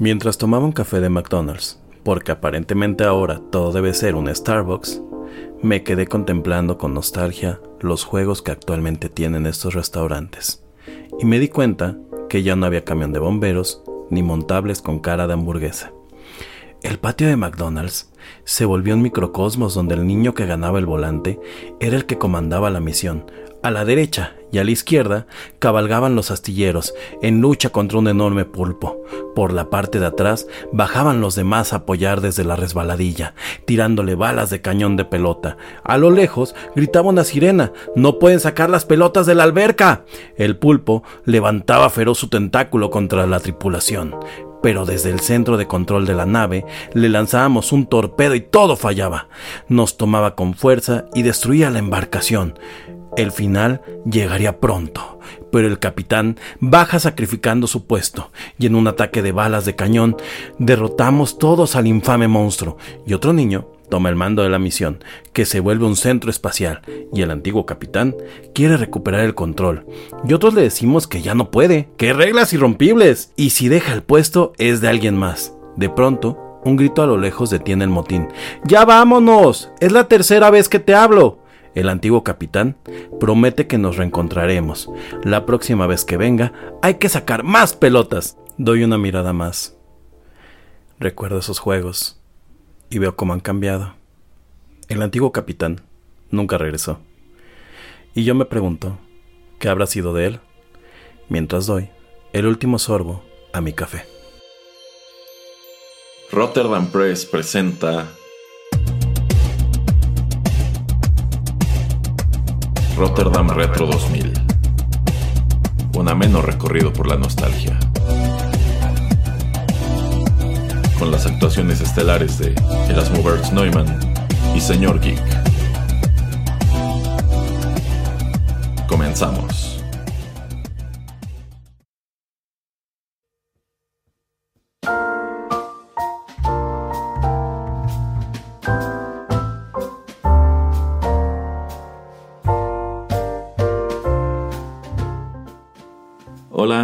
Mientras tomaba un café de McDonald's, porque aparentemente ahora todo debe ser un Starbucks, me quedé contemplando con nostalgia los juegos que actualmente tienen estos restaurantes, y me di cuenta que ya no había camión de bomberos ni montables con cara de hamburguesa. El patio de McDonald's se volvió un microcosmos donde el niño que ganaba el volante era el que comandaba la misión, a la derecha y a la izquierda cabalgaban los astilleros en lucha contra un enorme pulpo. Por la parte de atrás bajaban los demás a apoyar desde la resbaladilla, tirándole balas de cañón de pelota. A lo lejos gritaba una sirena, ¡No pueden sacar las pelotas de la alberca! El pulpo levantaba feroz su tentáculo contra la tripulación pero desde el centro de control de la nave le lanzábamos un torpedo y todo fallaba. Nos tomaba con fuerza y destruía la embarcación. El final llegaría pronto, pero el capitán baja sacrificando su puesto, y en un ataque de balas de cañón derrotamos todos al infame monstruo, y otro niño toma el mando de la misión, que se vuelve un centro espacial, y el antiguo capitán quiere recuperar el control, y otros le decimos que ya no puede, que reglas irrompibles, y si deja el puesto es de alguien más. De pronto, un grito a lo lejos detiene el motín. ¡Ya vámonos! Es la tercera vez que te hablo el antiguo capitán, promete que nos reencontraremos. La próxima vez que venga, hay que sacar más pelotas. Doy una mirada más. Recuerdo esos juegos y veo cómo han cambiado. El antiguo capitán nunca regresó. Y yo me pregunto, ¿qué habrá sido de él? Mientras doy el último sorbo a mi café. Rotterdam Press presenta Rotterdam Retro 2000. Un ameno recorrido por la nostalgia. Con las actuaciones estelares de Erasmo Bertz Neumann y Señor Geek. Comenzamos.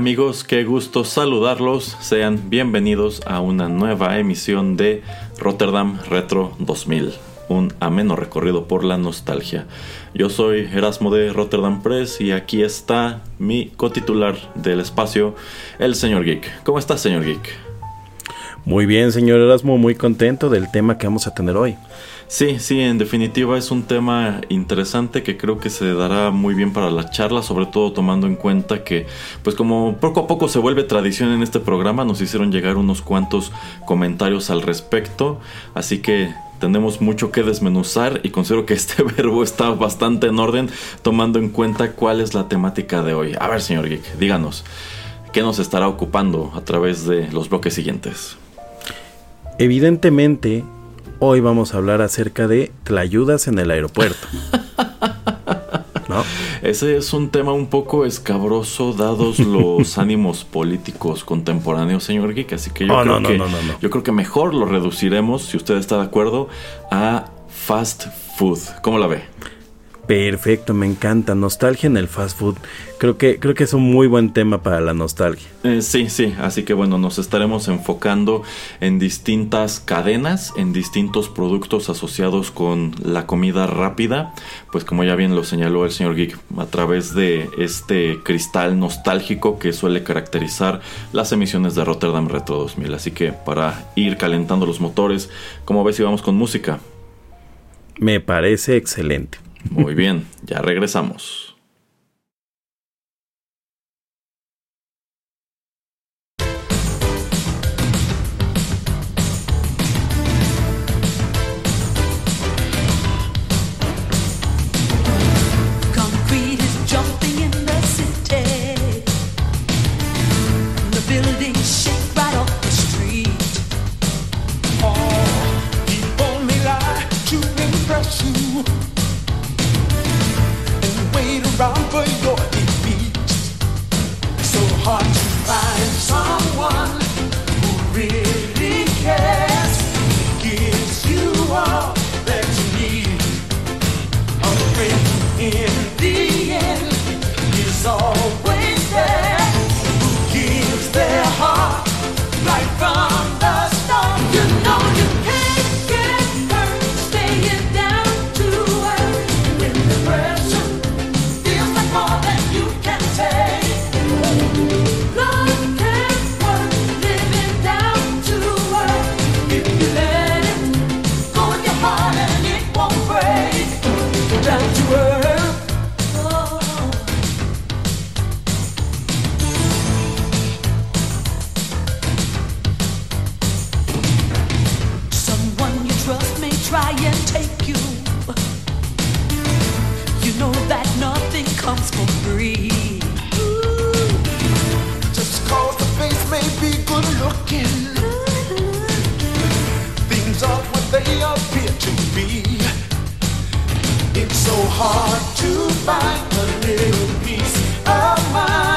Amigos, qué gusto saludarlos. Sean bienvenidos a una nueva emisión de Rotterdam Retro 2000, un ameno recorrido por la nostalgia. Yo soy Erasmo de Rotterdam Press y aquí está mi cotitular del espacio, el señor Geek. ¿Cómo estás, señor Geek? Muy bien, señor Erasmo, muy contento del tema que vamos a tener hoy. Sí, sí, en definitiva es un tema interesante que creo que se dará muy bien para la charla, sobre todo tomando en cuenta que, pues como poco a poco se vuelve tradición en este programa, nos hicieron llegar unos cuantos comentarios al respecto, así que tenemos mucho que desmenuzar y considero que este verbo está bastante en orden tomando en cuenta cuál es la temática de hoy. A ver, señor Geek, díganos, ¿qué nos estará ocupando a través de los bloques siguientes? Evidentemente, Hoy vamos a hablar acerca de tlayudas en el aeropuerto. ¿No? Ese es un tema un poco escabroso dados los ánimos políticos contemporáneos, señor Geek, así que yo, oh, creo que yo creo que mejor lo reduciremos, si usted está de acuerdo, a fast food. ¿Cómo la ve? Perfecto, me encanta. Nostalgia en el fast food. Creo que, creo que es un muy buen tema para la nostalgia. Eh, sí, sí. Así que bueno, nos estaremos enfocando en distintas cadenas, en distintos productos asociados con la comida rápida. Pues como ya bien lo señaló el señor Geek, a través de este cristal nostálgico que suele caracterizar las emisiones de Rotterdam Retro 2000. Así que para ir calentando los motores, ¿cómo ves si vamos con música? Me parece excelente. Muy bien, ya regresamos. 있어. Be. Just cause the face may be good looking, things aren't what they appear to be. It's so hard to find a little peace of mind.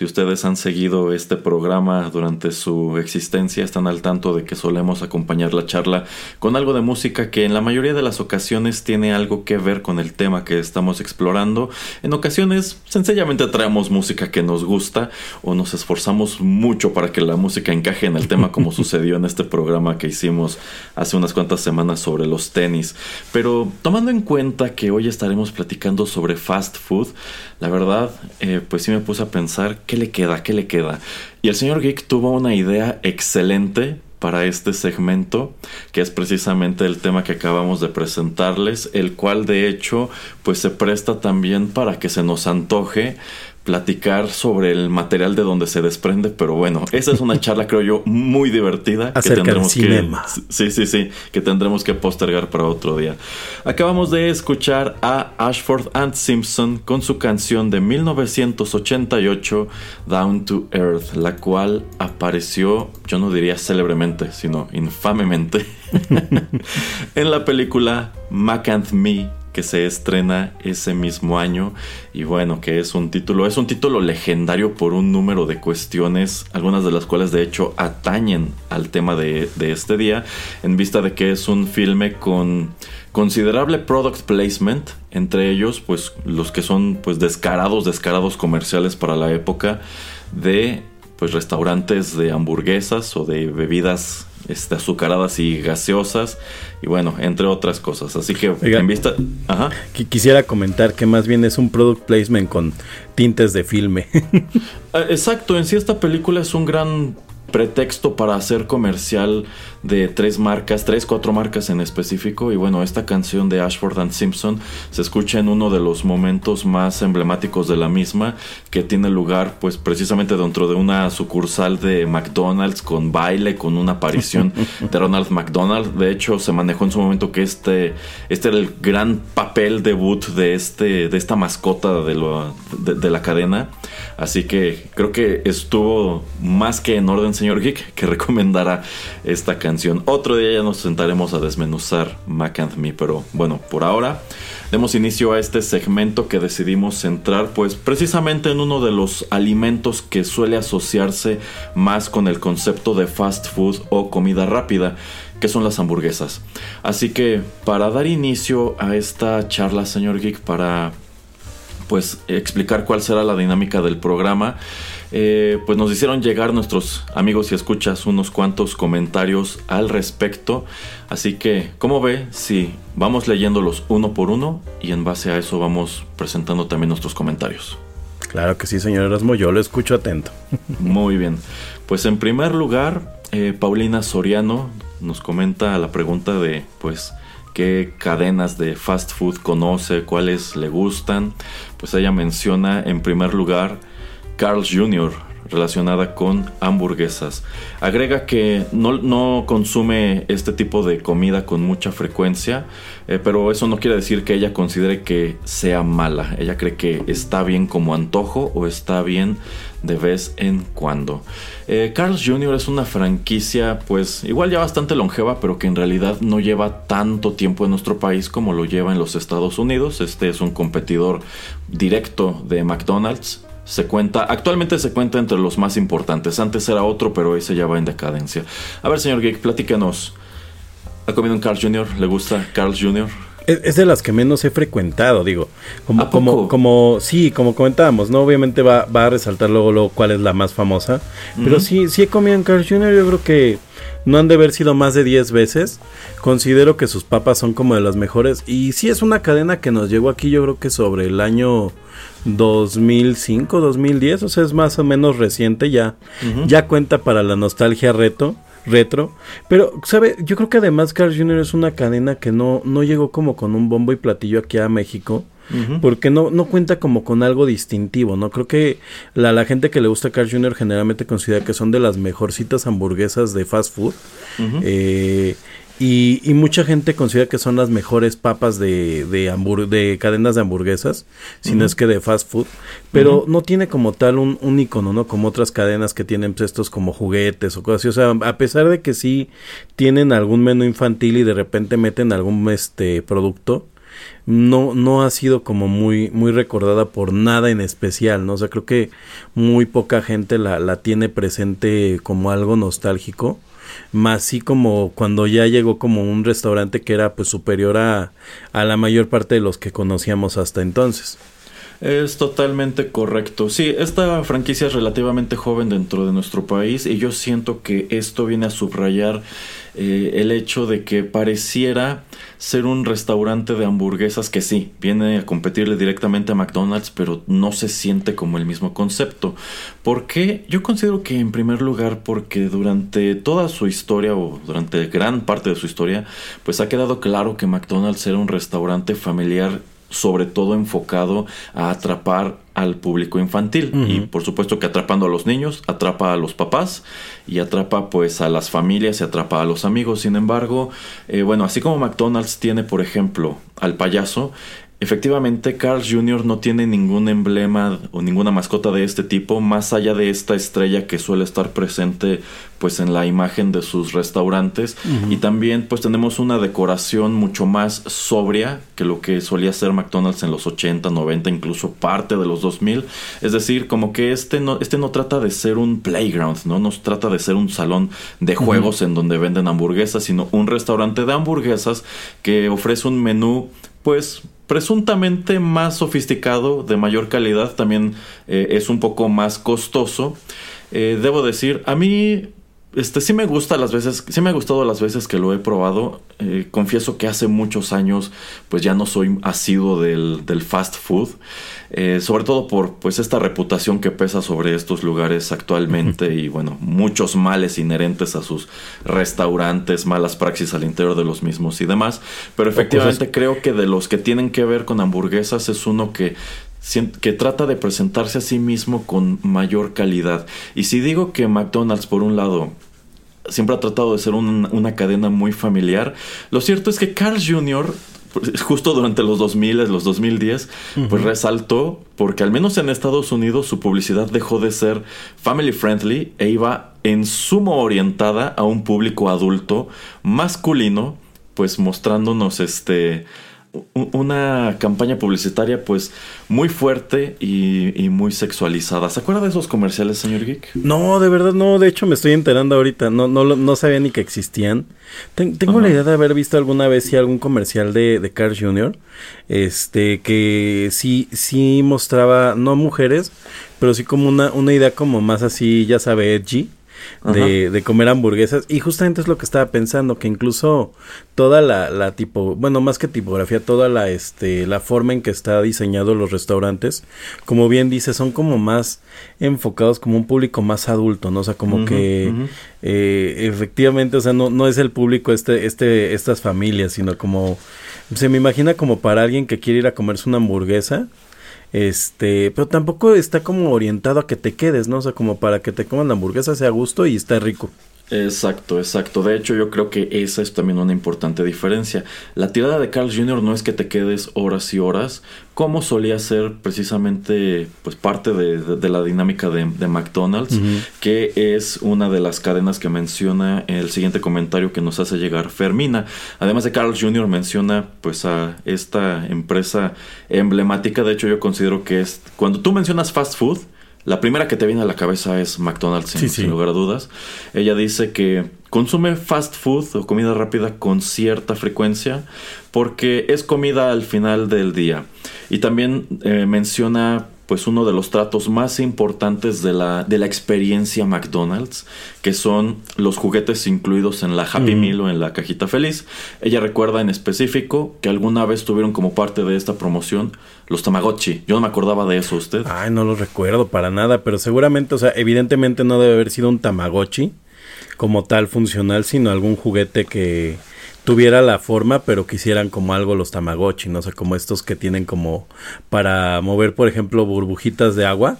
Si ustedes han seguido este programa durante su existencia, están al tanto de que solemos acompañar la charla con algo de música que en la mayoría de las ocasiones tiene algo que ver con el tema que estamos explorando. En ocasiones sencillamente traemos música que nos gusta o nos esforzamos mucho para que la música encaje en el tema como sucedió en este programa que hicimos hace unas cuantas semanas sobre los tenis. Pero tomando en cuenta que hoy estaremos platicando sobre fast food, la verdad, eh, pues sí me puse a pensar qué le queda, qué le queda. Y el señor Geek tuvo una idea excelente para este segmento, que es precisamente el tema que acabamos de presentarles, el cual de hecho pues se presta también para que se nos antoje platicar sobre el material de donde se desprende, pero bueno, esa es una charla creo yo muy divertida Acerca del tendremos cinema. que sí, sí, sí, que tendremos que postergar para otro día. Acabamos de escuchar a Ashford and Simpson con su canción de 1988 Down to Earth, la cual apareció, yo no diría célebremente, sino infamemente en la película Mac and Me se estrena ese mismo año. Y bueno que es un título es un título legendario por un número de cuestiones algunas de las cuales de hecho atañen al tema de, de este día en vista de que es un filme con considerable product placement entre ellos pues los que son pues descarados descarados comerciales para la época de pues restaurantes de hamburguesas o de bebidas este, azucaradas y gaseosas y bueno, entre otras cosas. Así que Oiga. en vista... Ajá. Qui- Quisiera comentar que más bien es un product placement con tintes de filme. Ah, Exacto, en sí esta película es un gran pretexto para hacer comercial de tres marcas, tres, cuatro marcas en específico. Y bueno, esta canción de Ashford and Simpson se escucha en uno de los momentos más emblemáticos de la misma, que tiene lugar pues precisamente dentro de una sucursal de McDonald's con baile, con una aparición de Ronald McDonald. De hecho, se manejó en su momento que este, este era el gran papel debut de, este, de esta mascota de, lo- de- de la cadena. Así que creo que estuvo más que en orden, señor Geek, que recomendara esta canción. Otro día ya nos sentaremos a desmenuzar Mac and Me, pero bueno, por ahora demos inicio a este segmento que decidimos centrar, pues precisamente en uno de los alimentos que suele asociarse más con el concepto de fast food o comida rápida que son las hamburguesas. Así que para dar inicio a esta charla, señor Geek, para pues explicar cuál será la dinámica del programa. Eh, pues nos hicieron llegar nuestros amigos y escuchas unos cuantos comentarios al respecto. Así que, ¿cómo ve? Si vamos leyéndolos uno por uno y en base a eso vamos presentando también nuestros comentarios. claro que sí, señor Erasmo, yo lo escucho atento. Muy bien. Pues en primer lugar, eh, Paulina Soriano nos comenta la pregunta de, pues, qué cadenas de fast food conoce, cuáles le gustan. Pues ella menciona en primer lugar Carl's Jr., relacionada con hamburguesas. Agrega que no, no consume este tipo de comida con mucha frecuencia, eh, pero eso no quiere decir que ella considere que sea mala. Ella cree que está bien como antojo o está bien de vez en cuando. Eh, Carl's Jr. es una franquicia pues igual ya bastante longeva, pero que en realidad no lleva tanto tiempo en nuestro país como lo lleva en los Estados Unidos. Este es un competidor directo de McDonald's. Se cuenta, actualmente se cuenta entre los más importantes. Antes era otro, pero ese ya va en decadencia. A ver, señor Geek, platícanos. ¿Ha comido un Carl's Jr.? ¿Le gusta Carl's Jr.? Es, de las que menos he frecuentado, digo. Como, como, como, sí, como comentábamos, ¿no? Obviamente va, va a resaltar luego, luego cuál es la más famosa. Pero sí, sí he comido en Carl's Jr., yo creo que no han de haber sido más de 10 veces. Considero que sus papas son como de las mejores. Y sí es una cadena que nos llegó aquí, yo creo que sobre el año 2005, 2010. O sea, es más o menos reciente ya. Ya cuenta para la nostalgia reto retro. Pero, ¿sabe? Yo creo que además Carl Jr. es una cadena que no, no llegó como con un bombo y platillo aquí a México. Porque no, no cuenta como con algo distintivo, ¿no? Creo que la, la gente que le gusta Carl Jr. generalmente considera que son de las mejorcitas hamburguesas de fast food. eh, y, y, mucha gente considera que son las mejores papas de, de, de cadenas de hamburguesas, si no es que de fast food. Pero no tiene como tal un, un icono, ¿no? Como otras cadenas que tienen pues, estos como juguetes o cosas así. O sea, a pesar de que sí tienen algún menú infantil y de repente meten algún este producto, no, no ha sido como muy, muy recordada por nada en especial, ¿no? O sea, creo que muy poca gente la, la tiene presente como algo nostálgico más así como cuando ya llegó como un restaurante que era pues superior a, a la mayor parte de los que conocíamos hasta entonces. Es totalmente correcto. Sí, esta franquicia es relativamente joven dentro de nuestro país y yo siento que esto viene a subrayar eh, el hecho de que pareciera ser un restaurante de hamburguesas que sí, viene a competirle directamente a McDonald's, pero no se siente como el mismo concepto. ¿Por qué? Yo considero que en primer lugar porque durante toda su historia o durante gran parte de su historia, pues ha quedado claro que McDonald's era un restaurante familiar sobre todo enfocado a atrapar al público infantil. Y por supuesto que atrapando a los niños atrapa a los papás y atrapa pues a las familias y atrapa a los amigos. Sin embargo eh, bueno así como McDonald's tiene por ejemplo al payaso Efectivamente, Carl Jr. no tiene ningún emblema o ninguna mascota de este tipo, más allá de esta estrella que suele estar presente pues en la imagen de sus restaurantes. Y también pues tenemos una decoración mucho más sobria que lo que solía ser McDonald's en los 80, 90, incluso parte de los 2000. Es decir, como que este no, este no trata de ser un playground, ¿no? No trata de ser un salón de juegos en donde venden hamburguesas, sino un restaurante de hamburguesas que ofrece un menú pues presuntamente más sofisticado, de mayor calidad, también eh, es un poco más costoso. Eh, debo decir, a mí este sí me gusta las veces, sí me ha gustado las veces que lo he probado. Eh, confieso que hace muchos años, pues ya no soy asiduo del, del fast food. Eh, sobre todo por pues esta reputación que pesa sobre estos lugares actualmente y bueno, muchos males inherentes a sus restaurantes, malas praxis al interior de los mismos y demás. Pero efectivamente creo que de los que tienen que ver con hamburguesas es uno que que trata de presentarse a sí mismo con mayor calidad. Y si digo que McDonald's, por un lado, siempre ha tratado de ser una cadena muy familiar, lo cierto es que Carl Jr., pues, justo durante los 2000, los 2010, pues resaltó porque al menos en Estados Unidos su publicidad dejó de ser family friendly e iba en sumo orientada a un público adulto masculino, pues mostrándonos este una campaña publicitaria pues muy fuerte y, muy sexualizada. ¿Se acuerda de esos comerciales, señor Geek? No, de verdad no, de hecho me estoy enterando ahorita, no, no, no sabía ni que existían. tengo la idea de haber visto alguna vez sí algún comercial de, de Carl Jr. Este, que sí, sí mostraba, no mujeres, pero sí como una, una idea como más así, ya sabe, edgy de, de, comer hamburguesas. Y justamente es lo que estaba pensando, que incluso toda la, la, tipo, bueno, más que tipografía, toda la, este, la forma en que está diseñado los restaurantes, como bien dice, son como más enfocados como un público más adulto, ¿no? O sea, como que eh, efectivamente, o sea, no, no es el público este, este, estas familias, sino como, se me imagina como para alguien que quiere ir a comerse una hamburguesa Este, pero tampoco está como orientado a que te quedes, ¿no? O sea, como para que te coman la hamburguesa sea a gusto y está rico. Exacto, exacto. De hecho, yo creo que esa es también una importante diferencia. La tirada de Carl Jr. no es que te quedes horas y horas, como solía ser precisamente pues parte de, la dinámica de, McDonald's, que es una de las cadenas que menciona en el siguiente comentario que nos hace llegar Fermina. Además de Carl Jr. menciona pues a esta empresa emblemática. De hecho, yo considero que es cuando tú mencionas fast food, la primera que te viene a la cabeza es McDonald's, sin, lugar a dudas. Ella dice que consume fast food o comida rápida con cierta frecuencia porque es comida al final del día. Y también eh, menciona pues uno de los tratos más importantes de la, de la experiencia McDonald's, que son los juguetes incluidos en la Happy Meal o en la cajita feliz. Ella recuerda en específico que alguna vez tuvieron como parte de esta promoción los Tamagotchi. Yo no me acordaba de eso, ¿usted? Ay, no lo recuerdo para nada, pero seguramente, o sea, evidentemente no debe haber sido un Tamagotchi como tal funcional, sino algún juguete que tuviera la forma, pero quisieran como algo los Tamagotchi, no sé, como estos que tienen como para mover, por ejemplo, burbujitas de agua.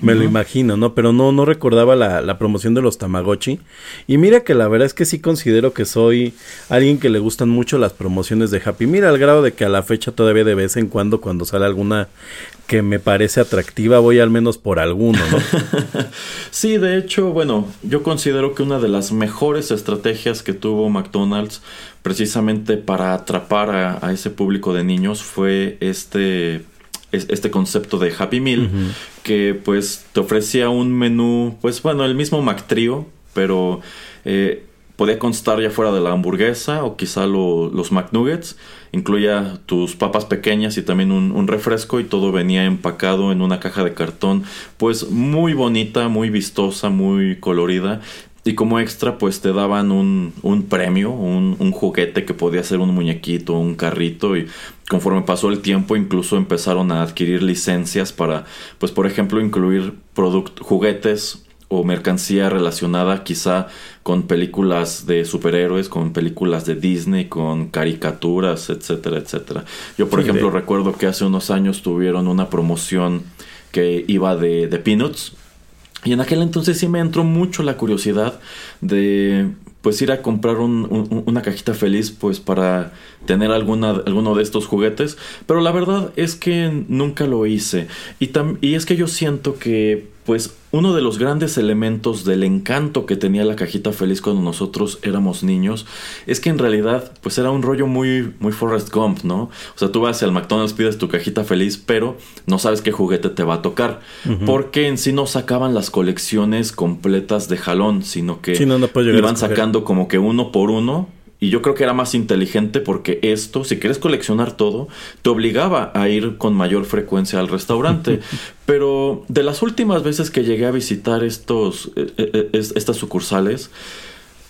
Me lo imagino, ¿no? Pero no, no recordaba la, la, promoción de los Tamagotchi. Y mira que la verdad es que sí considero que soy alguien que le gustan mucho las promociones de Happy. Mira, al grado de que a la fecha todavía de vez en cuando, cuando sale alguna que me parece atractiva, voy al menos por alguno, ¿no? sí, de hecho, bueno, yo considero que una de las mejores estrategias que tuvo McDonald's precisamente para atrapar a, ese público de niños fue este este concepto de Happy Meal que pues te ofrecía un menú pues bueno el mismo McTrio pero eh, podía constar ya fuera de la hamburguesa o quizá los McNuggets incluía tus papas pequeñas y también un, refresco y todo venía empacado en una caja de cartón pues muy bonita, muy vistosa, muy colorida y como extra pues te daban un, un premio, un, un, juguete que podía ser un muñequito, un carrito y conforme pasó el tiempo incluso empezaron a adquirir licencias para pues por ejemplo incluir juguetes o mercancía relacionada quizá con películas de superhéroes, con películas de Disney, con caricaturas, etcétera, etcétera. Yo, por ejemplo, recuerdo que hace unos años tuvieron una promoción que iba de, de Peanuts. Y en aquel entonces sí me entró mucho la curiosidad de pues ir a comprar una cajita feliz pues para tener alguna, alguno de estos juguetes. Pero la verdad es que nunca lo hice. Y, y es que yo siento que pues uno de los grandes elementos del encanto que tenía la cajita feliz cuando nosotros éramos niños es que en realidad pues era un rollo muy muy Forrest Gump, ¿no? O sea, tú vas al McDonald's pides tu cajita feliz, pero no sabes qué juguete te va a tocar, porque en sí no sacaban las colecciones completas de jalón, sino que iban sacando como que uno por uno y yo creo que era más inteligente porque esto, si quieres coleccionar todo, te obligaba a ir con mayor frecuencia al restaurante. Pero de las últimas veces que llegué a visitar estos, eh, eh, eh, estas sucursales,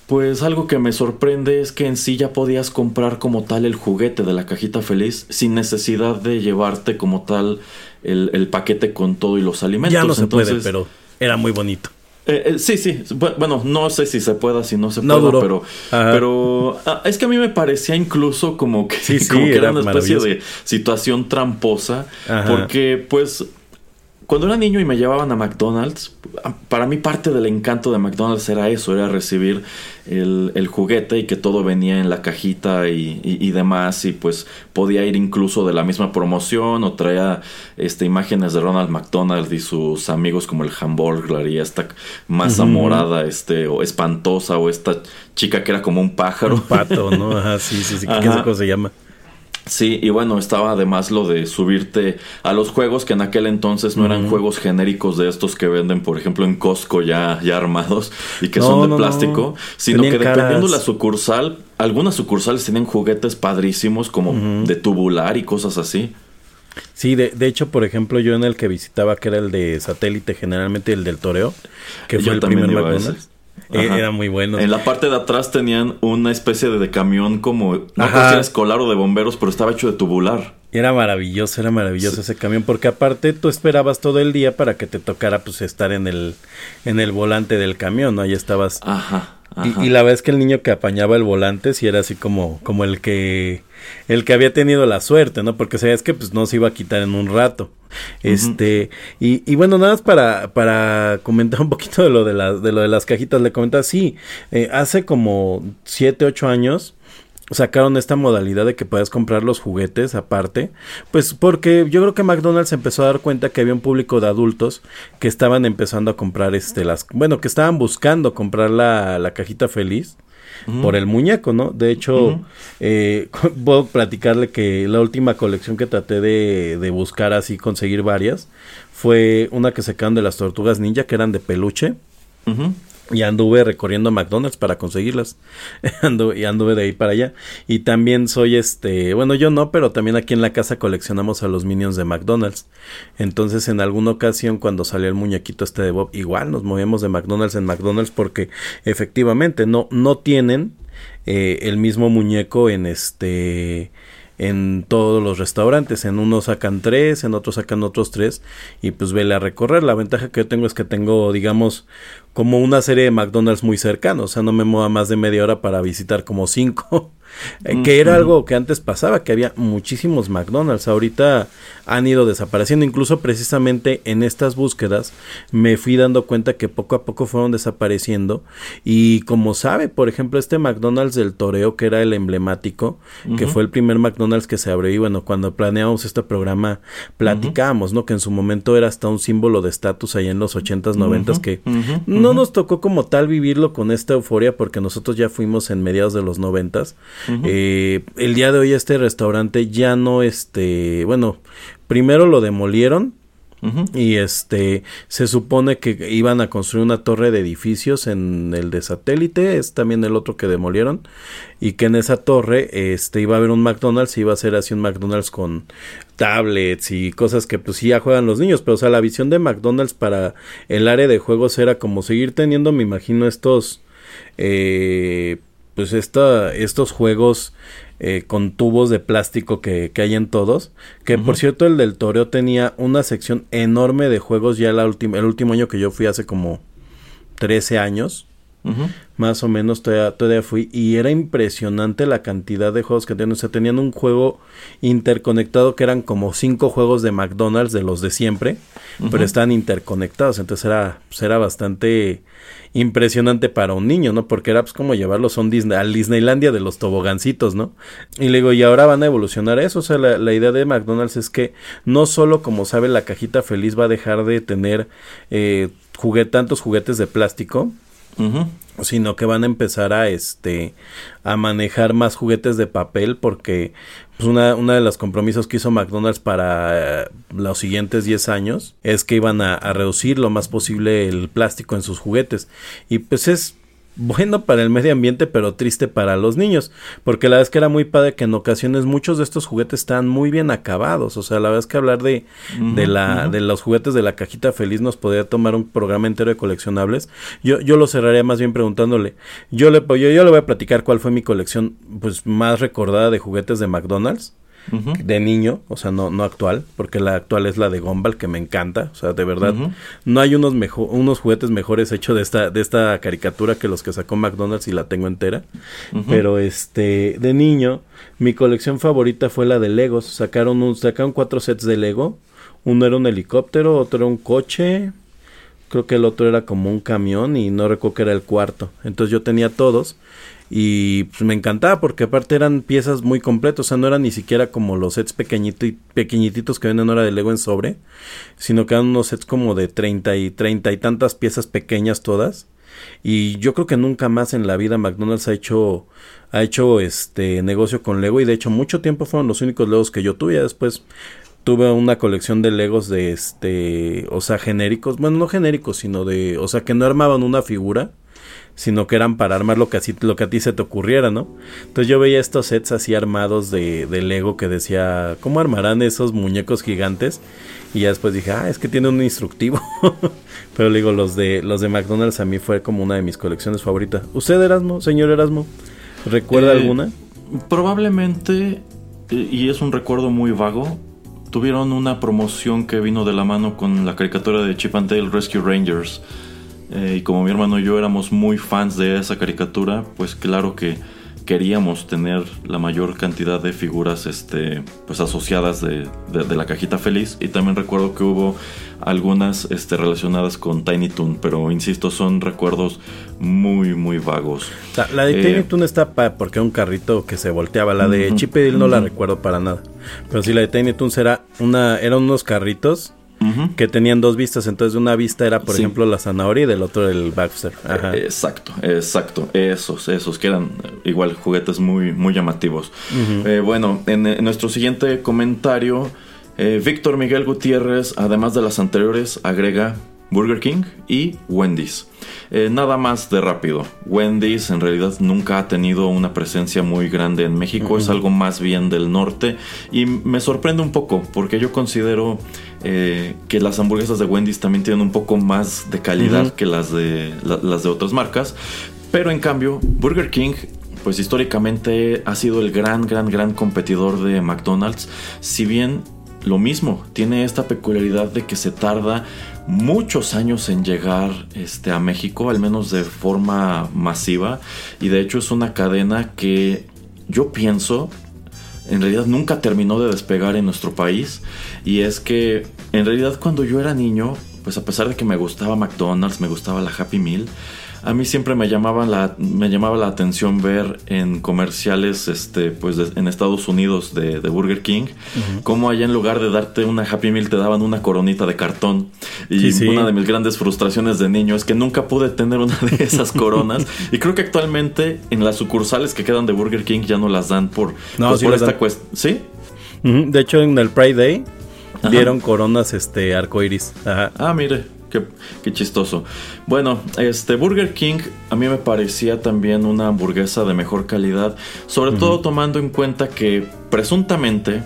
pues algo que me sorprende es que en sí ya podías comprar como tal el juguete de la cajita feliz sin necesidad de llevarte como tal el, paquete con todo y los alimentos. Ya no se puede, pero era muy bonito. Eh, eh, sí, sí. Bueno, no sé si se pueda, si no se puede, pero, pero ah, es que a mí me parecía incluso como que, era, una especie de situación tramposa, porque pues cuando era niño y me llevaban a McDonald's, para mí parte del encanto de McDonald's era eso, era recibir el, juguete y que todo venía en la cajita y, demás y pues podía ir incluso de la misma promoción o traía este, imágenes de Ronald McDonald y sus amigos como el Hamburglar y esta masa morada este, o espantosa o esta chica que era como un pájaro. Un pato, ¿no? Ajá, sí, sí, sí, ¿qué cosa se llama? Sí, y bueno, estaba además lo de subirte a los juegos que en aquel entonces no eran juegos genéricos de estos que venden, por ejemplo, en Costco ya, ya armados y que son de plástico, sino que dependiendo la sucursal, algunas sucursales tienen juguetes padrísimos como de tubular y cosas así. Sí, de, de, hecho, por ejemplo, yo en el que visitaba, que era el de satélite, generalmente el del toreo, que fue el primer McDonald's. Eh, era muy bueno. En la parte de atrás tenían una especie de, camión como, no sé si escolar o de bomberos, pero estaba hecho de tubular. Era maravilloso, era maravilloso ese camión, porque aparte tú esperabas todo el día para que te tocara pues estar en el, en el volante del camión, ¿no? Ahí estabas Y, la es que el niño que apañaba el volante sí era así como, como el que el que había tenido la suerte, ¿no? Porque sabes que pues no se iba a quitar en un rato. Este, y, y, bueno, nada más para, para comentar un poquito de lo de, la, de lo de las cajitas, le comentaba, sí, eh, hace como 7, 8 años sacaron esta modalidad de que puedas comprar los juguetes aparte, pues porque yo creo que McDonald's empezó a dar cuenta que había un público de adultos que estaban empezando a comprar este las, bueno, que estaban buscando comprar la, la cajita feliz por el muñeco, ¿no? De hecho, eh, puedo platicarle que la última colección que traté de, de buscar así, conseguir varias, fue una que sacaron de las tortugas ninja, que eran de peluche. Y anduve recorriendo McDonald's para conseguirlas. y anduve de ahí para allá. Y también soy este, bueno, yo no, pero también aquí en la casa coleccionamos a los minions de McDonald's. Entonces, en alguna ocasión, cuando salió el muñequito este de Bob, igual nos movemos de McDonald's en McDonald's porque efectivamente no, no tienen eh, el mismo muñeco en este en todos los restaurantes. En unos sacan tres, en otros sacan otros tres y pues vele a recorrer. La ventaja que yo tengo es que tengo, digamos, como una serie de McDonald's muy cercanos. O sea, no me mueva más de media hora para visitar como cinco. Eh, que era algo que antes pasaba, que había muchísimos McDonald's. Ahorita han ido desapareciendo. Incluso precisamente en estas búsquedas me fui dando cuenta que poco a poco fueron desapareciendo. Y como sabe, por ejemplo, este McDonald's del Toreo, que era el emblemático, que fue el primer McDonald's que se abrió. Y bueno, cuando planeamos este programa, platicábamos, ¿no? Que en su momento era hasta un símbolo de estatus ahí en los 80s, 90s, que no nos tocó como tal vivirlo con esta euforia, porque nosotros ya fuimos en mediados de los 90s. Eh, el día de hoy este restaurante ya no, este, bueno, primero lo demolieron. Y este se supone que iban a construir una torre de edificios en el de satélite, es también el otro que demolieron, y que en esa torre este iba a haber un McDonald's, iba a ser así un McDonald's con tablets y cosas que pues sí ya juegan los niños, pero o sea, la visión de McDonald's para el área de juegos era como seguir teniendo, me imagino, estos eh, pues esta, estos juegos eh, con tubos de plástico que, que hay en todos. Que por cierto, el del Toreo tenía una sección enorme de juegos ya la el último año que yo fui hace como 13 años. Más o menos todavía, todavía, fui. Y era impresionante la cantidad de juegos que tenían. O sea, tenían un juego interconectado que eran como cinco juegos de McDonald's de los de siempre. Pero estaban interconectados. Entonces era, pues era bastante impresionante para un niño, ¿no? Porque era pues como llevarlos a un Disney, al Disneylandia de los tobogancitos, ¿no? Y le digo, y ahora van a evolucionar eso, o sea, la, idea de McDonald's es que no solo, como sabe, la cajita feliz va a dejar de tener eh, tantos juguetes de plástico, sino que van a empezar a este a manejar más juguetes de papel porque pues una, una de los compromisos que hizo McDonald's para eh, los siguientes 10 años es que iban a, a reducir lo más posible el plástico en sus juguetes. Y pues es bueno para el medio ambiente, pero triste para los niños, porque la verdad es que era muy padre que en ocasiones muchos de estos juguetes están muy bien acabados, o sea, la verdad es que hablar de, de la, de los juguetes de la cajita feliz nos podría tomar un programa entero de coleccionables. Yo, yo lo cerraría más bien preguntándole, yo le, yo, yo le voy a platicar cuál fue mi colección, pues, más recordada de juguetes de McDonald's de niño, o sea, no, no actual, porque la actual es la de Gumball, que me encanta, o sea, de verdad, no hay unos, unos juguetes mejores hechos de esta, de esta caricatura que los que sacó McDonald's y la tengo entera, pero este, de niño, mi colección favorita fue la de Legos, sacaron, un, sacaron cuatro sets de Lego, uno era un helicóptero, otro era un coche, creo que el otro era como un camión y no recuerdo que era el cuarto, entonces yo tenía todos y pues me encantaba porque aparte eran piezas muy completas, o sea, no eran ni siquiera como los sets pequeñito pequeñititos que venden ahora de Lego en sobre, sino que eran unos sets como de treinta y treinta y tantas piezas pequeñas todas. Y yo creo que nunca más en la vida McDonald's ha hecho ha hecho este negocio con Lego y de hecho mucho tiempo fueron los únicos Legos que yo tuve, ya después tuve una colección de Legos de este, o sea, genéricos, bueno, no genéricos, sino de, o sea, que no armaban una figura, sino que eran para armar lo que, así, lo que a ti se te ocurriera, ¿no? Entonces yo veía estos sets así armados de, de Lego que decía, ¿cómo armarán esos muñecos gigantes? Y ya después dije, ah, es que tiene un instructivo. Pero le digo, los de, los de McDonald's a mí fue como una de mis colecciones favoritas. ¿Usted, Erasmo, señor Erasmo, recuerda eh, alguna? Probablemente, eh, y es un recuerdo muy vago, tuvieron una promoción que vino de la mano con la caricatura de Chip and Dale Rescue Rangers eh, y como mi hermano y yo éramos muy fans de esa caricatura, pues claro que queríamos tener la mayor cantidad de figuras este, pues asociadas de, de, la cajita feliz. Y también recuerdo que hubo algunas este, relacionadas con Tiny Toon, pero insisto, son recuerdos muy, muy vagos. la de Tiny eh, Toon está porque era un carrito que se volteaba, la de Chip y no la recuerdo para nada, pero sí la de Tiny Toon era una, eran unos carritos que tenían dos vistas. Entonces, de una vista era, por ejemplo, la zanahoria y del otro el Baxter. Eh, exacto, exacto. Esos, esos, que eran igual juguetes muy, muy llamativos. Eh, bueno, en, nuestro siguiente comentario, eh, Víctor Miguel Gutiérrez, además de las anteriores, agrega Burger King y Wendy's. Eh, nada más de rápido. Wendy's en realidad nunca ha tenido una presencia muy grande en México, es algo más bien del norte y me sorprende un poco porque yo considero eh, que las hamburguesas de Wendy's también tienen un poco más de calidad que las de, las de otras marcas, pero en cambio Burger King pues históricamente ha sido el gran, gran, gran competidor de McDonald's, si bien lo mismo, tiene esta peculiaridad de que se tarda muchos años en llegar este, a México, al menos de forma masiva. Y de hecho es una cadena que yo pienso en realidad nunca terminó de despegar en nuestro país. Y es que en realidad cuando yo era niño, pues a pesar de que me gustaba McDonald's, me gustaba la Happy Meal, a mí siempre me llamaba la, me llamaba la atención ver en comerciales este, pues en Estados Unidos de, Burger King, cómo allá en lugar de darte una Happy Meal te daban una coronita de cartón. Y una de mis grandes frustraciones de niño es que nunca pude tener una de esas coronas. y creo que actualmente en las sucursales que quedan de Burger King ya no las dan por, pues, esta cuestión. ¿Sí? De hecho, en el Pride Day dieron coronas este arcoiris. Ah, mire. Qué, chistoso. Bueno, este Burger King a mí me parecía también una hamburguesa de mejor calidad, sobre todo tomando en cuenta que presuntamente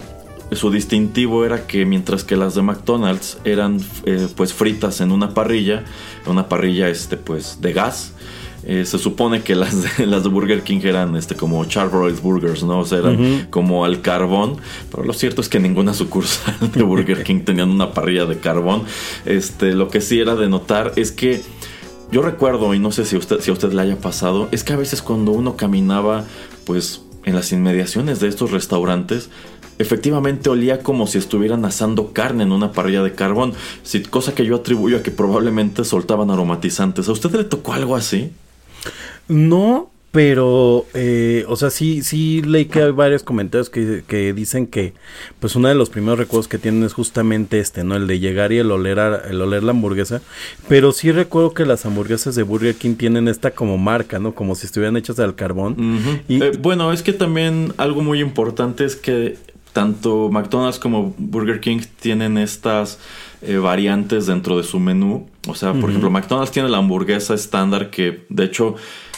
su distintivo era que mientras que las de McDonald's eran eh, pues fritas en una parrilla, una parrilla este pues de gas, eh, se supone que las de, las de Burger King eran este, como Charbroiled Burgers, ¿no? O sea, eran como al carbón. Pero lo cierto es que ninguna sucursal de Burger King tenían una parrilla de carbón. Este, lo que sí era de notar es que yo recuerdo, y no sé si, usted, si a usted le haya pasado, es que a veces cuando uno caminaba, pues en las inmediaciones de estos restaurantes, efectivamente olía como si estuvieran asando carne en una parrilla de carbón, cosa que yo atribuyo a que probablemente soltaban aromatizantes. ¿A usted le tocó algo así? No, pero, eh, o sea, sí, sí leí que hay varios comentarios que, que, dicen que, pues, uno de los primeros recuerdos que tienen es justamente este, ¿no? El de llegar y el oler, el oler la hamburguesa. Pero sí recuerdo que las hamburguesas de Burger King tienen esta como marca, ¿no? Como si estuvieran hechas al carbón. y, eh, bueno, es que también algo muy importante es que tanto McDonald's como Burger King tienen estas eh, variantes dentro de su menú. O sea, por ejemplo, McDonald's tiene la hamburguesa estándar que, de hecho,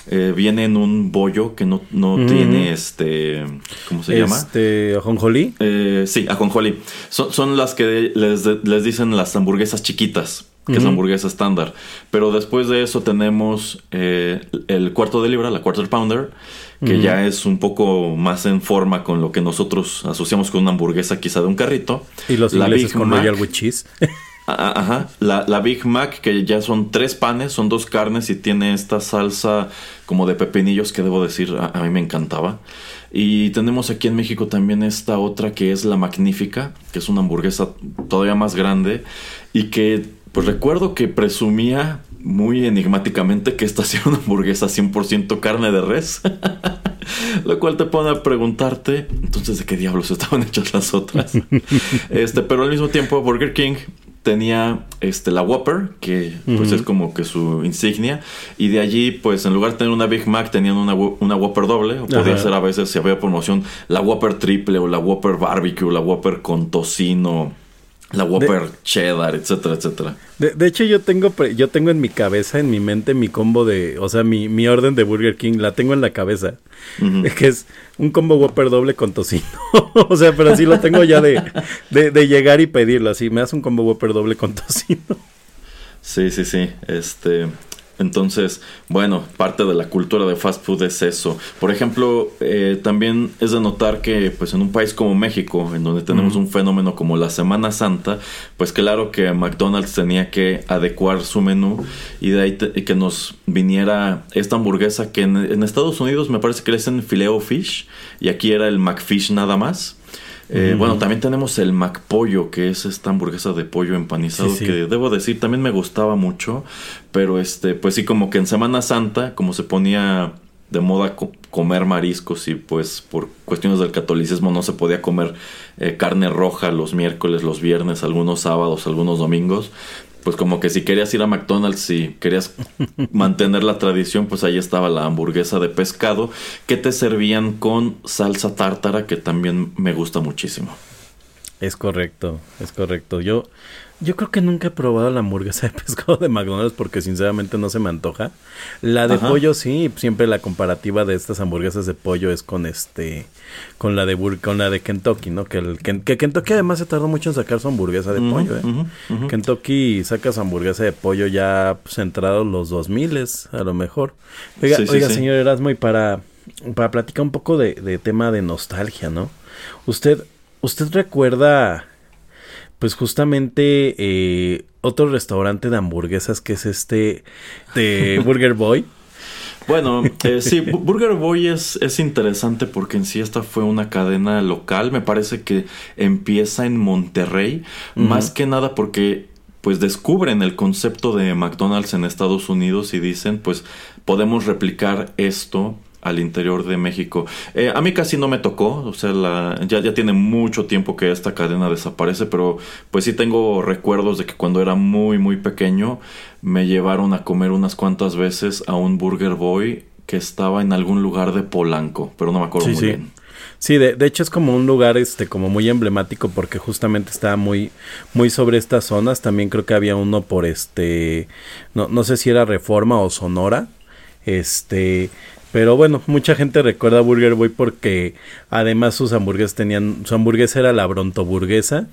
eh, viene en un bollo que no, tiene este. ¿Cómo se llama? Este. ¿Ajonjolí? Eh, sí, ajonjolí. Son, son las que les, dicen las hamburguesas chiquitas que es hamburguesa estándar. Pero después de eso tenemos eh, el cuarto de libra, la quarter pounder, que ya es un poco más en forma con lo que nosotros asociamos con una hamburguesa quizá de un carrito. Y los la ingleses con Royal with cheese. Ajá, la, Big Mac, que ya son tres panes, son dos carnes y tiene esta salsa como de pepinillos que debo decir, a, mí me encantaba. Y tenemos aquí en México también esta otra que es la Magnífica, que es una hamburguesa todavía más grande y que pues recuerdo que presumía muy enigmáticamente que esta sea una hamburguesa 100% carne de res. Lo cual te pone a preguntarte, entonces, ¿de qué diablos estaban hechas las otras? este, pero al mismo tiempo, Burger King tenía este, la Whopper, que pues es como que su insignia, y de allí pues en lugar de tener una Big Mac tenían una, una Whopper doble, o podía ser a veces si había promoción la Whopper triple o la Whopper barbecue, la Whopper con tocino la Whopper cheddar, etcétera, etcétera. De, hecho, yo tengo, yo tengo en mi cabeza, en mi mente, mi combo de, o sea, mi, mi orden de Burger King, la tengo en la cabeza. Que es un combo Whopper doble con tocino. o sea, pero así lo tengo ya de, de, llegar y pedirlo. Así, me das un combo Whopper doble con tocino. Sí, sí, sí. Este. Entonces, bueno, parte de la cultura de fast food es eso. Por ejemplo, eh, también es de notar que pues en un país como México, en donde tenemos un fenómeno como la Semana Santa, pues claro que McDonald's tenía que adecuar su menú y de ahí que nos viniera esta hamburguesa que en, Estados Unidos me parece que le dicen fileo fish y aquí era el McFish nada más. Eh, bueno, también tenemos el McPollo, que es esta hamburguesa de pollo empanizado, que debo decir también me gustaba mucho, pero este, pues sí, como que en Semana Santa, como se ponía de moda comer mariscos y pues por cuestiones del catolicismo no se podía comer eh, carne roja los miércoles, los viernes, algunos sábados, algunos domingos, pues como que si querías ir a McDonald's y querías mantener la tradición, pues ahí estaba la hamburguesa de pescado que te servían con salsa tártara que también me gusta muchísimo. Es correcto, es correcto. Yo yo creo que nunca he probado la hamburguesa de pescado de McDonald's porque sinceramente no se me antoja. La de pollo sí, siempre la comparativa de estas hamburguesas de pollo es con este con la de con la de Kentucky, ¿no? Que el que, Kentucky además se tardó mucho en sacar su hamburguesa de pollo, ¿eh? Kentucky saca su hamburguesa de pollo ya pues, entrados los 2000 a lo mejor. Oiga, oiga señor Erasmo y para para platicar un poco de, de tema de nostalgia, ¿no? Usted usted recuerda pues justamente eh, otro restaurante de hamburguesas que es este de Burger Boy. Bueno, eh, sí, Burger Boy es, es interesante porque en sí esta fue una cadena local, me parece que empieza en Monterrey, más que nada porque pues descubren el concepto de McDonald's en Estados Unidos y dicen pues podemos replicar esto al interior de México. Eh, a mí casi no me tocó, o sea, la, ya, ya tiene mucho tiempo que esta cadena desaparece, pero pues sí tengo recuerdos de que cuando era muy, muy pequeño me llevaron a comer unas cuantas veces a un Burger Boy que estaba en algún lugar de Polanco, pero no me acuerdo muy sí. bien. Sí, de, de, hecho es como un lugar este como muy emblemático porque justamente estaba muy muy sobre estas zonas. También creo que había uno por este no, no sé si era Reforma o Sonora. Este, pero bueno, mucha gente recuerda Burger Boy porque además sus hamburguesas tenían, su hamburguesa era la brontoburguesa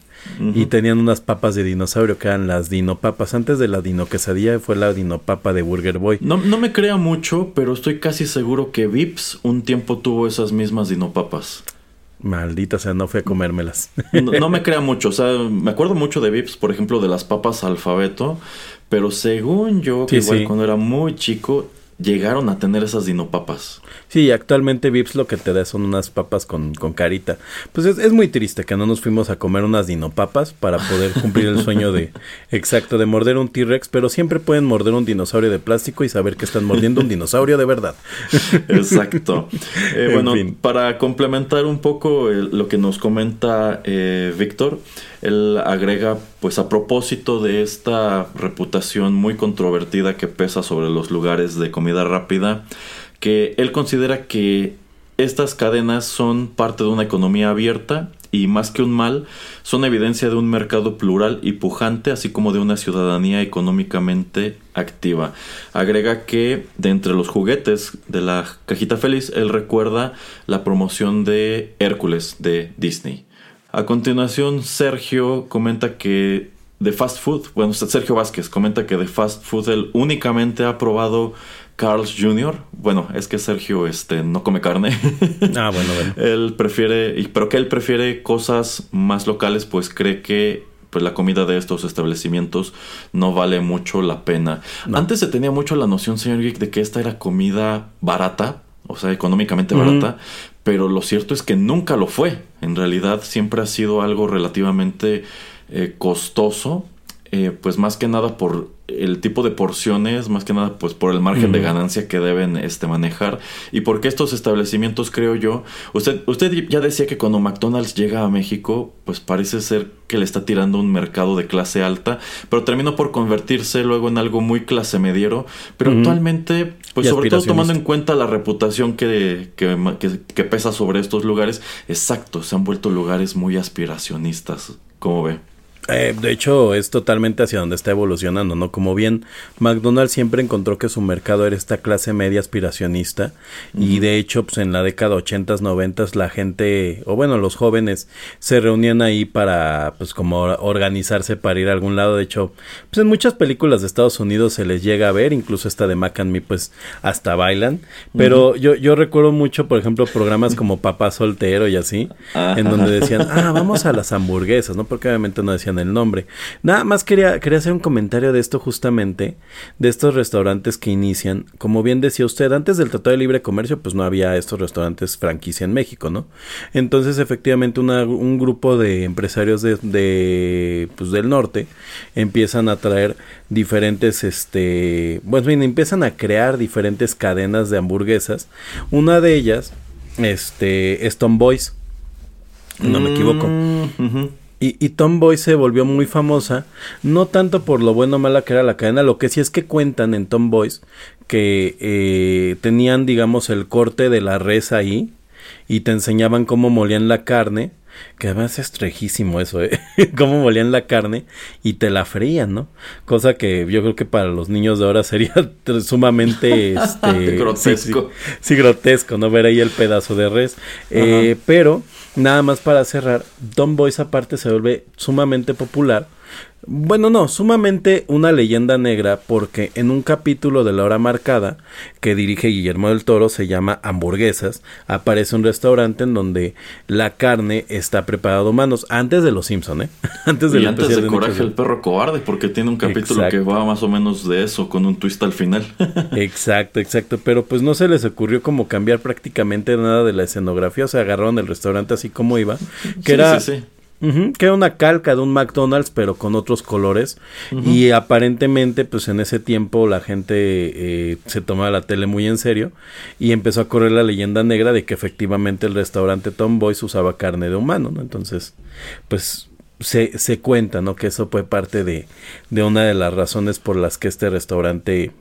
y tenían unas papas de dinosaurio que eran las dinopapas. Antes de la dino quesadilla fue la dinopapa de Burger Boy. No, no me crea mucho, pero estoy casi seguro que Vips un tiempo tuvo esas mismas dinopapas. Maldita sea, no fui a comérmelas. No, me crea mucho, o sea, me acuerdo mucho de Vips, por ejemplo, de las papas alfabeto, pero según yo, que igual cuando era muy chico, llegaron a tener esas dinopapas. Sí, actualmente Vips lo que te da son unas papas con, con carita. Pues es, es, muy triste que no nos fuimos a comer unas dinopapas para poder cumplir el sueño de, exacto, de morder un T-Rex, pero siempre pueden morder un dinosaurio de plástico y saber que están mordiendo un dinosaurio de verdad. Exacto. Eh, bueno, para complementar un poco lo que nos comenta eh, Víctor, él agrega, pues a propósito de esta reputación muy controvertida que pesa sobre los lugares de comida rápida, que él considera que estas cadenas son parte de una economía abierta y más que un mal, son evidencia de un mercado plural y pujante, así como de una ciudadanía económicamente activa. Agrega que de entre los juguetes de la cajita feliz, él recuerda la promoción de Hércules de Disney. A continuación, Sergio comenta que de fast food, bueno, Sergio Vázquez comenta que de fast food él únicamente ha probado Carl's Jr. Bueno, es que Sergio este, no come carne. Ah, bueno, bueno. él prefiere, pero que él prefiere cosas más locales, pues cree que pues la comida de estos establecimientos no vale mucho la pena. Antes se tenía mucho la noción, señor Geek, de que esta era comida barata, o sea, económicamente barata, pero lo cierto es que nunca lo fue. En realidad siempre ha sido algo relativamente eh, costoso, eh, pues más que nada por el tipo de porciones, más que nada pues por el margen de ganancia que deben este, manejar. Y porque estos establecimientos creo yo, usted, usted ya decía que cuando McDonald's llega a México pues parece ser que le está tirando un mercado de clase alta, pero terminó por convertirse luego en algo muy clase mediero, pero actualmente pues sobre todo tomando en cuenta la reputación que, que, que, pesa sobre estos lugares, exacto, se han vuelto lugares muy aspiracionistas, ¿cómo ve? Eh, de hecho, es totalmente hacia donde está evolucionando, ¿no? Como bien, McDonald's siempre encontró que su mercado era esta clase media aspiracionista y de hecho, pues en la década 80 90 la gente, o bueno, los jóvenes se reunían ahí para, pues como organizarse para ir a algún lado. De hecho, pues en muchas películas de Estados Unidos se les llega a ver, incluso esta de Mac and Me, pues hasta bailan. Pero yo, yo recuerdo mucho, por ejemplo, programas como Papá Soltero y así, en donde decían, ah, vamos a las hamburguesas, ¿no? Porque obviamente no decían el nombre. Nada más quería, quería hacer un comentario de esto justamente, de estos restaurantes que inician. Como bien decía usted, antes del Tratado de Libre Comercio, pues no había estos restaurantes franquicia en México, ¿no? Entonces, efectivamente, un grupo de empresarios de, de, pues, del norte empiezan a traer diferentes, este, bueno, bien, empiezan a crear diferentes cadenas de hamburguesas. Una de ellas, este, es Tom Boys. No me equivoco. Mm, y, y Tomboy se volvió muy famosa, no tanto por lo bueno o mala que era la cadena, lo que sí es que cuentan en Tomboys que eh, tenían, digamos, el corte de la res ahí y te enseñaban cómo molían la carne, que además es trejísimo eso, ¿eh? cómo molían la carne y te la frían, ¿no? Cosa que yo creo que para los niños de ahora sería sumamente este, grotesco. Sí, sí, grotesco, ¿no? Ver ahí el pedazo de res. Eh, pero Nada más para cerrar, Don Boys aparte se vuelve sumamente popular bueno, no, sumamente una leyenda negra porque en un capítulo de La Hora Marcada que dirige Guillermo del Toro se llama Hamburguesas, aparece un restaurante en donde la carne está preparada a humanos, antes de Los Simpson, ¿eh? antes de, y antes de, Coraje el perro cobarde porque tiene un capítulo que va más o menos de eso con un twist al final. exacto, exacto, pero pues no se les ocurrió como cambiar prácticamente nada de la escenografía, o sea, agarraron el restaurante así como iba, que era... Sí, sí que era una calca de un McDonald's, pero con otros colores. Y aparentemente, pues en ese tiempo la gente eh, se tomaba la tele muy en serio y empezó a correr la leyenda negra de que efectivamente el restaurante Tom Boys usaba carne de humano, ¿no? Entonces, pues se, se cuenta, ¿no? Que eso fue parte de, de una de las razones por las que este restaurante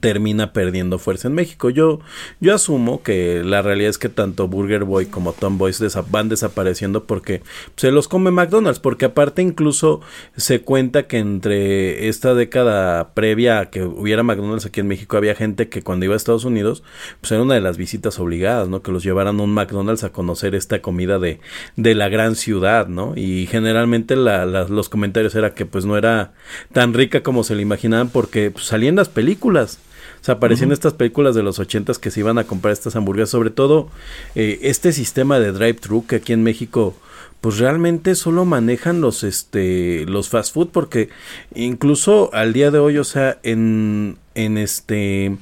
termina perdiendo fuerza en México. Yo, yo asumo que la realidad es que tanto Burger Boy como Tom Boys van desapareciendo porque se los come McDonald's, porque aparte incluso se cuenta que entre esta década previa a que hubiera McDonald's aquí en México había gente que cuando iba a Estados Unidos, pues era una de las visitas obligadas, ¿no? Que los llevaran a un McDonald's a conocer esta comida de, de la gran ciudad, ¿no? Y generalmente los comentarios era que pues no era tan rica como se le imaginaban porque pues, salían las películas o sea, aparecían estas películas de los ochentas que se iban a comprar estas hamburguesas, sobre todo eh, este sistema de drive-thru que aquí en México pues realmente solo manejan los este los fast food porque incluso al día de hoy, o sea, en en este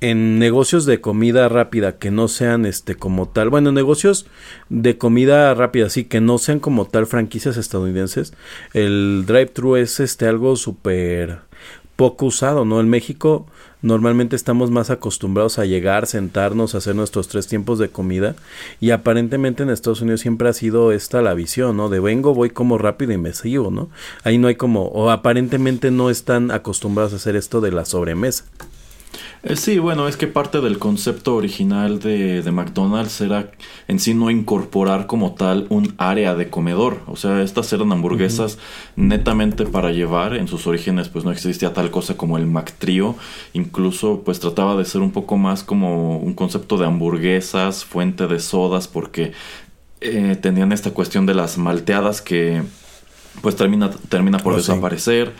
en negocios de comida rápida que no sean este como tal, bueno, negocios de comida rápida sí que no sean como tal franquicias estadounidenses, el drive-thru es este algo súper poco usado, ¿no? En México normalmente estamos más acostumbrados a llegar, sentarnos, hacer nuestros tres tiempos de comida y aparentemente en Estados Unidos siempre ha sido esta la visión, ¿no? De vengo, voy como rápido y me sigo, ¿no? Ahí no hay como, o aparentemente no están acostumbrados a hacer esto de la sobremesa. Eh, sí, bueno, es que parte del concepto original de, de, McDonald's era en sí no incorporar como tal un área de comedor. O sea, estas eran hamburguesas netamente para llevar. En sus orígenes pues no existía tal cosa como el McTrio. Incluso pues trataba de ser un poco más como un concepto de hamburguesas, fuente de sodas, porque eh, tenían esta cuestión de las malteadas que pues termina, termina por oh, desaparecer.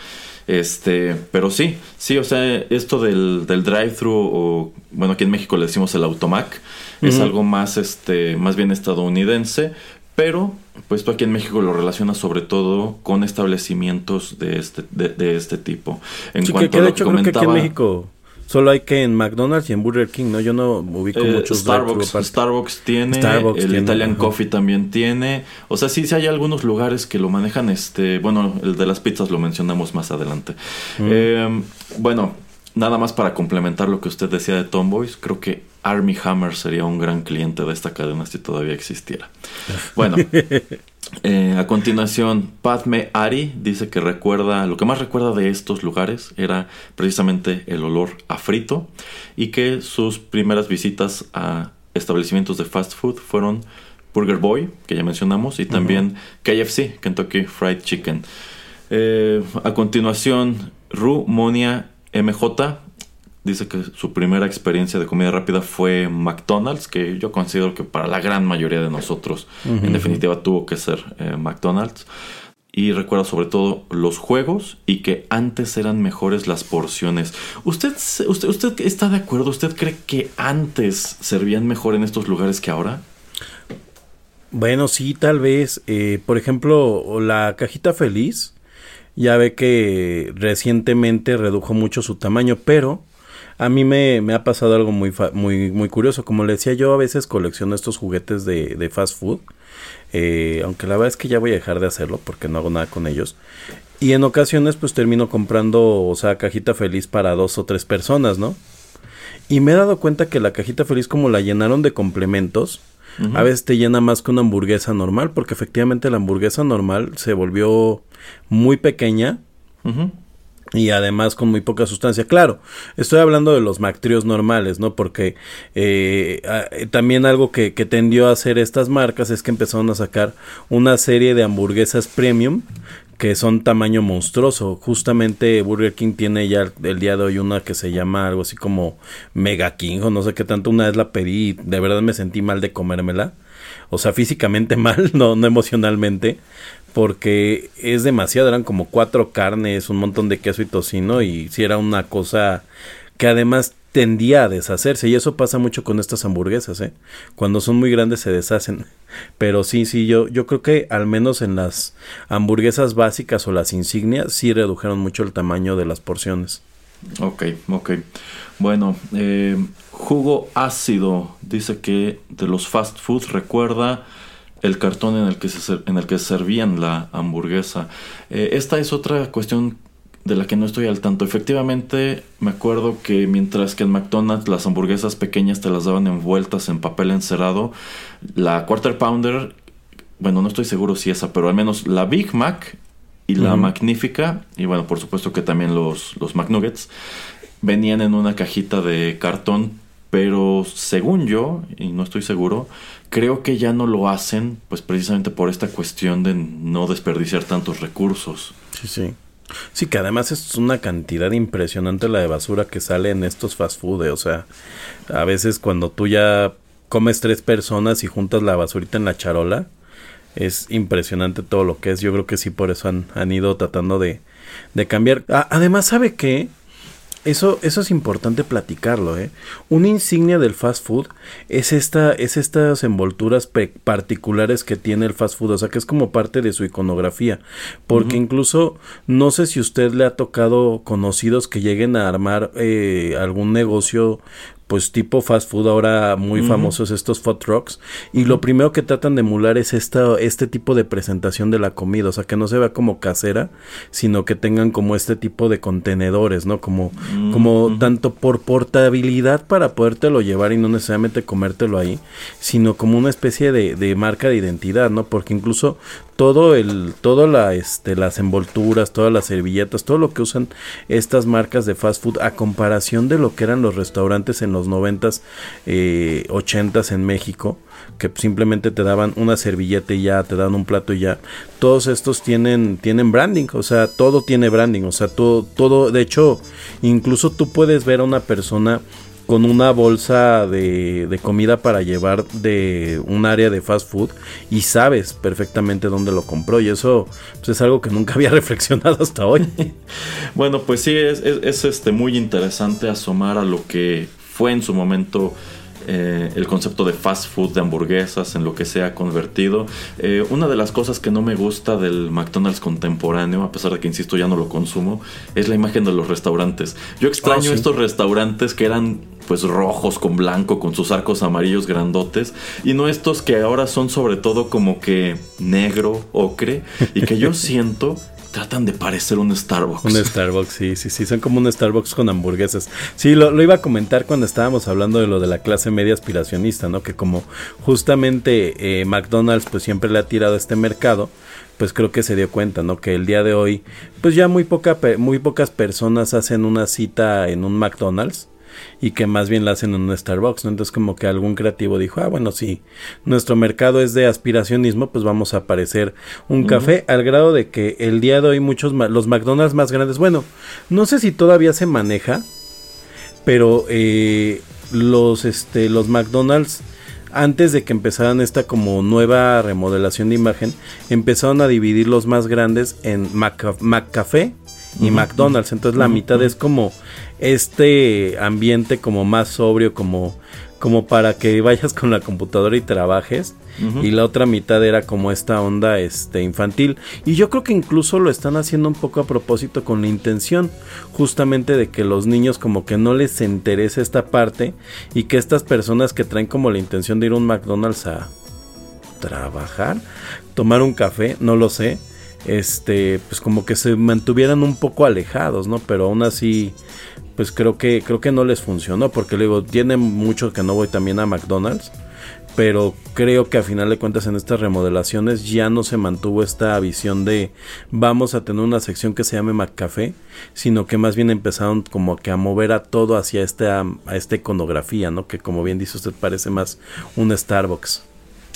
Este, pero sí, sí, o sea, esto del, del drive-thru, o bueno, aquí en México le decimos el automac, es algo más, este, más bien estadounidense, pero pues tú aquí en México lo relacionas sobre todo con establecimientos de este, de, este tipo. En cuanto a lo que comentaba, aquí en México Solo hay que en McDonald's y en Burger King, ¿no? Yo no ubico eh, muchos Starbucks, Starbucks tiene, el Italian Coffee también tiene. O sea, sí, sí hay algunos lugares que lo manejan, este, bueno, el de las pizzas lo mencionamos más adelante. Mm. Eh, bueno, nada más para complementar lo que usted decía de Tomboys, creo que Army Hammer sería un gran cliente de esta cadena si todavía existiera. Bueno, Eh, a continuación, Padme Ari dice que recuerda, lo que más recuerda de estos lugares era precisamente el olor a frito y que sus primeras visitas a establecimientos de fast food fueron Burger Boy, que ya mencionamos, y también KFC, Kentucky Fried Chicken. Eh, a continuación, Ru Monia MJ dice que su primera experiencia de comida rápida fue McDonald's, que yo considero que para la gran mayoría de nosotros, en definitiva, tuvo que ser eh, McDonald's. Y recuerda sobre todo los juegos y que antes eran mejores las porciones. ¿Usted, usted, ¿Usted está de acuerdo? ¿Usted cree que antes servían mejor en estos lugares que ahora? Bueno, sí, tal vez. Eh, por ejemplo, la cajita feliz, ya ve que recientemente redujo mucho su tamaño, pero a mí me, me ha pasado algo muy, muy, muy curioso. Como le decía, yo a veces colecciono estos juguetes de, de fast food. Eh, aunque la verdad es que ya voy a dejar de hacerlo porque no hago nada con ellos. Y en ocasiones pues termino comprando, o sea, cajita feliz para dos o tres personas, ¿no? Y me he dado cuenta que la cajita feliz como la llenaron de complementos, a veces te llena más que una hamburguesa normal, porque efectivamente la hamburguesa normal se volvió muy pequeña. Y además con muy poca sustancia. Claro, estoy hablando de los Mactrios normales, ¿no? Porque eh, también algo que, que, tendió a hacer estas marcas es que empezaron a sacar una serie de hamburguesas premium que son tamaño monstruoso. Justamente Burger King tiene ya el día de hoy una que se llama algo así como Mega King o no sé qué tanto. Una vez la pedí y de verdad me sentí mal de comérmela. O sea, físicamente mal, no, no emocionalmente. Porque es demasiado, eran como cuatro carnes, un montón de queso y tocino. Y si era una cosa que además tendía a deshacerse y eso pasa mucho con estas hamburguesas, ¿eh? Cuando son muy grandes se deshacen. Pero sí, sí, yo, yo creo que al menos en las hamburguesas básicas o las insignias sí redujeron mucho el tamaño de las porciones. Ok, ok. Bueno, eh, jugo ácido dice que de los fast foods recuerda el cartón en el que se, en el que servían la hamburguesa. Eh, esta es otra cuestión de la que no estoy al tanto. Efectivamente, me acuerdo que mientras que en McDonald's las hamburguesas pequeñas te las daban envueltas en papel encerado, la Quarter Pounder, bueno, no estoy seguro si esa, pero al menos la Big Mac y la Magnífica, y bueno, por supuesto que también los, los McNuggets, venían en una cajita de cartón, pero según yo, y no estoy seguro, creo que ya no lo hacen, pues precisamente por esta cuestión de no desperdiciar tantos recursos. Sí, sí. Sí, que además es una cantidad impresionante la de basura que sale en estos fast food. Eh, o sea, a veces cuando tú ya comes tres personas y juntas la basurita en la charola, es impresionante todo lo que es. Yo creo que sí, por eso han, han ido tratando de, de cambiar. además, ¿sabe qué? Eso, eso es importante platicarlo, ¿eh? Una insignia del fast food es esta, es estas envolturas particulares que tiene el fast food, o sea que es como parte de su iconografía, porque incluso no sé si usted le ha tocado conocidos que lleguen a armar eh, algún negocio pues tipo fast food ahora muy famosos estos food trucks y lo primero que tratan de emular es esta, este tipo de presentación de la comida, o sea que no se vea como casera, sino que tengan como este tipo de contenedores, ¿no? Como, como tanto por portabilidad para podértelo llevar y no necesariamente comértelo ahí, sino como una especie de, de marca de identidad, ¿no? Porque incluso todo el todo la este las envolturas todas las servilletas todo lo que usan estas marcas de fast food a comparación de lo que eran los restaurantes en los noventas eh, ochentas en México que simplemente te daban una servilleta y ya te dan un plato y ya. Todos estos tienen tienen branding o sea todo tiene branding o sea todo todo de hecho incluso tú puedes ver a una persona con una bolsa de, comida para llevar de un área de fast food y sabes perfectamente dónde lo compró y eso pues, es algo que nunca había reflexionado hasta hoy. bueno, pues sí, es, es, este, muy interesante asomar a lo que fue en su momento eh, el concepto de fast food, de hamburguesas, en lo que se ha convertido. Eh, una de las cosas que no me gusta del McDonald's contemporáneo, a pesar de que insisto ya no lo consumo, es la imagen de los restaurantes. Yo extraño oh, estos restaurantes que eran pues rojos con blanco, con sus arcos amarillos grandotes, y no estos que ahora son sobre todo como que negro, ocre, y que yo siento tratan de parecer un Starbucks. Un Starbucks, sí, sí, sí, son como un Starbucks con hamburguesas. Sí, lo, iba a comentar cuando estábamos hablando de lo de la clase media aspiracionista, ¿no? Que como justamente eh, McDonald's pues siempre le ha tirado a este mercado, pues creo que se dio cuenta, ¿no? Que el día de hoy, pues ya muy, poca, muy pocas personas hacen una cita en un McDonald's y que más bien la hacen en un Starbucks, ¿no? Entonces como que algún creativo dijo, ah, bueno, si nuestro mercado es de aspiracionismo, pues vamos a aparecer un café al grado de que el día de hoy muchos, los McDonald's más grandes, bueno, no sé si todavía se maneja, pero eh, los, este, los McDonald's antes de que empezaran esta como nueva remodelación de imagen, empezaron a dividir los más grandes en McCafé y McDonald's. Entonces la mitad es como este ambiente como más sobrio, como, como para que vayas con la computadora y trabajes. Y la otra mitad era como esta onda este, infantil. Y yo creo que incluso lo están haciendo un poco a propósito con la intención justamente de que los niños como que no les interese esta parte y que estas personas que traen como la intención de ir a un McDonald's a trabajar, tomar un café, no lo sé este, pues como que se mantuvieran un poco alejados, ¿no? Pero aún así, pues creo que, creo que no les funcionó, porque luego tiene mucho que no voy también a McDonald's, pero creo que a final de cuentas en estas remodelaciones ya no se mantuvo esta visión de vamos a tener una sección que se llame McCafé, sino que más bien empezaron como que a mover a todo hacia esta, esta iconografía, ¿no? Que como bien dice usted parece más un Starbucks.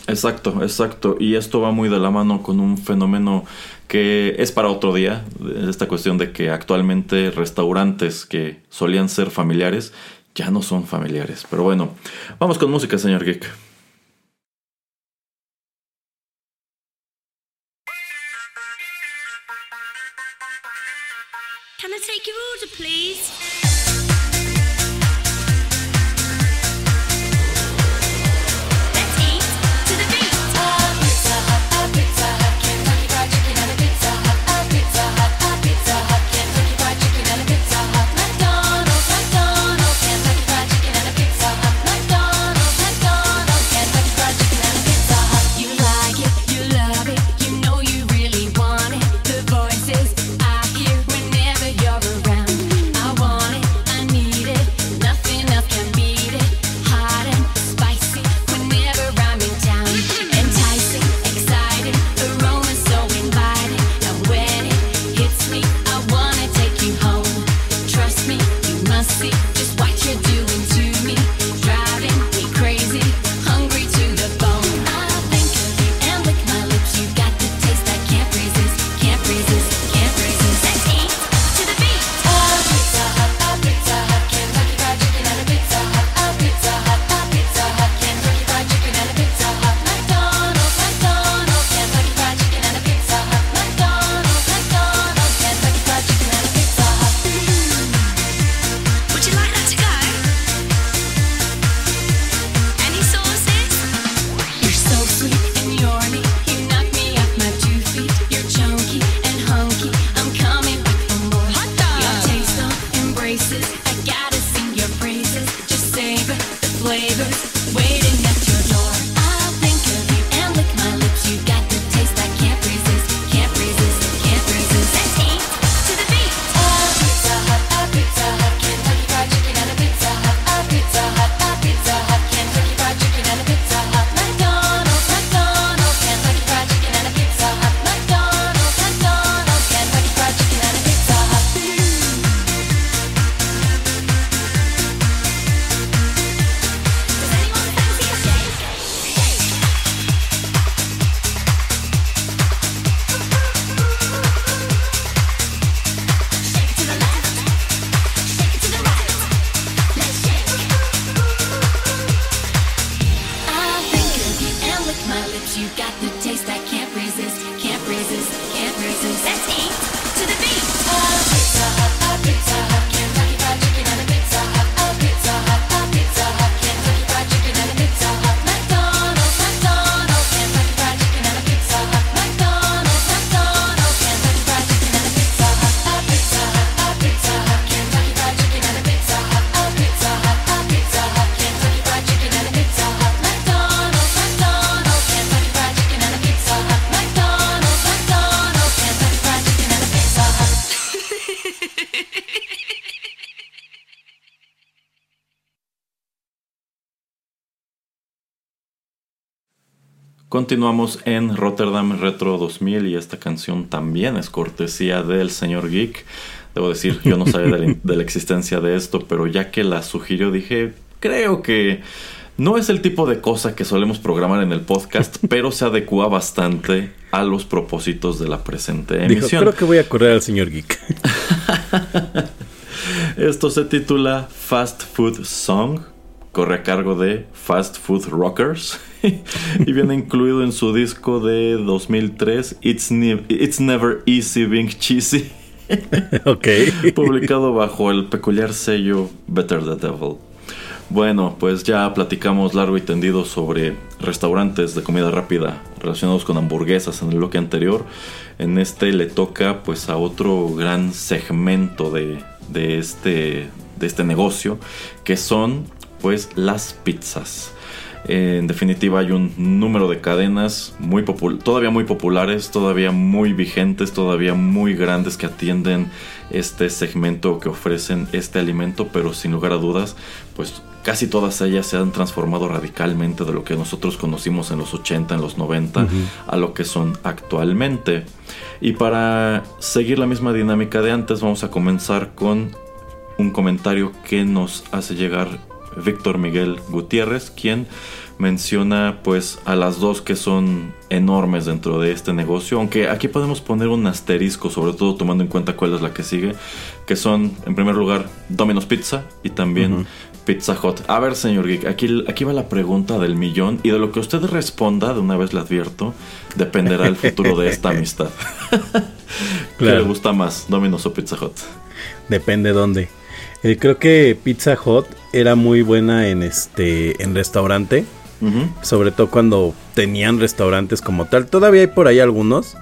Exacto, exacto. Y esto va muy de la mano con un fenómeno que es para otro día, esta cuestión de que actualmente restaurantes que solían ser familiares ya no son familiares. Pero bueno, vamos con música, señor Geek. Can I take your order, please? Continuamos en Rotterdam Retro 2000 y esta canción también es cortesía del señor Geek. Debo decir, yo no sabía de la, de la existencia de esto, pero ya que la sugirió dije, creo que no es el tipo de cosa que solemos programar en el podcast, pero se adecua bastante a los propósitos de la presente Dijo, emisión. creo que voy a correr al señor Geek. Esto se titula Fast Food Song, corre a cargo de Fast Food Rockers y viene incluido en su disco de 2003 It's, Ne- It's Never Easy Being Cheesy, ok. publicado bajo el peculiar sello Better the Devil. Bueno, pues ya platicamos largo y tendido sobre restaurantes de comida rápida relacionados con hamburguesas en el bloque anterior. En este le toca pues a otro gran segmento de, de este, de este negocio que son pues las pizzas. En definitiva hay un número de cadenas muy todavía muy populares, todavía muy vigentes, todavía muy grandes que atienden este segmento que ofrecen este alimento, pero sin lugar a dudas, pues casi todas ellas se han transformado radicalmente de lo que nosotros conocimos en los 80, en los 90, a lo que son actualmente. Y para seguir la misma dinámica de antes, vamos a comenzar con un comentario que nos hace llegar Víctor Miguel Gutiérrez, quien menciona pues a las dos que son enormes dentro de este negocio, aunque aquí podemos poner un asterisco, sobre todo tomando en cuenta cuál es la que sigue, que son en primer lugar Domino's Pizza y también Pizza Hut. A ver, señor Geek, aquí, aquí va la pregunta del millón y de lo que usted responda, de una vez le advierto, dependerá el futuro de esta amistad. ¿Qué Claro. le gusta más, Domino's o Pizza Hut? Depende dónde. Eh, creo que Pizza Hut era muy buena en este en restaurante, sobre todo cuando tenían restaurantes como tal. Todavía hay por ahí algunos.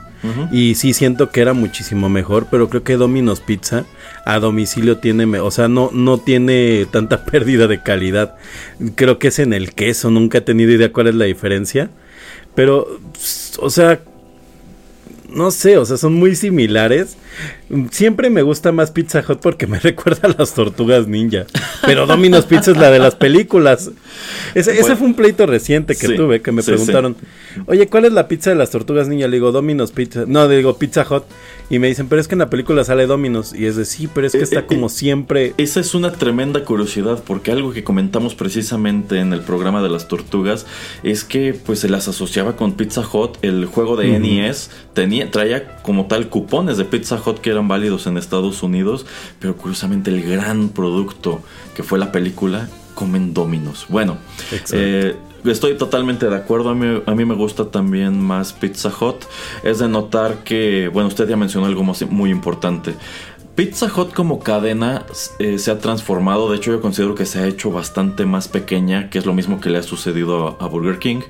Y sí siento que era muchísimo mejor, pero creo que Domino's Pizza a domicilio tiene, o sea, no no tiene tanta pérdida de calidad. Creo que es en el queso, nunca he tenido idea cuál es la diferencia, pero o sea, no sé, o sea, son muy similares. Siempre me gusta más Pizza Hut porque me recuerda a las tortugas ninja. Pero Domino's Pizza es la de las películas. Ese, ese fue un pleito reciente que sí, tuve, que me sí, preguntaron, oye, ¿cuál es la pizza de las tortugas ninja? Le digo, Domino's Pizza. No, le digo, Pizza Hut. Y me dicen, pero es que en la película sale Domino's. Y es de, sí, pero es que Eh, está eh, como eh, siempre... Esa es una tremenda curiosidad porque algo que comentamos precisamente en el programa de las tortugas es que pues se las asociaba con Pizza Hut, el juego de NES tenía traía como tal cupones de Pizza Hut que eran válidos en Estados Unidos, pero curiosamente el gran producto que fue la película comen Dominos. Bueno, eh, Estoy totalmente de acuerdo. A mí, a mí me gusta también más Pizza Hut. Es de notar que, bueno, usted ya mencionó algo muy importante. Pizza Hut como cadena eh, se ha transformado, de hecho yo considero que se ha hecho bastante más pequeña, que es lo mismo que le ha sucedido a, a Burger King,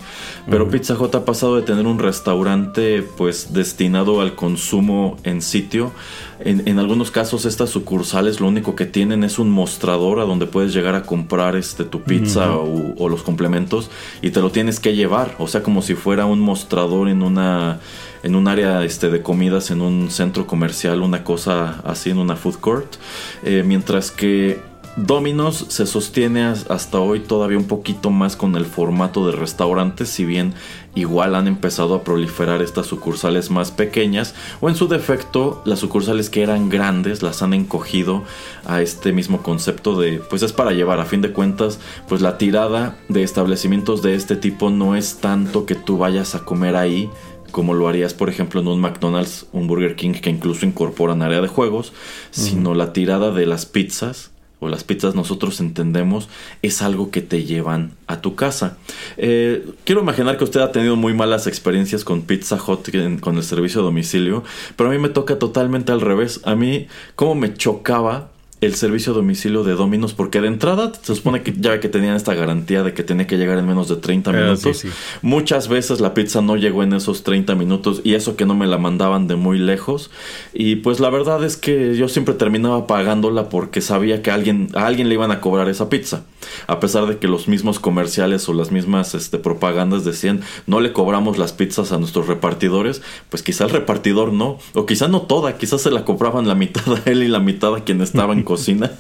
pero Pizza Hut ha pasado de tener un restaurante pues destinado al consumo en sitio. En, en algunos casos estas sucursales lo único que tienen es un mostrador a donde puedes llegar a comprar este tu pizza o, o los complementos y te lo tienes que llevar, o sea como si fuera un mostrador en una en un área este, de comidas en un centro comercial, una cosa así en una food court. Eh, mientras que Domino's se sostiene as- hasta hoy todavía un poquito más con el formato de restaurantes, si bien igual han empezado a proliferar estas sucursales más pequeñas, o en su defecto, las sucursales que eran grandes las han encogido a este mismo concepto de, pues es para llevar, a fin de cuentas, pues la tirada de establecimientos de este tipo no es tanto que tú vayas a comer ahí, como lo harías, por ejemplo, en un McDonald's, un Burger King que incluso incorporan área de juegos, sino la tirada de las pizzas o las pizzas nosotros entendemos es algo que te llevan a tu casa. Eh, quiero imaginar que usted ha tenido muy malas experiencias con Pizza Hut, con el servicio a domicilio, pero a mí me toca totalmente al revés. A mí, como me chocaba el servicio a domicilio de Domino's, porque de entrada se supone que ya que tenían esta garantía de que tenía que llegar en menos de 30 Ah, minutos. sí, sí. Muchas veces la pizza no llegó en esos 30 minutos y eso que no me la mandaban de muy lejos. Y pues la verdad es que yo siempre terminaba pagándola porque sabía que a alguien, a alguien le iban a cobrar esa pizza. A pesar de que los mismos comerciales o las mismas este, propagandas decían no le cobramos las pizzas a nuestros repartidores, pues quizá el repartidor no. O quizá no toda, quizás se la cobraban la mitad a él y la mitad a quien estaba en cocina.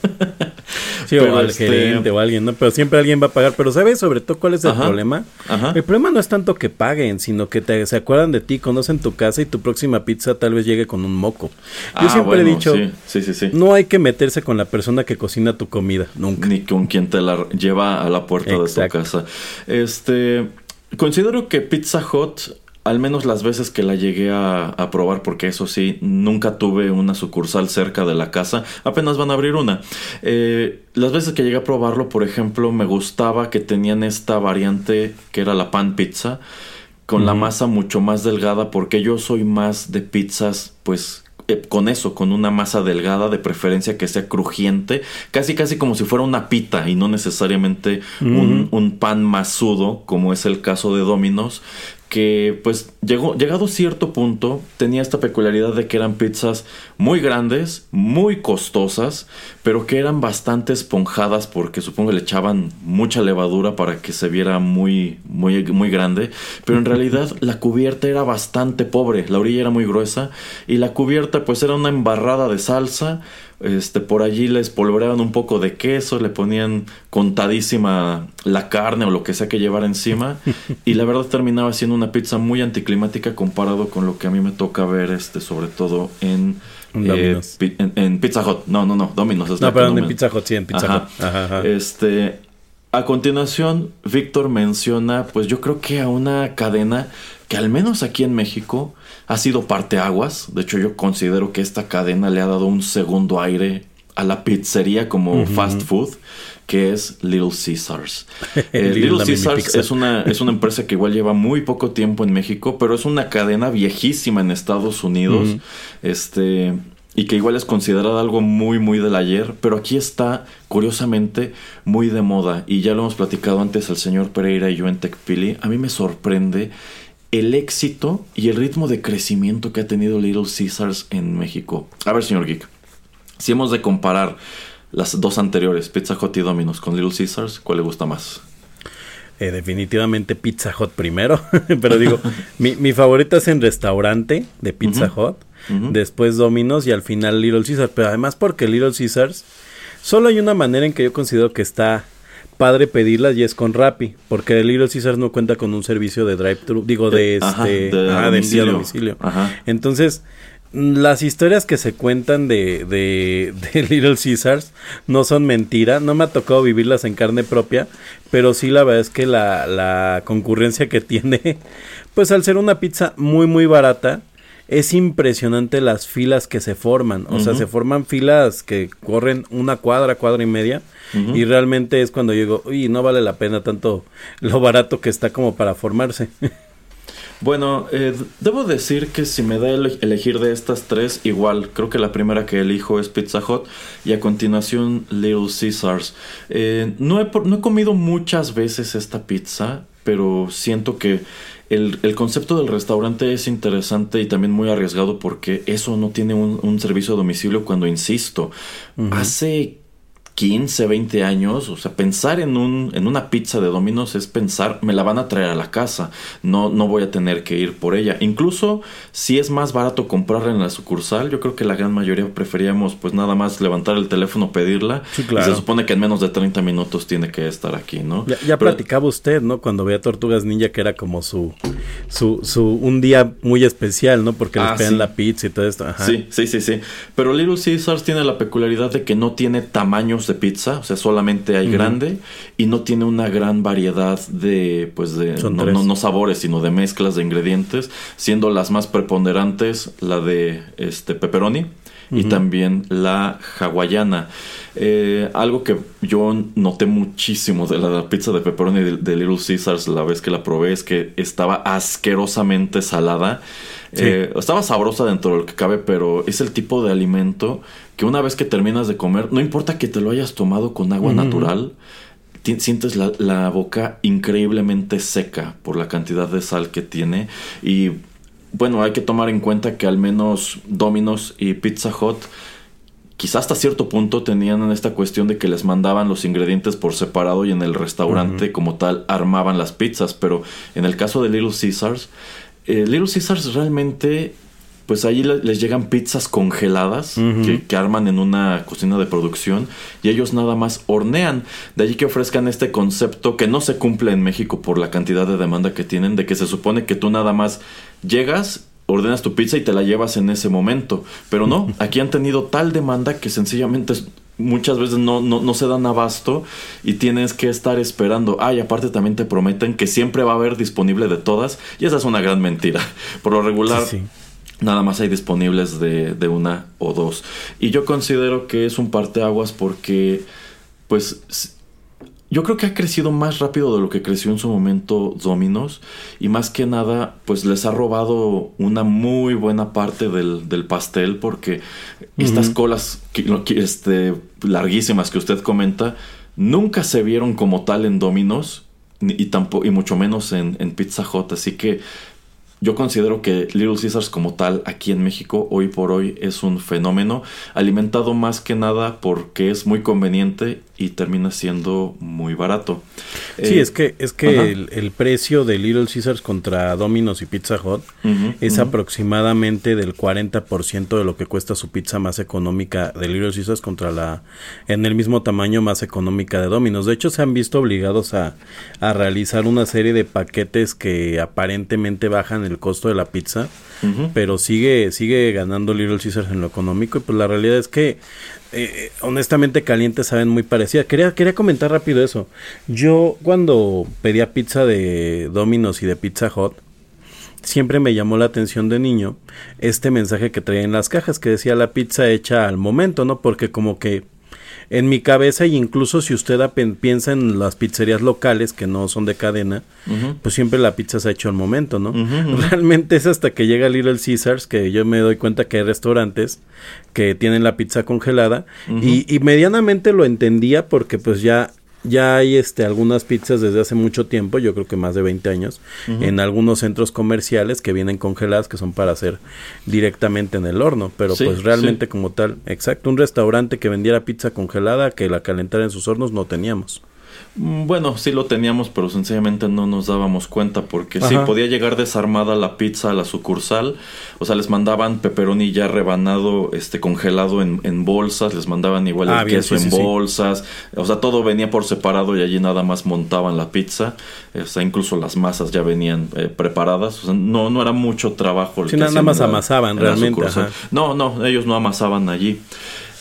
Sí, Pero o al este- gerente o alguien, ¿no? Pero siempre alguien va a pagar. Pero ¿sabes sobre todo cuál es el Ajá, problema? ajá. El problema no es tanto que paguen, sino que te, se acuerdan de ti, conocen tu casa y tu próxima pizza tal vez llegue con un moco. Yo Ah, siempre he dicho, Sí, sí, sí. sí. no hay que meterse con la persona que cocina tu comida, nunca. Ni con quien te la lleva a la puerta Exacto. de tu casa. Este. Considero que Pizza Hut. Al menos las veces que la llegué a, a probar, porque eso sí, nunca tuve una sucursal cerca de la casa, apenas van a abrir una. Eh, las veces que llegué a probarlo, por ejemplo, me gustaba que tenían esta variante que era la pan pizza, con la masa mucho más delgada, porque yo soy más de pizzas, pues eh, con eso, con una masa delgada, de preferencia que sea crujiente, casi casi como si fuera una pita y no necesariamente un, un pan masudo, como es el caso de Domino's, que pues llegó, llegado cierto punto tenía esta peculiaridad de que eran pizzas muy grandes, muy costosas, pero que eran bastante esponjadas porque supongo le echaban mucha levadura para que se viera muy, muy, muy grande, pero en realidad la cubierta era bastante pobre, la orilla era muy gruesa y la cubierta pues era una embarrada de salsa, este, por allí les polvoreaban un poco de queso, le ponían contadísima la carne o lo que sea que llevara encima. y la verdad terminaba siendo una pizza muy anticlimática comparado con lo que a mí me toca ver, este, sobre todo en, eh, pi- en, en Pizza Hut. No, no, no, Domino's es No, perdón, no en me- Pizza Hut, sí, en Pizza Ajá. Hut. Ajá, ajá. Este, a continuación, Víctor menciona, pues yo creo que a una cadena que al menos aquí en México ha sido parteaguas. De hecho, yo considero que esta cadena le ha dado un segundo aire a la pizzería como fast food, que es Little Caesars. Eh, Little, Caesars es una, es una empresa que igual lleva muy poco tiempo en México, pero es una cadena viejísima en Estados Unidos. Este. Y que igual es considerada algo muy, muy del ayer. Pero aquí está, curiosamente, muy de moda. Y ya lo hemos platicado antes el señor Pereira y yo en TechPili. A mí me sorprende el éxito y el ritmo de crecimiento que ha tenido Little Caesars en México. A ver, señor Geek. Si hemos de comparar las dos anteriores, Pizza Hut y Domino's, con Little Caesars, ¿cuál le gusta más? Eh, definitivamente Pizza Hut primero, pero digo, mi, mi favorita es en restaurante de Pizza Hut, después Domino's y al final Little Caesars, pero además porque Little Caesars solo hay una manera en que yo considero que está padre pedirlas y es con Rappi, porque Little Caesars no cuenta con un servicio de drive-thru, digo de Eh, ajá, este, de ah, de domicilio. domicilio. Ajá. Entonces, las historias que se cuentan de, de, de Little Caesars no son mentira. No me ha tocado vivirlas en carne propia, pero sí la verdad es que la, la concurrencia que tiene, pues al ser una pizza muy, muy barata, es impresionante las filas que se forman. O sea, se forman filas que corren una cuadra, cuadra y media. Y realmente es cuando yo digo, uy, no vale la pena tanto lo barato que está como para formarse. Bueno, eh, debo decir que si me da ele- elegir de estas tres, igual, creo que la primera que elijo es Pizza Hut y a continuación Little Caesars. Eh, no, he, no he comido muchas veces esta pizza, pero siento que el, el concepto del restaurante es interesante y también muy arriesgado porque eso no tiene un, un servicio a domicilio cuando, insisto, hace 15, 20 años, o sea, pensar en un en una pizza de Domino's es pensar, me la van a traer a la casa, no no voy a tener que ir por ella. Incluso si es más barato comprarla en la sucursal, yo creo que la gran mayoría preferíamos pues nada más levantar el teléfono, pedirla Sí, y se supone que en menos de 30 minutos tiene que estar aquí, ¿no? Ya, ya Pero- platicaba usted, ¿no? Cuando veía Tortugas Ninja que era como su, su, su, un día muy especial, ¿no? Porque les Ah, pedían sí. la pizza y todo esto. Ajá. Sí, sí, sí, sí. Pero Little Caesars tiene la peculiaridad de que no tiene tamaños de pizza, o sea, solamente hay grande y no tiene una gran variedad de, pues, de Son no, tres. no, no sabores, sino de mezclas de ingredientes, siendo las más preponderantes la de este pepperoni y también la hawaiana. Eh, algo que yo noté muchísimo de la pizza de pepperoni de, de Little Caesars la vez que la probé es que estaba asquerosamente salada. Eh, estaba sabrosa dentro de lo que cabe, pero es el tipo de alimento que una vez que terminas de comer, no importa que te lo hayas tomado con agua natural, sientes la, la boca increíblemente seca por la cantidad de sal que tiene. Y bueno, hay que tomar en cuenta que al menos Domino's y Pizza Hut quizás hasta cierto punto tenían esta cuestión de que les mandaban los ingredientes por separado y en el restaurante como tal armaban las pizzas, pero en el caso de Little Caesars, eh, Little Caesars realmente pues ahí le- les llegan pizzas congeladas que, que arman en una cocina de producción y ellos nada más hornean. De allí que ofrezcan este concepto que no se cumple en México por la cantidad de demanda que tienen, de que se supone que tú nada más llegas, ordenas tu pizza y te la llevas en ese momento. Pero no, aquí han tenido tal demanda que sencillamente muchas veces no, no, no se dan abasto y tienes que estar esperando. Ah, y aparte también te prometen que siempre va a haber disponible de todas y esa es una gran mentira. Por lo regular... Sí, sí. Nada más hay disponibles de, de una o dos. Y yo considero que es un parteaguas porque, pues, yo creo que ha crecido más rápido de lo que creció en su momento Dominos. Y más que nada, pues les ha robado una muy buena parte del, del pastel porque estas colas este, larguísimas que usted comenta nunca se vieron como tal en Dominos. Y, tampoco, y mucho menos en, en Pizza Hut. Así que yo considero que Little Caesars como tal aquí en México hoy por hoy es un fenómeno alimentado más que nada porque es muy conveniente y termina siendo muy barato. Sí, Eh, es que, es que el, el precio de Little Caesars contra Domino's y Pizza Hut es aproximadamente del 40% de lo que cuesta su pizza más económica de Little Caesars contra la en el mismo tamaño más económica de Domino's. De hecho, se han visto obligados a, a realizar una serie de paquetes que aparentemente bajan el costo de la pizza, pero sigue sigue ganando Little Caesars en lo económico y pues la realidad es que eh, honestamente calientes saben muy parecida. Quería, quería comentar rápido eso. Yo cuando pedía pizza de Domino's y de Pizza Hut, siempre me llamó la atención de niño este mensaje que traía en las cajas que decía la pizza hecha al momento, ¿no? Porque como que en mi cabeza, y incluso si usted piensa en las pizzerías locales que no son de cadena, pues siempre la pizza se ha hecho al momento, ¿no? Realmente es hasta que llega Little Caesars que yo me doy cuenta que hay restaurantes que tienen la pizza congelada y, y medianamente lo entendía porque pues ya ya hay este algunas pizzas desde hace mucho tiempo, yo creo que más de 20 años, en algunos centros comerciales que vienen congeladas que son para hacer directamente en el horno, pero Sí, pues realmente sí. como tal, exacto, un restaurante que vendiera pizza congelada que la calentara en sus hornos no teníamos. Mm, Bueno, sí lo teníamos, pero sencillamente no nos dábamos cuenta porque sí Ajá. podía llegar desarmada la pizza a la sucursal, o sea, les mandaban pepperoni ya rebanado, este congelado en, en bolsas, les mandaban igual Ah, el bien, queso sí, en sí, sí. bolsas, o sea, todo venía por separado y allí nada más montaban la pizza, o sea, incluso las masas ya venían eh, preparadas, o sea, no no era mucho trabajo. el Sí, que nada más amasaban en realmente. No, no, ellos no amasaban allí.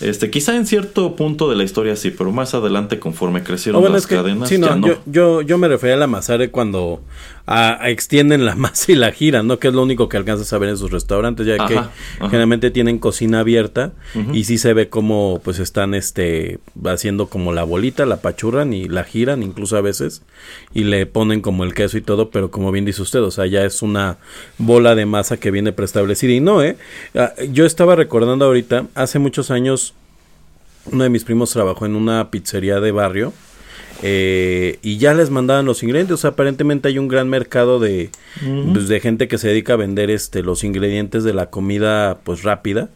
Este, quizá en cierto punto de la historia sí, pero más adelante conforme crecieron bueno, las es que, cadenas, sí, no, ya no. Yo, yo, yo me refería a la masare cuando a- a extienden la masa y la giran, ¿no? Que es lo único que alcanzas a ver en sus restaurantes, ya que Ajá, generalmente tienen cocina abierta y sí se ve como pues están este haciendo como la bolita, la pachurran y la giran incluso a veces y le ponen como el queso y todo, pero como bien dice usted, o sea, ya es una bola de masa que viene preestablecida y no, ¿eh? Ah, Yo estaba recordando ahorita, hace muchos años uno de mis primos trabajó en una pizzería de barrio eh, y ya les mandaban los ingredientes. O sea, aparentemente hay un gran mercado de, pues, de gente que se dedica a vender este los ingredientes de la comida pues rápida.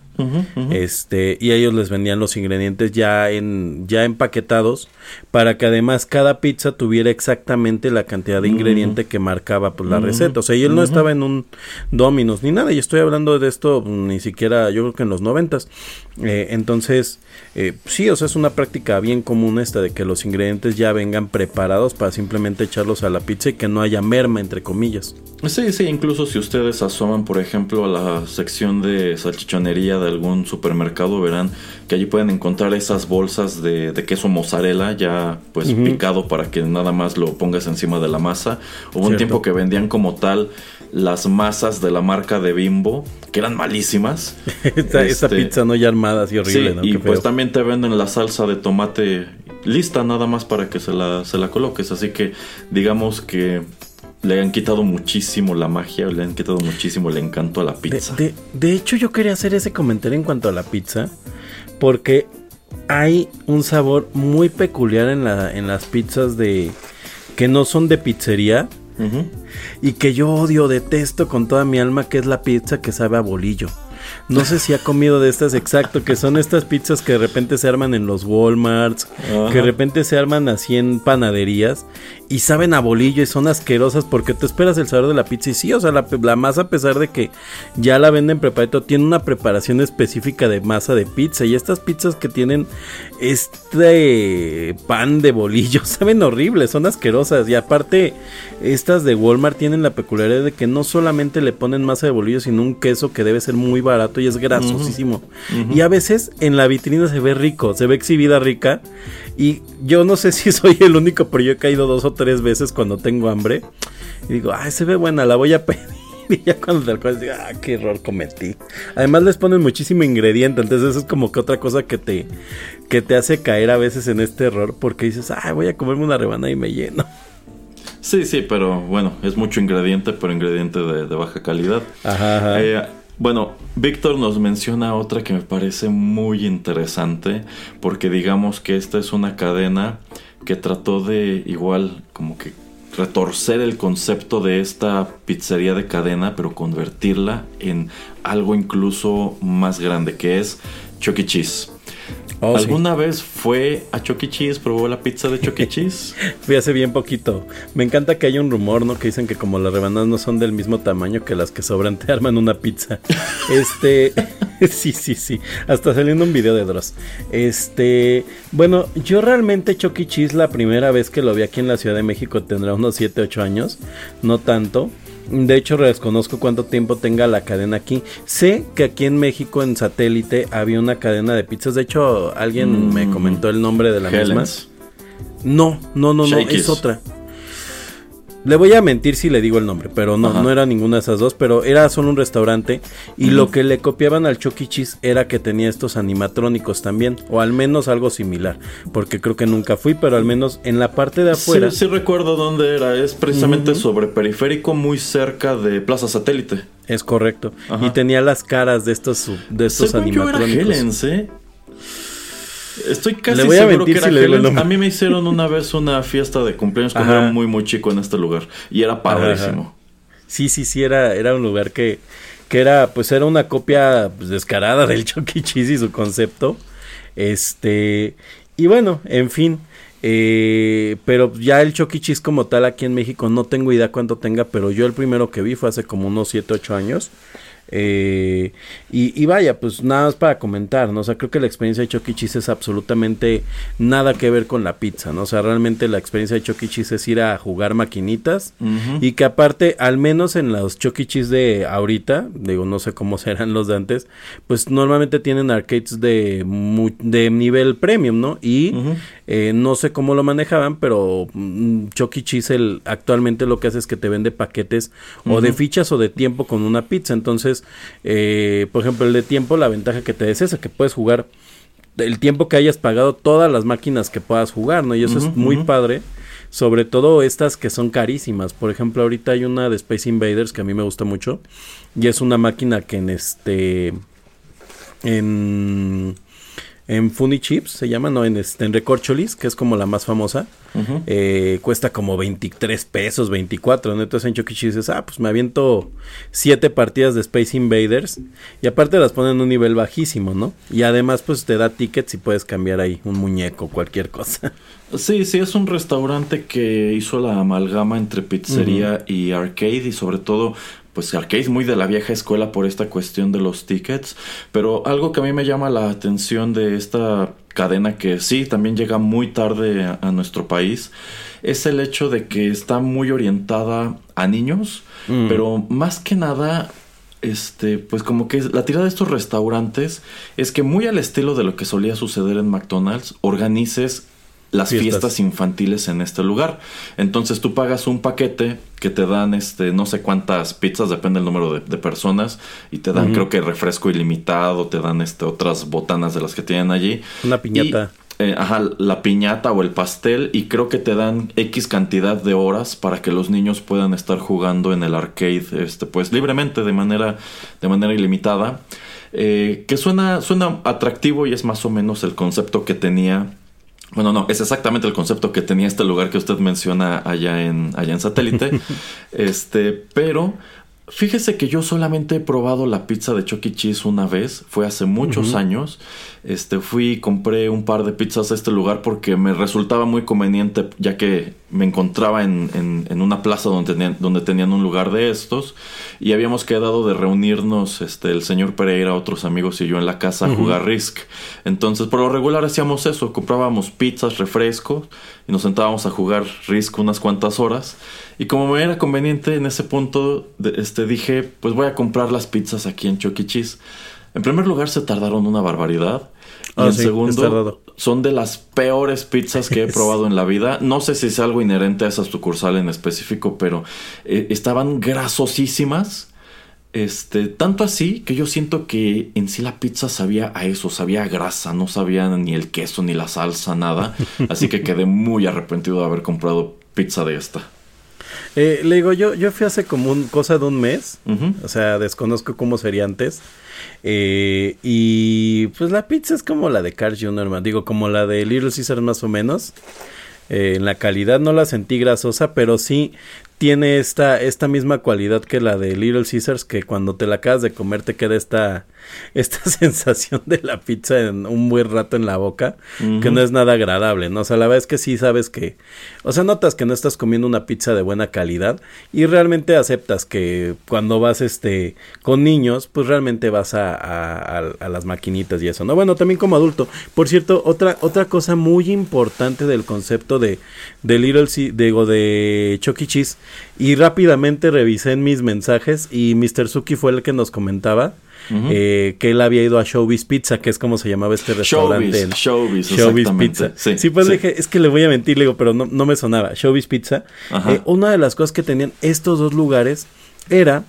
Este, y ellos les vendían los ingredientes ya en, ya empaquetados, para que además cada pizza tuviera exactamente la cantidad de ingrediente que marcaba pues la receta. O sea, y él no estaba en un Domino's ni nada, y estoy hablando de esto mm, ni siquiera, yo creo que en los noventas. Eh, entonces, eh, sí, o sea, es una práctica bien común esta de que los ingredientes ya vengan preparados para simplemente echarlos a la pizza y que no haya merma, entre comillas. Sí, sí, incluso si ustedes asoman, por ejemplo, a la sección de salchichonería de algún supermercado, verán que allí pueden encontrar esas bolsas de, de queso mozzarella ya pues picado para que nada más lo pongas encima de la masa. Hubo un tiempo que vendían como tal las masas de la marca de Bimbo, que eran malísimas. esta, esta pizza no ya armada, así horrible, sí, ¿no? y Qué pues feo. también te venden la salsa de tomate lista nada más para que se la, se la coloques. Así que digamos que le han quitado muchísimo la magia, le han quitado muchísimo el encanto a la pizza. de- de hecho, yo quería hacer ese comentario en cuanto a la pizza, porque hay un sabor muy peculiar en, la, en las pizzas de que no son de pizzería y que yo odio, detesto con toda mi alma, que es la pizza que sabe a bolillo. No sé si ha comido de estas, exacto, que son estas pizzas que de repente se arman en los Walmarts, Ajá. que de repente se arman así en panaderías y saben a bolillo y son asquerosas porque te esperas el sabor de la pizza y sí, o sea, la, la masa a pesar de que ya la venden preparada, tiene una preparación específica de masa de pizza y estas pizzas que tienen este pan de bolillo saben horribles, son asquerosas y aparte estas de Walmart tienen la peculiaridad de que no solamente le ponen masa de bolillo, sino un queso que debe ser muy barato y es grasosísimo. Y a veces en la vitrina se ve rico, se ve exhibida rica. Y yo no sé si soy el único, pero yo he caído dos o tres veces cuando tengo hambre. Y digo, ay, se ve buena, la voy a pedir. Y ya cuando te acuerdas, digo, ah, qué error cometí. Además les ponen muchísimo ingrediente, entonces eso es como que otra cosa que te, que te hace caer a veces en este error porque dices, ay, voy a comerme una rebanada y me lleno. Sí, sí, pero bueno, es mucho ingrediente, pero ingrediente de, de baja calidad. Ajá, ajá. Eh, bueno, Víctor nos menciona otra que me parece muy interesante, porque digamos que esta es una cadena que trató de igual como que retorcer el concepto de esta pizzería de cadena, pero convertirla en algo incluso más grande, que es Chuck E. Cheese. Oh, sí. ¿Alguna vez fue a Chuck E. Cheese, probó la pizza de Chuck E. Cheese? Fui hace bien poquito. Me encanta que haya un rumor, ¿no? Que dicen que como las rebanadas no son del mismo tamaño que las que sobran, te arman una pizza. Este. sí, sí, sí. Hasta saliendo un video de Dross. Este. Bueno, yo realmente Chuck E. Cheese la primera vez que lo vi aquí en la Ciudad de México tendrá unos 7, 8 años. No tanto. De hecho, desconozco cuánto tiempo tenga la cadena aquí. Sé que aquí en México, en satélite, había una cadena de pizzas. De hecho, alguien Mm. me comentó el nombre de la misma. No, no, no, no, Shakey's. es otra. Le voy a mentir si le digo el nombre, pero no, Ajá. no era ninguna de esas dos, pero era solo un restaurante y lo que le copiaban al Chuck E. Cheese era que tenía estos animatrónicos también, o al menos algo similar, porque creo que nunca fui, pero al menos en la parte de afuera. Sí, sí recuerdo dónde era. Es precisamente sobre periférico, muy cerca de Plaza Satélite. Es correcto. Ajá. Y tenía las caras de estos, de estos Según yo era animatrónicos. Helen's, ¿eh? Estoy casi Le voy a seguro mentir que era si le digo el nombre. A mí me hicieron una vez una fiesta de cumpleaños cuando Ajá. era muy muy chico en este lugar y era padrísimo. Sí, sí, sí, era, era un lugar que, que era, pues era una copia pues, descarada del Chuck E. Cheese y su concepto. Este, y bueno, en fin. eh, pero ya el Chuck E. Cheese como tal aquí en México no tengo idea cuánto tenga, pero yo el primero que vi fue hace como unos 7, 8 años. Eh, y, y vaya, pues nada más para comentar, ¿no? O sea, creo que la experiencia de Chuck E. Cheese es absolutamente nada que ver con la pizza, ¿no? O sea, realmente la experiencia de Chuck E. Cheese es ir a jugar maquinitas y que aparte, al menos en los Chuck E. Cheese de ahorita, digo, no sé cómo serán los de antes, pues normalmente tienen arcades de, de nivel premium, ¿no? Y. eh, no sé cómo lo manejaban, pero mm, Chuck E. Cheese el- actualmente lo que hace es que te vende paquetes o de fichas o de tiempo con una pizza. Entonces, eh, por ejemplo, el de tiempo, la ventaja que te da es esa, que puedes jugar el tiempo que hayas pagado todas las máquinas que puedas jugar, ¿no? Y eso es muy padre. Sobre todo estas que son carísimas. Por ejemplo, ahorita hay una de Space Invaders que a mí me gusta mucho. Y es una máquina que en este. En. En Funny Chips se llama, no, en, este, en Recorcholis, que es como la más famosa. Eh, cuesta como 23 pesos, 24. ¿no? Entonces en Chuck E. Dices, ah, pues me aviento siete partidas de Space Invaders. Y aparte las ponen en un nivel bajísimo, ¿no? Y además, pues te da tickets y puedes cambiar ahí un muñeco, cualquier cosa. Sí, sí, es un restaurante que hizo la amalgama entre pizzería y arcade y sobre todo, pues arcade muy de la vieja escuela por esta cuestión de los tickets, pero algo que a mí me llama la atención de esta cadena que sí, también llega muy tarde a, a nuestro país, es el hecho de que está muy orientada a niños, Mm. pero más que nada este, pues como que la tirada de estos restaurantes es que muy al estilo de lo que solía suceder en McDonald's, organices las Fiestas. fiestas. infantiles en este lugar. Entonces tú pagas un paquete que te dan este no sé cuántas pizzas, depende del número de, de personas, y te dan creo que refresco ilimitado, te dan este otras botanas de las que tienen allí. Una piñata. Y, eh, ajá, la piñata o el pastel y creo que te dan X cantidad de horas para que los niños puedan estar jugando en el arcade este pues libremente de manera de manera ilimitada Eh, que suena suena atractivo y es más o menos el concepto que tenía bueno, no, es exactamente el concepto que tenía este lugar que usted menciona allá en, allá en satélite. este, pero Fíjese que yo solamente he probado la pizza de Chuck E. Cheese una vez, fue hace muchos años. Este, fui y compré un par de pizzas a este lugar porque me resultaba muy conveniente, ya que me encontraba en, en- en una plaza donde tenían, donde tenían un lugar de estos. Y habíamos quedado de reunirnos, este, el señor Pereira, otros amigos y yo en la casa a jugar Risk. Entonces, por lo regular hacíamos eso, comprábamos pizzas, refrescos y nos sentábamos a jugar Risk unas cuantas horas. Y como me era conveniente en ese punto, de- este, dije, pues voy a comprar las pizzas aquí en Chuck E. Cheese. En primer lugar, se tardaron una barbaridad. Y Ah, en sí, segundo, son de las peores pizzas que he probado en la vida. No sé si es algo inherente a esa sucursal en específico, pero eh, estaban grasosísimas. Este, tanto así que yo siento que en sí la pizza sabía a eso, sabía a grasa, no sabía ni el queso, ni la salsa, nada. Así que quedé muy arrepentido de haber comprado pizza de esta. Eh, le digo, yo, yo fui hace como un cosa de un mes. O sea, desconozco cómo sería antes. Eh, y pues la pizza es como la de Carl Jr., digo, como la de Little Caesar más o menos. Eh, en la calidad no la sentí grasosa, pero sí tiene esta, esta misma cualidad que la de Little Caesars, que cuando te la acabas de comer te queda esta, esta sensación de la pizza en un buen rato en la boca, que no es nada agradable, ¿no? O sea, la verdad es que sí sabes que, o sea, notas que no estás comiendo una pizza de buena calidad y realmente aceptas que cuando vas este con niños, pues realmente vas a, a- a- a las maquinitas y eso, ¿no? Bueno, también como adulto. Por cierto, otra, otra cosa muy importante del concepto de, de Little Ce- digo, de Chuck E. Cheese, y rápidamente revisé en mis mensajes y Mr. Suki fue el que nos comentaba. Eh, que él había ido a Showbiz Pizza, que es como se llamaba este restaurante. en- Showbiz, exactamente. Pizza. Sí, Sí, pues sí. dije, es que le voy a mentir, le digo, pero no, no me sonaba. Showbiz Pizza. Eh, una de las cosas que tenían estos dos lugares era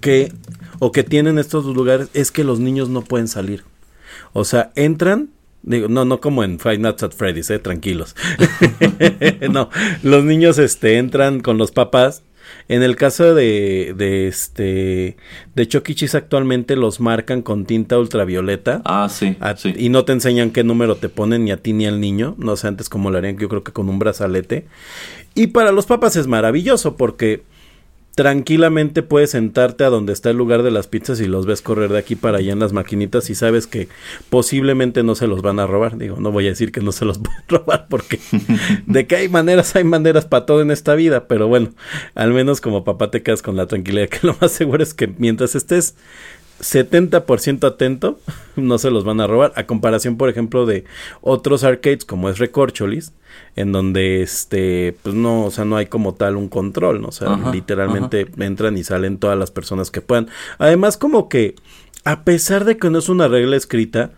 que, o que tienen estos dos lugares, es que los niños no pueden salir. O sea, entran, digo, no, no como en Five Nights at Freddy's, eh, tranquilos. no, los niños, este, entran con los papás. En el caso de, de este, de Chuck E. Cheese actualmente los marcan con tinta ultravioleta. Ah, sí, A- sí. Y no te enseñan qué número te ponen ni a ti ni al niño. No sé antes cómo lo harían, yo creo que con un brazalete. Y para los papás es maravilloso porque tranquilamente puedes sentarte a donde está el lugar de las pizzas y los ves correr de aquí para allá en las maquinitas y sabes que posiblemente no se los van a robar. Digo, no voy a decir que no se los pueden robar porque de que hay maneras, hay maneras para todo en esta vida. Pero bueno, al menos como papá te quedas con la tranquilidad que lo más seguro es que mientras estés 70% atento, no se los van a robar. A comparación, por ejemplo, de otros arcades como es Recorcholis, en donde este, pues no, o sea, no hay como tal un control, ¿no? O sea, Ajá, literalmente entran y salen todas las personas que puedan. Además, como que, a pesar de que no es una regla escrita,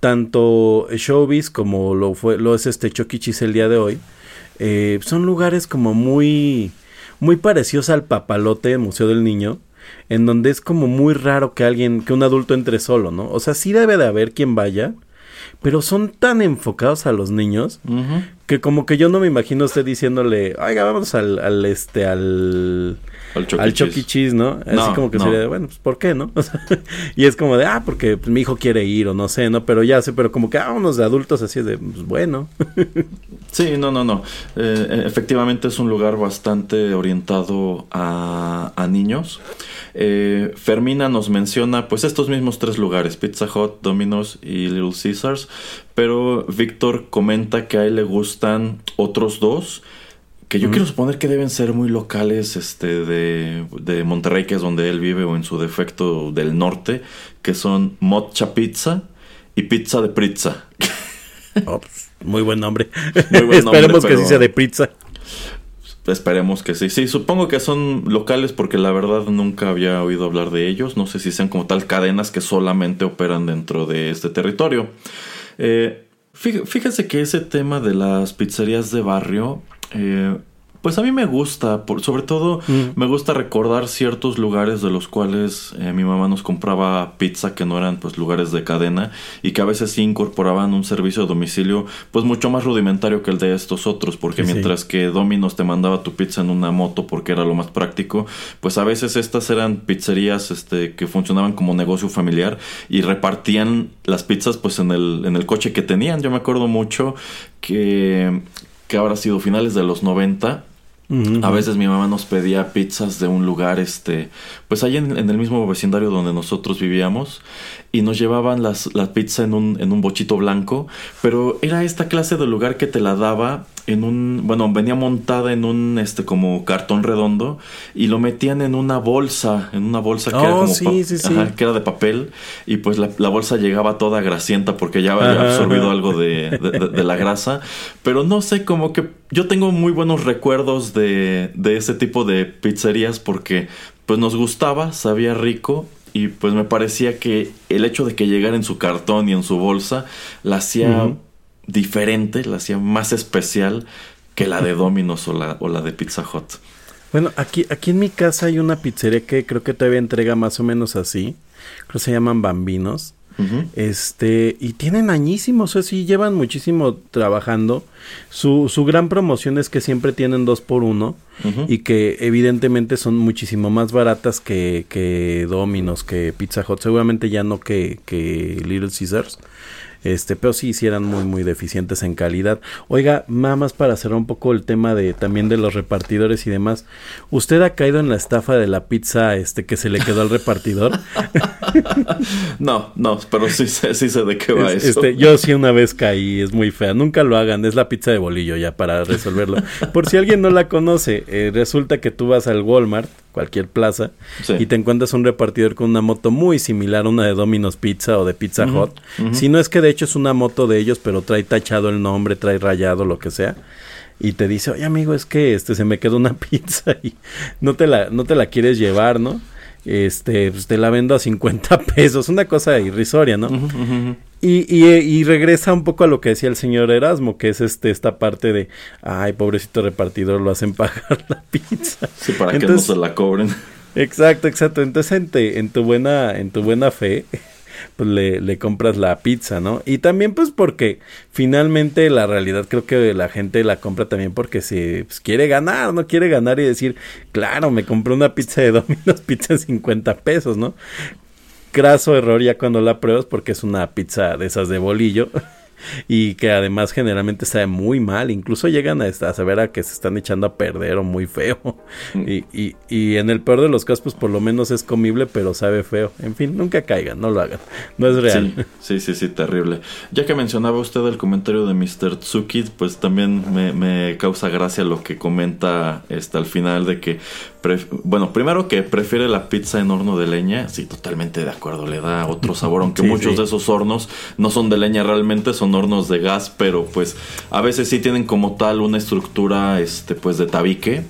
tanto Showbiz como lo fue, lo es este Chuck E. El día de hoy, eh, son lugares como muy, muy parecidos al papalote Museo del Niño, en donde es como muy raro que alguien, que un adulto entre solo, ¿no? O sea, sí debe de haber quien vaya, pero son tan enfocados a los niños. Que como que yo no me imagino usted diciéndole, oiga, vamos al, al este, al, Al Chuck E. al E. Cheese. Cheese, ¿no? Así No, como que no. sería de, bueno, pues ¿por qué, no? O sea, y es como de, ah, porque pues, mi hijo quiere ir o no sé, ¿no? Pero ya sé, pero como que, ah, unos de adultos así de, pues bueno. Sí, no, no, no. Eh, efectivamente es un lugar bastante orientado a, a niños. Eh, Fermina nos menciona pues estos mismos tres lugares, Pizza Hut, Domino's y Little Caesars, pero Víctor comenta que a él le gustan otros dos que yo quiero suponer que deben ser muy locales este de, de Monterrey, que es donde él vive, o en su defecto del norte, que son Mocha Pizza y Pizza de Pizza. Oh, pues, muy buen nombre. Muy buen nombre, Esperemos que sí sea de pizza. Esperemos que sí. Sí, supongo que son locales porque la verdad nunca había oído hablar de ellos. No sé si sean como tal cadenas que solamente operan dentro de este territorio. Eh, que ese tema de las pizzerías de barrio, eh, pues a mí me gusta. Por, sobre todo me gusta recordar ciertos lugares de los cuales eh, mi mamá nos compraba pizza que no eran pues lugares de cadena y que a veces sí incorporaban un servicio a domicilio pues mucho más rudimentario que el de estos otros porque Sí, sí. mientras que Domino's te mandaba tu pizza en una moto porque era lo más práctico, pues a veces estas eran pizzerías este, que funcionaban como negocio familiar y repartían las pizzas pues en el, en el coche que tenían. Yo me acuerdo mucho que, que habrá sido finales de los 90. A veces mi mamá nos pedía pizzas de un lugar, este, pues ahí en, en el mismo vecindario donde nosotros vivíamos, y nos llevaban las, la pizza en un, en un bochito blanco, pero era esta clase de lugar que te la daba en un, bueno, venía montada en un, este, como cartón redondo, y lo metían en una bolsa, en una bolsa que era Oh, como, sí, pa- sí, sí. ajá, que era de papel, y pues la, la bolsa llegaba toda grasienta porque ya había absorbido algo de, de- de- de la grasa, pero no sé, como que yo tengo muy buenos recuerdos de, de ese tipo de pizzerías porque pues nos gustaba, sabía rico y pues me parecía que el hecho de que llegara en su cartón y en su bolsa la hacía. Diferente, la hacía más especial que la de Domino's o la, o la de Pizza Hut. Bueno, aquí, aquí en mi casa hay una pizzería que creo que todavía entrega más o menos así. Creo que se llaman Bambinos. Este, y tienen añísimos, o sea, sí llevan muchísimo trabajando. Su, su gran promoción es que siempre tienen dos por uno y que evidentemente son muchísimo más baratas que, que Domino's, que Pizza Hut, seguramente ya no que, que Little Caesars. Este, pero sí, sí eran muy, muy deficientes en calidad. Oiga, nada más para cerrar un poco el tema de también de los repartidores y demás. ¿Usted ha caído en la estafa de la pizza este que se le quedó al repartidor? No, no, pero sí, sé- sí sé de qué va Es- eso. Este, yo sí una vez caí, es muy fea. Nunca lo hagan, es la pizza de bolillo ya para resolverlo. Por si alguien no la conoce, eh, resulta que tú vas al Walmart, cualquier plaza, Sí. y te encuentras un repartidor con una moto muy similar a una de Domino's Pizza o de Pizza ujú. Si no es que de hecho es una moto de ellos, pero trae tachado el nombre, trae rayado, lo que sea. Y te dice, oye amigo, es que este se me quedó una pizza y no te la, no te la quieres llevar, ¿no? Este, pues te la vendo a 50 pesos, una cosa irrisoria, ¿no? Y, y, y regresa un poco a lo que decía el señor Erasmo, que es este esta parte de, ay, pobrecito repartidor, lo hacen pagar la pizza. Sí, para Entonces- que no se la cobren. Exacto, exacto. Entonces en, te- en tu buena, en tu buena fe, pues le, le compras la pizza, ¿no? Y también pues porque finalmente la realidad creo que la gente la compra también porque se pues, quiere ganar, ¿no? Quiere ganar y decir, claro, me compré una pizza de Domino's, pizza en 50 pesos, ¿no? Craso error ya cuando la pruebas porque es una pizza de esas de bolillo. Y que además generalmente sabe muy mal, incluso llegan a, saber a que se están echando a perder o muy feo. Y, y, y en el peor de los casos, pues por lo menos es comible, pero sabe feo. En fin, nunca caigan, no lo hagan. No es real. Sí, sí, sí, sí, terrible. Ya que mencionaba usted el comentario de Mr. Tsuki, pues también me, me causa gracia lo que comenta este, al final de que, bueno, primero que prefiere la pizza en horno de leña, sí, totalmente de acuerdo, le da otro sabor, aunque Sí, muchos sí. de esos hornos no son de leña realmente, son hornos de gas, pero pues a veces sí tienen como tal una estructura, este, pues de tabique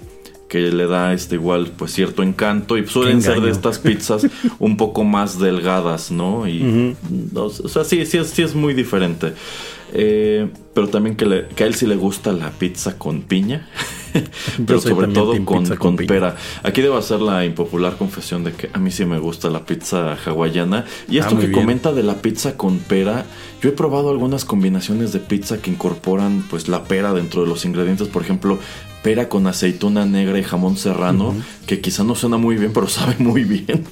que le da este igual pues cierto encanto y suelen ser de estas pizzas un poco más delgadas, ¿no? Y o sea, sí, sí es, sí es muy diferente. Eh, pero también que, le- que a él sí le gusta la pizza con piña. pero sobre todo con, con pera. Aquí debo hacer la impopular confesión de que a mí sí me gusta la pizza hawaiana. Y Ah, esto que bien. comenta de la pizza con pera, yo he probado algunas combinaciones de pizza que incorporan pues la pera dentro de los ingredientes. Por ejemplo, pera con aceituna negra y jamón serrano, que quizá no suena muy bien, pero sabe muy bien.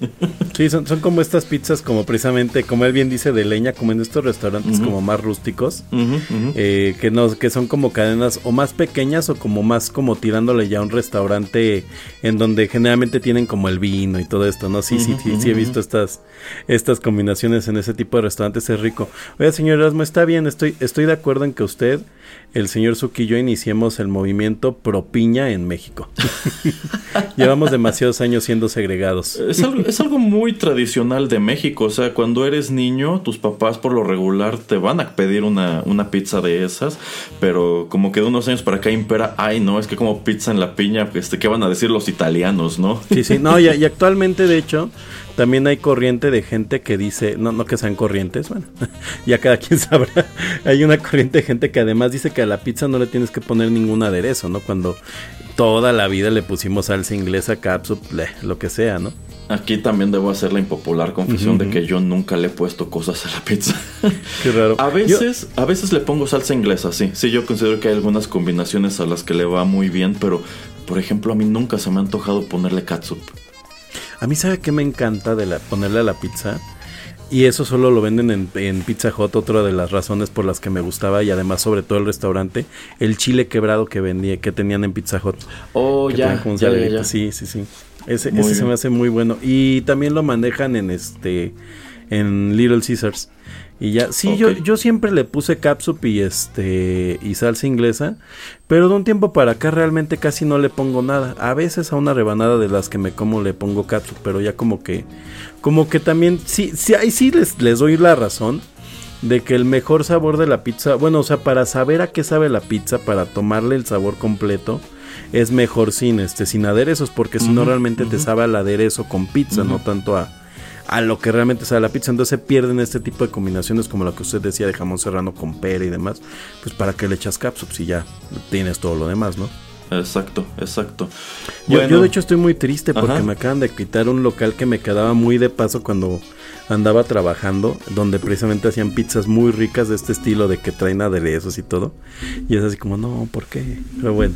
Sí, son, son como estas pizzas, como precisamente, como él bien dice, de leña, como en estos restaurantes como más rústicos. Eh, que no que son como cadenas o más pequeñas o como más como tirándole ya a un restaurante en donde generalmente tienen como el vino y todo esto no sí sí sí sí he visto estas estas combinaciones en ese tipo de restaurantes es rico. Oiga señor Erasmo está bien estoy estoy de acuerdo en que usted el señor Suki y yo iniciemos el movimiento pro piña en México llevamos demasiados años siendo segregados Es algo, es algo muy tradicional de México. O sea, cuando eres niño, tus papás por lo regular te van a pedir una, una pizza de esas. Pero como que de unos años para acá impera, ay, no, es que como pizza en la piña, este, ¿qué van a decir los italianos, no? Sí, sí, no, y, y actualmente de hecho también hay corriente de gente que dice, no, no que sean corrientes, bueno, ya cada quien sabrá, hay una corriente de gente que además dice que a la pizza no le tienes que poner ningún aderezo, ¿no? Cuando toda la vida le pusimos salsa inglesa, catsup, le- lo que sea, ¿no? Aquí también debo hacer la impopular confesión de que yo nunca le he puesto cosas a la pizza. Qué raro. A Yo- veces, a veces le pongo salsa inglesa, sí. Sí, yo considero que hay algunas combinaciones a las que le va muy bien, pero por ejemplo, a mí nunca se me ha antojado ponerle catsup. A mí sabe que me encanta de la, ponerle a la pizza Y eso solo lo venden en, en Pizza Hut, otra de las razones por las que me gustaba y además sobre todo el restaurante, el chile quebrado que vendía, que tenían en Pizza Hut. Oh, ya, ya, ya, ya. Sí, sí, sí. Ese, ese se me hace muy bueno. Y también lo manejan en este en Little Caesars. Y ya, sí, yo, yo siempre le puse catsup y este y salsa inglesa, pero de un tiempo para acá realmente casi no le pongo nada. A veces a una rebanada de las que me como le pongo catsup, pero ya como que como que también sí, sí ahí sí les, les doy la razón de que el mejor sabor de la pizza, bueno, o sea, para saber a qué sabe la pizza, para tomarle el sabor completo, es mejor sin este sin aderezos, porque si no realmente te sabe al aderezo con pizza, no tanto a a lo que realmente sabe la pizza, entonces se pierden este tipo de combinaciones como lo que usted decía de jamón serrano con pera y demás, pues para que le echas capsup si ya tienes todo lo demás, ¿no? Exacto, exacto. Yo, Bueno, yo, de hecho estoy muy triste porque Ajá. me acaban de quitar un local que me quedaba muy de paso cuando andaba trabajando, donde precisamente hacían pizzas muy ricas de este estilo de que traen aderezos y todo. Y es así como, no, ¿por qué? Pero bueno,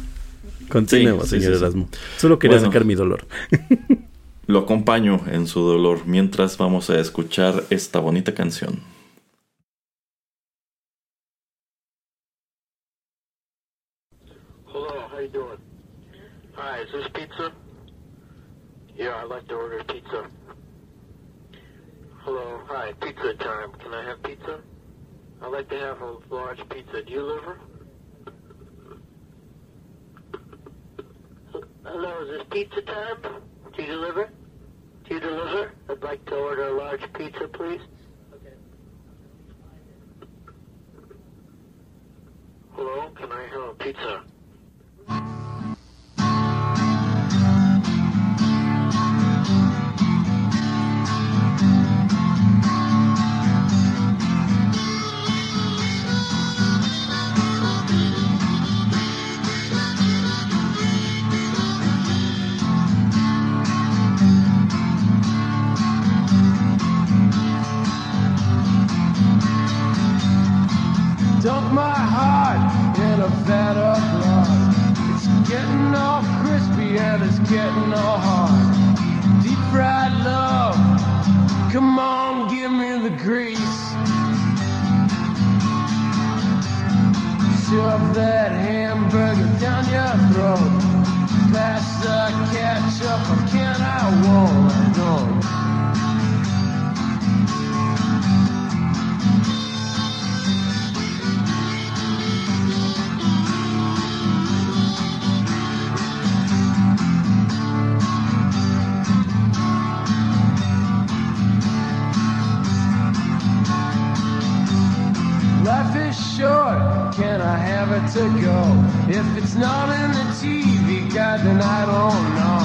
continuemos, Sí, sí, señor sí, sí. Erasmo. Solo quería Bueno. sacar mi dolor. lo acompaño en su dolor mientras vamos a escuchar esta bonita canción. Hello, how you doing? Hi, is this pizza? Yeah, I'd like to order pizza. Hello, hi, pizza time. Can I have pizza? I'd like to have a large pizza. Do you deliver? Hello, is this pizza time? Do you deliver? Do you deliver? I'd like to order a large pizza, please. Okay. Hello, can I have a pizza? My heart in a vat of blood. It's getting all crispy and it's getting all hard. Deep fried love, come on, give me the grease. Shove that hamburger down your throat. Pass the ketchup, or can I won't, short, can I have it to go? If it's not in the TV guide, then I don't know.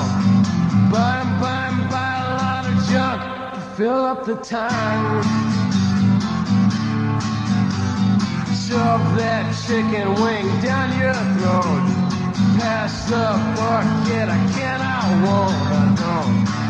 Buy and buy and buy a lot of junk to fill up the time. Shove that chicken wing down your throat. Pass the bucket, I can, I won't, I don't.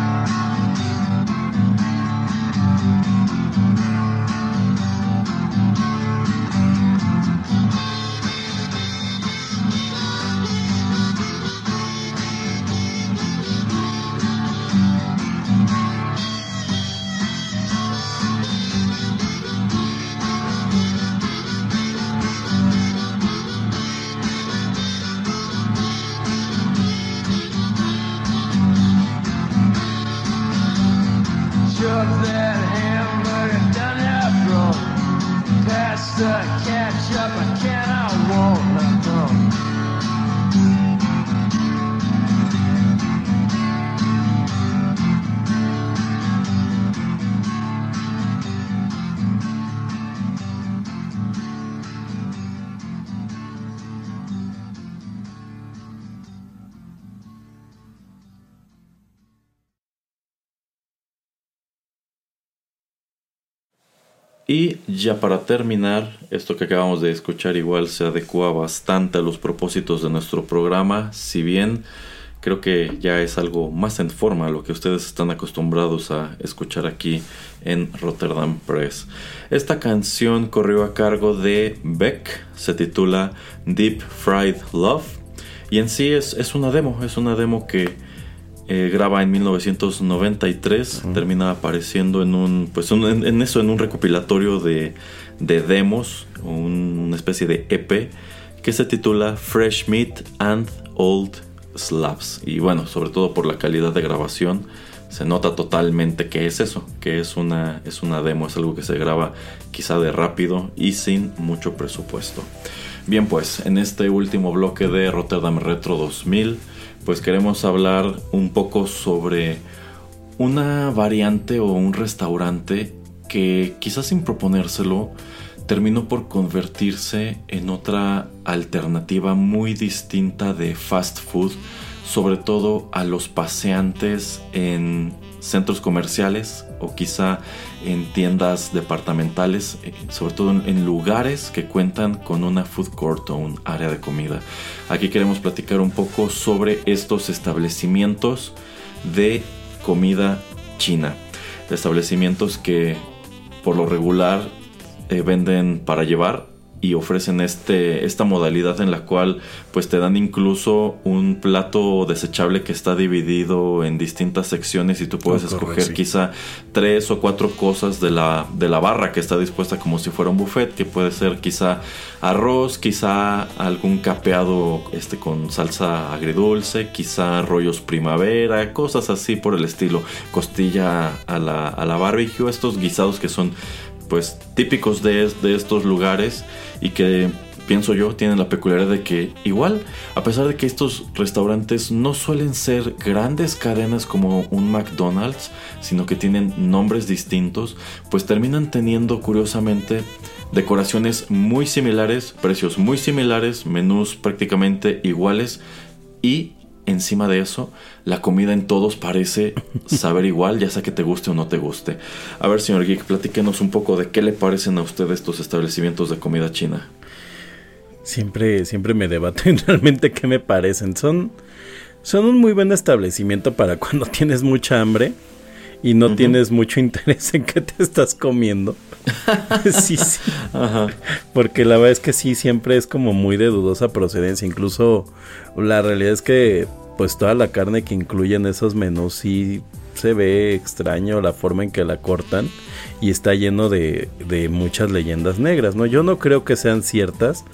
Y ya para terminar, esto que acabamos de escuchar igual se adecua bastante a los propósitos de nuestro programa, si bien creo que ya es algo más en forma lo que ustedes están acostumbrados a escuchar aquí en Rotterdam Press. Esta canción corrió a cargo de Beck, se titula Deep Fried Love y en sí es, es una demo, es una demo que eh, graba en 1993, termina apareciendo en un, pues un- en, en eso, en un recopilatorio de, de demos, un- una especie de EP que se titula Fresh Meat and Old Slabs. Y bueno, sobre todo por la calidad de grabación, se nota totalmente que es eso, que es una, es una demo, es algo que se graba quizá de rápido y sin mucho presupuesto. Bien, pues en este último bloque de Rotterdam Retro 2000, pues queremos hablar un poco sobre una variante o un restaurante que quizás sin proponérselo terminó por convertirse en otra alternativa muy distinta de fast food, sobre todo a los paseantes en centros comerciales o quizá en tiendas departamentales, eh, sobre todo en, lugares que cuentan con una food court o un área de comida. Aquí queremos platicar un poco sobre estos establecimientos de comida china. Establecimientos que por lo regular eh, venden para llevar y ofrecen este, esta modalidad en la cual pues te dan incluso un plato desechable que está dividido en distintas secciones y tú puedes Ah, correcto, escoger sí. quizá tres o cuatro cosas de la, de la barra que está dispuesta como si fuera un buffet que puede ser quizá arroz, quizá algún capeado este con salsa agridulce, quizá rollos primavera, cosas así por el estilo, costilla a la, a la barbecue, estos guisados que son pues típicos de, de estos lugares y que pienso yo tienen la peculiaridad de que igual a pesar de que estos restaurantes no suelen ser grandes cadenas como un McDonald's sino que tienen nombres distintos pues terminan teniendo curiosamente decoraciones muy similares precios muy similares menús prácticamente iguales y encima de eso, la comida en todos parece saber igual, ya sea que te guste o no te guste. A ver, señor Geek, platíquenos un poco de qué le parecen a usted estos establecimientos de comida china. Siempre, siempre me debaten realmente qué me parecen. Son, son un muy buen establecimiento para cuando tienes mucha hambre y no tienes mucho interés en qué te estás comiendo. sí, sí. Ajá. Porque la verdad es que sí, siempre es como muy de dudosa procedencia. Incluso la realidad es que pues toda la carne que incluyen esos menús sí se ve extraño la forma en que la cortan y está lleno de, de muchas leyendas negras, ¿no? Yo no creo que sean ciertas,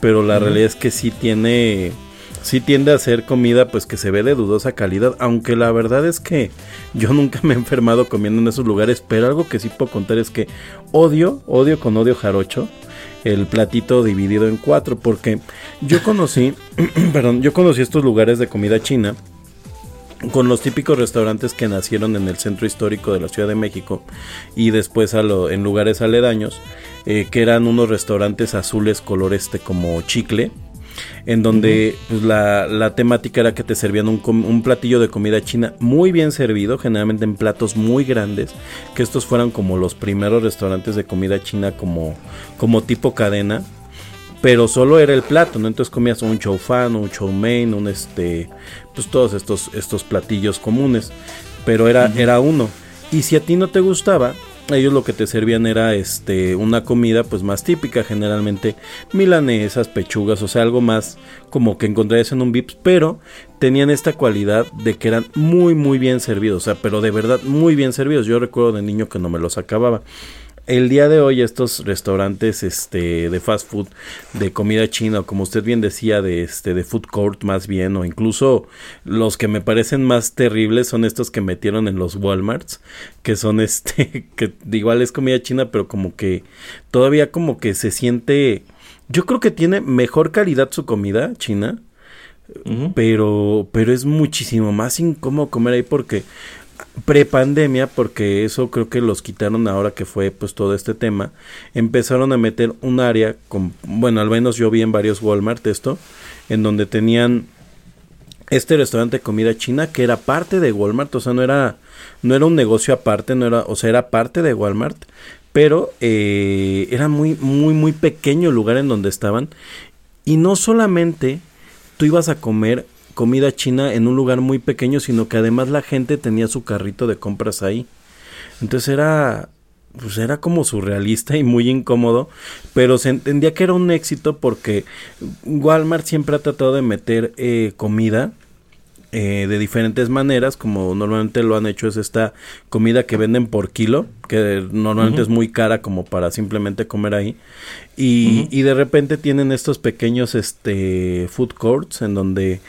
pero la realidad es que sí tiene... Sí tiende a ser comida pues que se ve de dudosa calidad, aunque la verdad es que yo nunca me he enfermado comiendo en esos lugares, pero algo que sí puedo contar es que odio, odio con odio jarocho el platito dividido en cuatro, porque yo conocí, perdón, yo conocí estos lugares de comida china con los típicos restaurantes que nacieron en el centro histórico de la Ciudad de México y después a lo- en lugares aledaños, eh, que eran unos restaurantes azules color este como chicle, en donde pues, la, la temática era que te servían un, platillo de comida china muy bien servido, generalmente en platos muy grandes, que estos fueran como los primeros restaurantes de comida china como, como tipo cadena pero solo era el plato, ¿no? Entonces comías un chow fan, un chow mein, un este, pues todos estos, estos platillos comunes, pero era, era uno. Y si a ti no te gustaba, ellos lo que te servían era este, una comida pues más típica, generalmente milanesas, pechugas, o sea, algo más como que encontrarías en un Vips, pero tenían esta cualidad de que eran muy, muy bien servidos, o sea, pero de verdad muy bien servidos. Yo recuerdo de niño que no me los acababa el día de hoy estos restaurantes este de fast food de comida china o como usted bien decía de este de food court más bien o incluso los que me parecen más terribles son estos que metieron en los Walmarts que son este que igual es comida china pero como que todavía como que se siente yo creo que tiene mejor calidad su comida china pero pero es muchísimo más incómodo comer ahí porque prepandemia porque eso creo que los quitaron ahora que fue pues todo este tema empezaron a meter un área con bueno al menos yo vi en varios Walmart esto en donde tenían este restaurante de comida china que era parte de Walmart, o sea, no era no era un negocio aparte, no era, o sea, era parte de Walmart, pero eh, era muy muy muy pequeño el lugar en donde estaban. Y no solamente tú ibas a comer comida china en un lugar muy pequeño, sino que además la gente tenía su carrito de compras ahí. Entonces era pues era como surrealista y muy incómodo, pero se entendía que era un éxito porque Walmart siempre ha tratado de meter eh, comida eh, de diferentes maneras, como normalmente lo han hecho, es esta comida que venden por kilo, que normalmente es muy cara como para simplemente comer ahí. Y, y de repente tienen estos pequeños este, food courts en donde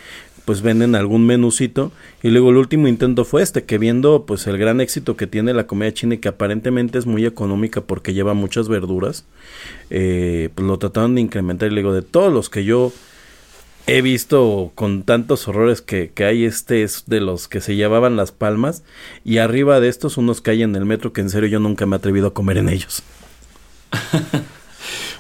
pues venden algún menucito. Y luego el último intento fue este que viendo pues el gran éxito que tiene la comida china y que aparentemente es muy económica porque lleva muchas verduras eh, pues lo trataron de incrementar. Y le digo de todos los que yo he visto con tantos horrores que, que hay este es de los que se llevaban las palmas. Y arriba de estos unos que hay en el metro que en serio yo nunca me he atrevido a comer en ellos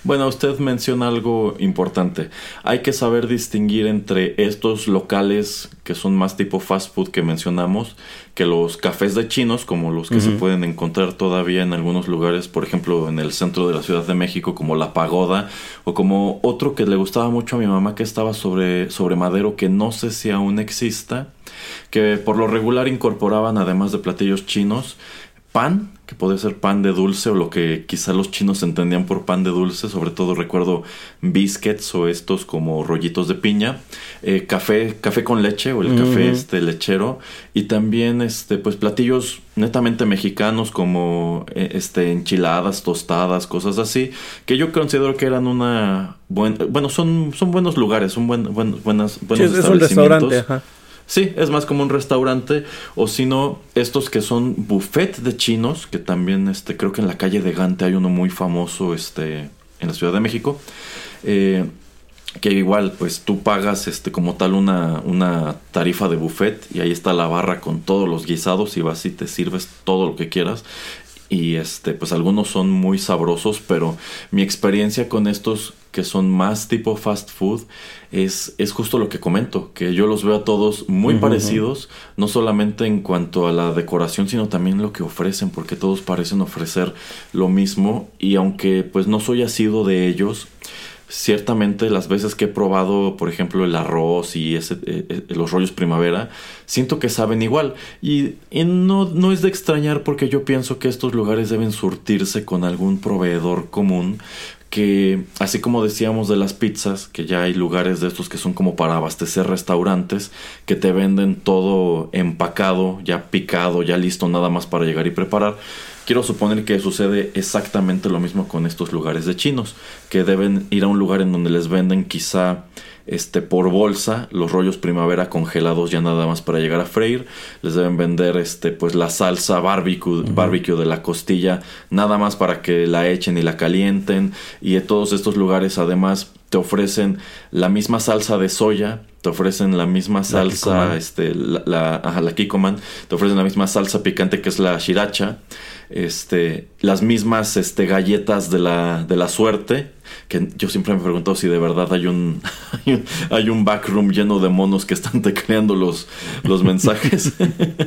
Bueno, usted menciona algo importante. Hay que saber distinguir entre estos locales que son más tipo fast food que mencionamos, que los cafés de chinos, como los que se pueden encontrar todavía en algunos lugares, por ejemplo, en el centro de la Ciudad de México, como La Pagoda, o como otro que le gustaba mucho a mi mamá que estaba sobre, sobre Madero, que no sé si aún exista, que por lo regular incorporaban, además de platillos chinos, pan, que puede ser pan de dulce o lo que quizá los chinos entendían por pan de dulce, sobre todo recuerdo biscuits o estos como rollitos de piña, eh, café, café con leche o el café este lechero y también este pues platillos netamente mexicanos como eh, este enchiladas, tostadas, cosas así, que yo considero que eran una buen, bueno, son son buenos lugares, son buen, buen- buenas Sí, buenos es, es un establecimientos. restaurante ajá. Sí, es más como un restaurante. O si no, estos que son buffet de chinos, que también este, creo que en la calle de Gante hay uno muy famoso este, en la Ciudad de México. eh, que igual, pues tú pagas este, como tal una, una tarifa de buffet y ahí está la barra con todos los guisados y vas y te sirves todo lo que quieras. Y este, pues algunos son muy sabrosos, pero mi experiencia con estos que son más tipo fast food es, es justo lo que comento, que yo los veo a todos muy parecidos, no solamente en cuanto a la decoración, sino también lo que ofrecen, porque todos parecen ofrecer lo mismo y aunque pues no soy asido de ellos, ciertamente las veces que he probado, por ejemplo, el arroz y eh, eh, los rollos primavera, siento que saben igual. Y, y no, no es de extrañar porque yo pienso que estos lugares deben surtirse con algún proveedor común que así como decíamos de las pizzas, que ya hay lugares de estos que son como para abastecer restaurantes, que te venden todo empacado, ya picado, ya listo nada más para llegar y preparar. Quiero suponer que sucede exactamente lo mismo con estos lugares de chinos, que deben ir a un lugar en donde les venden quizá este por bolsa los rollos primavera congelados ya nada más para llegar a freír, les deben vender este pues la salsa barbecue, barbecue de la costilla nada más para que la echen y la calienten. Y en todos estos lugares además te ofrecen la misma salsa de soya, te ofrecen la misma salsa, este, la, la, ajá, la Kikkoman, te ofrecen la misma salsa picante que es la shiracha, este, las mismas este, galletas de la, de la suerte, que yo siempre me he preguntado si de verdad hay un, hay un, hay un backroom lleno de monos que están tecleando los, los mensajes.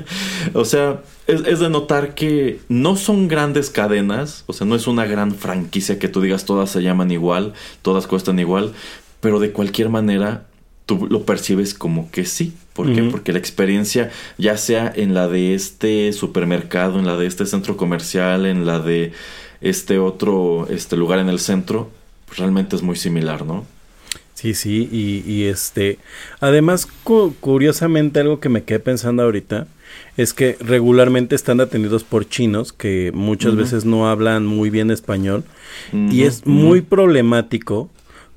o sea, es, es de notar que no son grandes cadenas, o sea, no es una gran franquicia que tú digas todas se llaman igual, todas cuestan igual, pero de cualquier manera tú lo percibes como que sí. ¿Por qué? Porque la experiencia, ya sea en la de este supermercado, en la de este centro comercial, en la de este otro este lugar en el centro, pues realmente es muy similar, ¿no? Sí, sí, y, y este, además, cu- curiosamente, algo que me quedé pensando ahorita es que regularmente están atendidos por chinos que muchas veces no hablan muy bien español y es muy problemático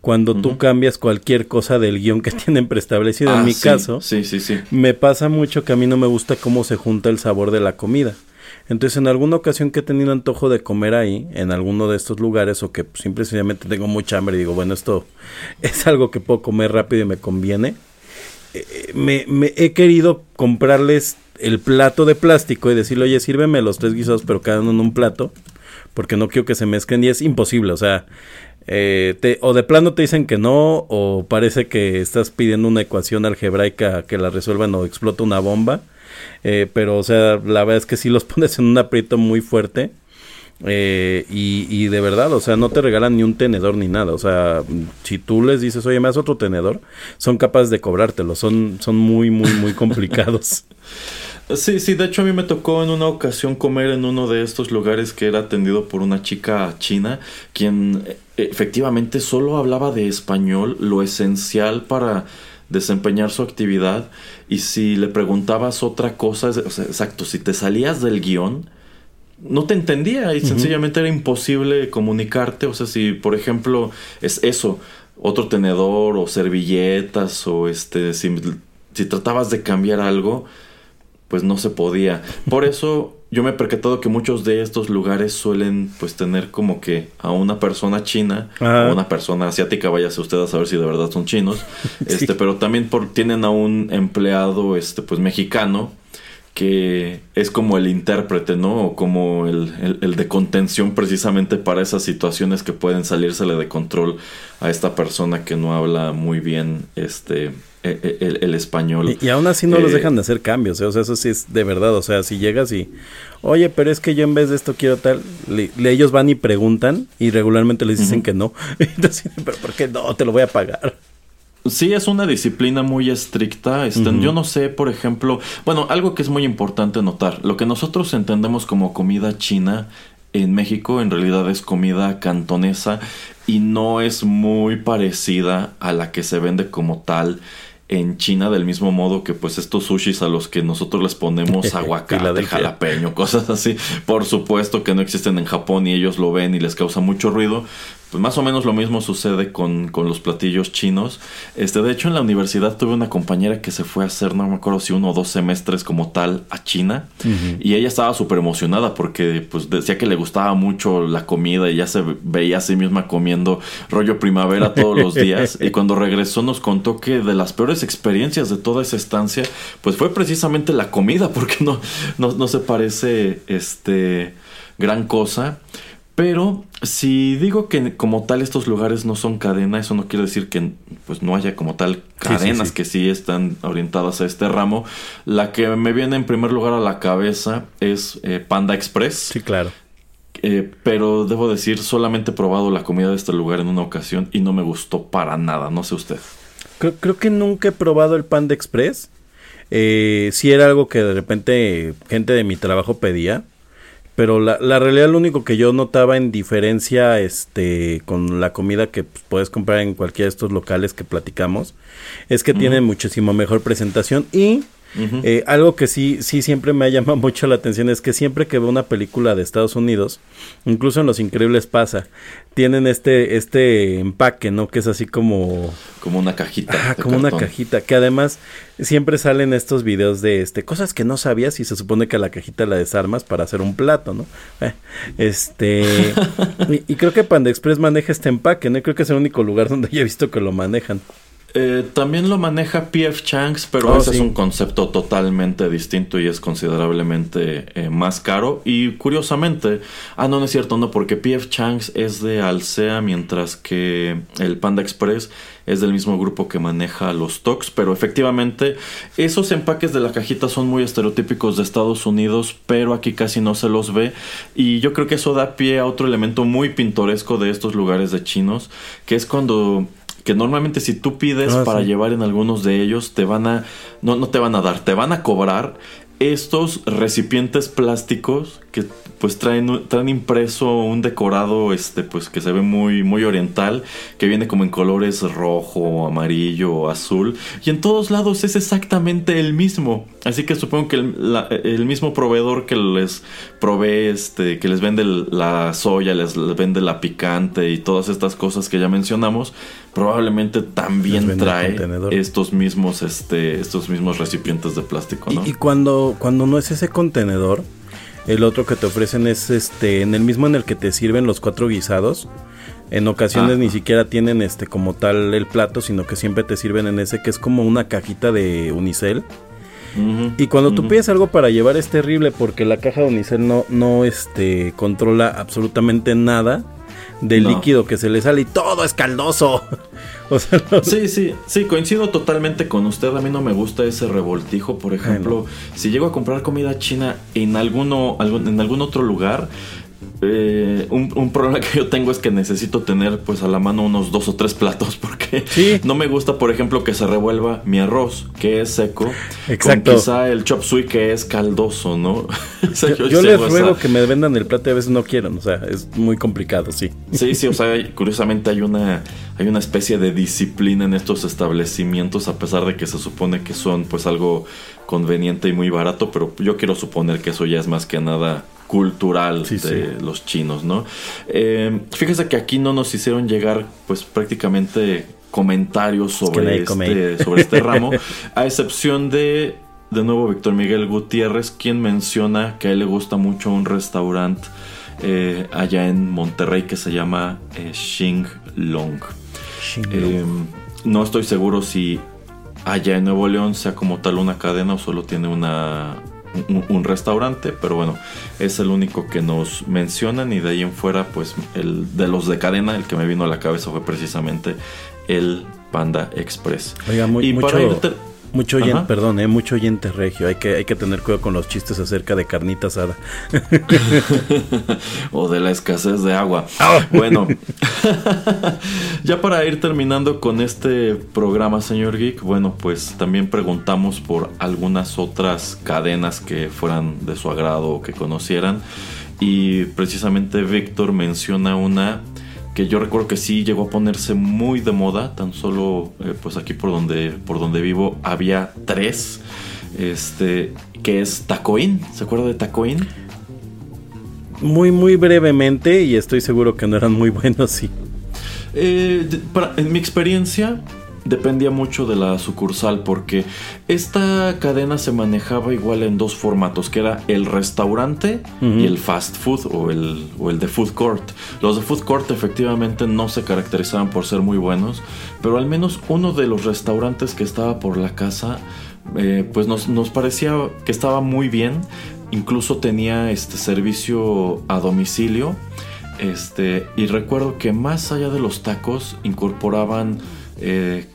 cuando tú cambias cualquier cosa del guion que tienen preestablecido. en Ah, mi sí, caso, Sí, sí, sí. me pasa mucho que a mí no me gusta cómo se junta el sabor de la comida. Entonces, en alguna ocasión que he tenido antojo de comer ahí, en alguno de estos lugares, o que simple y sencillamente tengo mucha hambre y digo, bueno, esto es algo que puedo comer rápido y me conviene, eh, me, me he querido comprarles el plato de plástico y decirle, oye, sírveme los tres guisados, pero cada uno en un plato, porque no quiero que se mezclen y es imposible, o sea, eh, te- o de plano te dicen que no, o parece que estás pidiendo una ecuación algebraica que la resuelvan o explota una bomba. Eh, pero, o sea, la verdad es que sí los pones en un aprieto muy fuerte. eh, y, y de verdad, o sea, no te regalan ni un tenedor ni nada. O sea, si tú les dices, oye, me das otro tenedor, son capaces de cobrártelo. Son, son muy, muy, muy complicados. Sí, sí, de hecho a mí me tocó en una ocasión comer en uno de estos lugares que era atendido por una chica china, quien eh, efectivamente solo hablaba de español, lo esencial para desempeñar su actividad y si le preguntabas otra cosa, es- o sea, exacto, si te salías del guion, no te entendía y sencillamente era imposible comunicarte. O sea, si por ejemplo es eso, otro tenedor o servilletas o este, si, si tratabas de cambiar algo, pues no se podía. Por eso yo me he percatado que muchos de estos lugares suelen pues tener como que a una persona china Ajá. o una persona asiática, váyase usted a saber si de verdad son chinos, este, pero también por, tienen a un empleado este pues mexicano que es como el intérprete, ¿no? O como el, el- el de contención precisamente para esas situaciones que pueden salírsele de control a esta persona que no habla muy bien este e- e- el, el español. Y, y aún así no los Eh, dejan de hacer cambios, ¿eh? o sea, eso sí es de verdad, o sea, si llegas y, oye, pero es que yo en vez de esto quiero tal, le- le- ellos van y preguntan y regularmente les dicen que no. Entonces, pero ¿por qué no? Te lo voy a pagar. Sí, es una disciplina muy estricta. Este, Yo no sé, por ejemplo, bueno, algo que es muy importante notar, lo que nosotros entendemos como comida china en México en realidad es comida cantonesa y no es muy parecida a la que se vende como tal en China del mismo modo que pues estos sushis a los que nosotros les ponemos aguacate, jalapeño, cosas así, por supuesto que no existen en Japón y ellos lo ven y les causa mucho ruido. Pues más o menos lo mismo sucede con, con los platillos chinos. Este, de hecho, en la universidad tuve una compañera que se fue a hacer, no me acuerdo si uno o dos semestres como tal a China. Y ella estaba súper emocionada porque pues decía que le gustaba mucho la comida y ya se veía a sí misma comiendo rollo primavera todos los días. y cuando regresó nos contó que de las peores experiencias de toda esa estancia, pues fue precisamente la comida, porque no, no, no se parece este gran cosa. Pero si digo que como tal estos lugares no son cadena, eso no quiere decir que pues no haya como tal cadenas sí. que sí están orientadas a este ramo. La que me viene en primer lugar a la cabeza es eh, Panda Express. Sí, claro. Eh, pero debo decir, solamente he probado la comida de este lugar en una ocasión y no me gustó para nada, no sé usted. Creo, creo que nunca he probado el Panda Express. Eh, sí era algo que de repente gente de mi trabajo pedía. Pero la, la realidad lo único que yo notaba en diferencia este, con la comida que pues, puedes comprar en cualquiera de estos locales que platicamos es que tienen muchísimo mejor presentación y Eh, algo que sí, sí siempre me ha llamado mucho la atención es que siempre que veo una película de Estados Unidos, incluso en Los Increíbles pasa, tienen este, este empaque, ¿no? Que es así como Como una cajita. Ah, como una cajita, que además siempre salen estos videos de este cosas que no sabías y se supone que la cajita la desarmas para hacer un plato, ¿no? Eh, este y, y creo que Panda Express maneja este empaque, ¿no? Y creo que es el único lugar donde yo he visto que lo manejan. Eh, también lo maneja PF Chang's, pero Oh, ese es un concepto totalmente distinto y es considerablemente eh, más caro. Y curiosamente, ah, no, no es cierto, no, porque PF Chang's es de Alsea, mientras que el Panda Express es del mismo grupo que maneja los Tox. Pero efectivamente, esos empaques de la cajita son muy estereotípicos de Estados Unidos, pero aquí casi no se los ve. Y yo creo que eso da pie a otro elemento muy pintoresco de estos lugares de chinos, que es cuando que normalmente si tú pides Ah, para sí. llevar en algunos de ellos te van a no no te van a dar, te van a cobrar estos recipientes plásticos que pues traen traen impreso un decorado este pues que se ve muy muy oriental que viene como en colores rojo, amarillo, azul y en todos lados es exactamente el mismo. Así que supongo que el, la- el mismo proveedor que les provee este que les vende la soya, les, les vende la picante y todas estas cosas que ya mencionamos, probablemente también trae estos mismos este estos mismos recipientes de plástico, ¿no? Y, y cuando, cuando no es ese contenedor, el otro que te ofrecen es este, en el mismo en el que te sirven los cuatro guisados. En ocasiones Ah. ni siquiera tienen este como tal el plato, sino que siempre te sirven en ese que es como una cajita de unicel. Y cuando tú pides algo para llevar es terrible porque la caja de unicel no, no este, controla absolutamente nada del No. líquido que se le sale y todo es caldoso. o sea, no- Sí, sí, sí, coincido totalmente con usted. A mí no me gusta ese revoltijo. Por ejemplo, si llego a comprar comida china en alguno, en algún otro lugar, eh, un, un problema que yo tengo es que necesito tener pues a la mano unos dos o tres platos porque Sí. no me gusta, por ejemplo, que se revuelva mi arroz, que es seco, Exacto. con quizá el chop suey que es caldoso, ¿no? O sea, Yo, les ruego esa- que me vendan el plato y a veces no quieren, o sea, es muy complicado, sí. Sí, sí, o sea, curiosamente hay una, hay una especie de disciplina en estos establecimientos, a pesar de que se supone que son pues algo conveniente y muy barato, pero yo quiero suponer que eso ya es más que nada cultural Sí, de los chinos, ¿no? Eh, fíjese que aquí no nos hicieron llegar pues prácticamente comentarios sobre, este, sobre este ramo, a excepción de, de nuevo, Víctor Miguel Gutiérrez, quien menciona que a él le gusta mucho un restaurante eh, allá en Monterrey que se llama eh, Xing Long. Eh, no estoy seguro si allá en Nuevo León sea como tal una cadena o solo tiene una, un, un restaurante, pero bueno, es el único que nos mencionan y de ahí en fuera, pues el de los de cadena, el que me vino a la cabeza fue precisamente el Panda Express. Oiga, muy, Y mucho, para irte- mucho oyente, perdón, eh, mucho oyente regio. Hay que, hay que tener cuidado con los chistes acerca de carnita asada. o de la escasez de agua. Ah. Bueno, ya para ir terminando con este programa, señor Geek, bueno, pues también preguntamos por algunas otras cadenas que fueran de su agrado o que conocieran. Y precisamente Víctor menciona una que yo recuerdo que sí llegó a ponerse muy de moda, tan solo eh, pues aquí por donde, por donde vivo había tres, este, que es Tacoín, ¿se acuerda de Tacoín? Muy, muy brevemente, y estoy seguro que no eran muy buenos, sí. Eh, para- en mi experiencia dependía mucho de la sucursal porque esta cadena se manejaba igual en dos formatos, que era el restaurante y el fast food o el, o el de food court. Los de food court efectivamente no se caracterizaban por ser muy buenos, pero al menos uno de los restaurantes que estaba por la casa eh, pues nos, nos parecía que estaba muy bien. Incluso tenía este servicio a domicilio. Este, y recuerdo que más allá de los tacos incorporaban eh,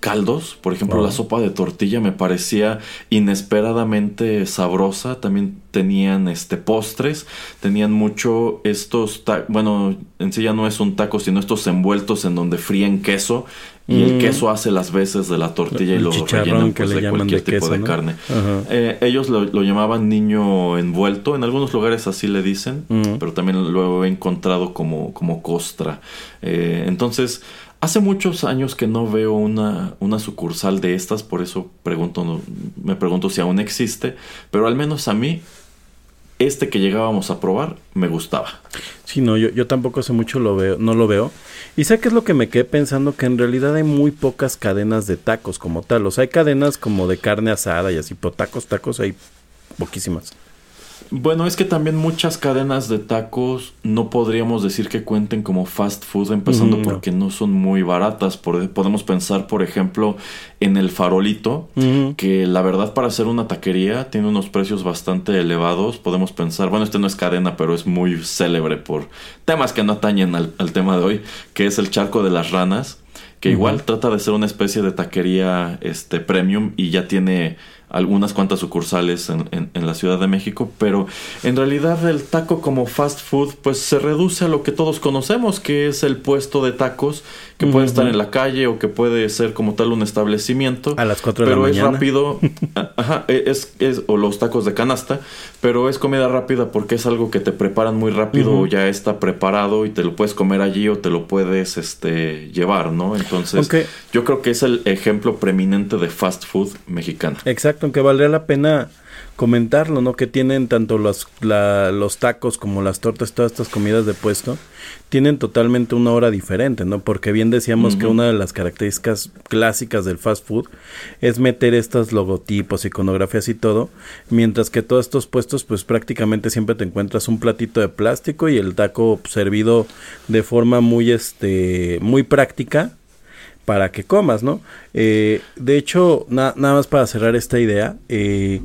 caldos. Por ejemplo, Wow. la sopa de tortilla me parecía inesperadamente sabrosa. También tenían este postres. Tenían mucho estos bueno, en sí ya no es un taco, sino estos envueltos en donde fríen queso. Y el Mm. queso hace las veces de la tortilla y lo rellenan pues, de cualquier de tipo queso, de ¿no? carne. Eh, ellos lo, lo llamaban niño envuelto, en algunos lugares así le dicen, Mm. pero también lo he encontrado como, como costra. Eh, entonces, hace muchos años que no veo una, una sucursal de estas, por eso pregunto, no- me pregunto si aún existe, pero al menos a mí, este que llegábamos a probar me gustaba. Sí, no, yo, tampoco hace mucho lo veo, no lo veo. Y sé que es lo que me quedé pensando, que en realidad hay muy pocas cadenas de tacos como tal. O sea, hay cadenas como de carne asada y así, pero tacos, tacos hay poquísimas. Bueno, es que también muchas cadenas de tacos no podríamos decir que cuenten como fast food, empezando no. porque no son muy baratas. Por- podemos pensar, por ejemplo, en el farolito, Ujú. que la verdad para hacer una taquería tiene unos precios bastante elevados. Podemos pensar, bueno, este no es cadena, pero es muy célebre por temas que no atañen al, al tema de hoy, que es el charco de las ranas, que igual trata de ser una especie de taquería este, premium y ya tiene algunas cuantas sucursales en, en- en la Ciudad de México, pero en realidad el taco como fast food pues se reduce a lo que todos conocemos, que es el puesto de tacos, que puede estar en la calle o que puede ser como tal un establecimiento. A las cuatro de la pero es mañana. rápido, ajá, e- es, es, o los tacos de canasta, pero es comida rápida porque es algo que te preparan muy rápido o ya está preparado y te lo puedes comer allí o te lo puedes este, llevar, ¿no? Entonces, yo creo que es el ejemplo preeminente de fast food mexicana. Exacto, aunque valdría la pena comentarlo, ¿no? Que tienen tanto los, la- los tacos como las tortas, todas estas comidas de puesto, tienen totalmente una hora diferente, ¿no? Porque bien decíamos que una de las características clásicas del fast food es meter estos logotipos, iconografías y todo, mientras que todos estos puestos, pues prácticamente siempre te encuentras un platito de plástico y el taco servido de forma muy, este, muy práctica para que comas, ¿no? Eh, de hecho, na- nada más para cerrar esta idea, eh,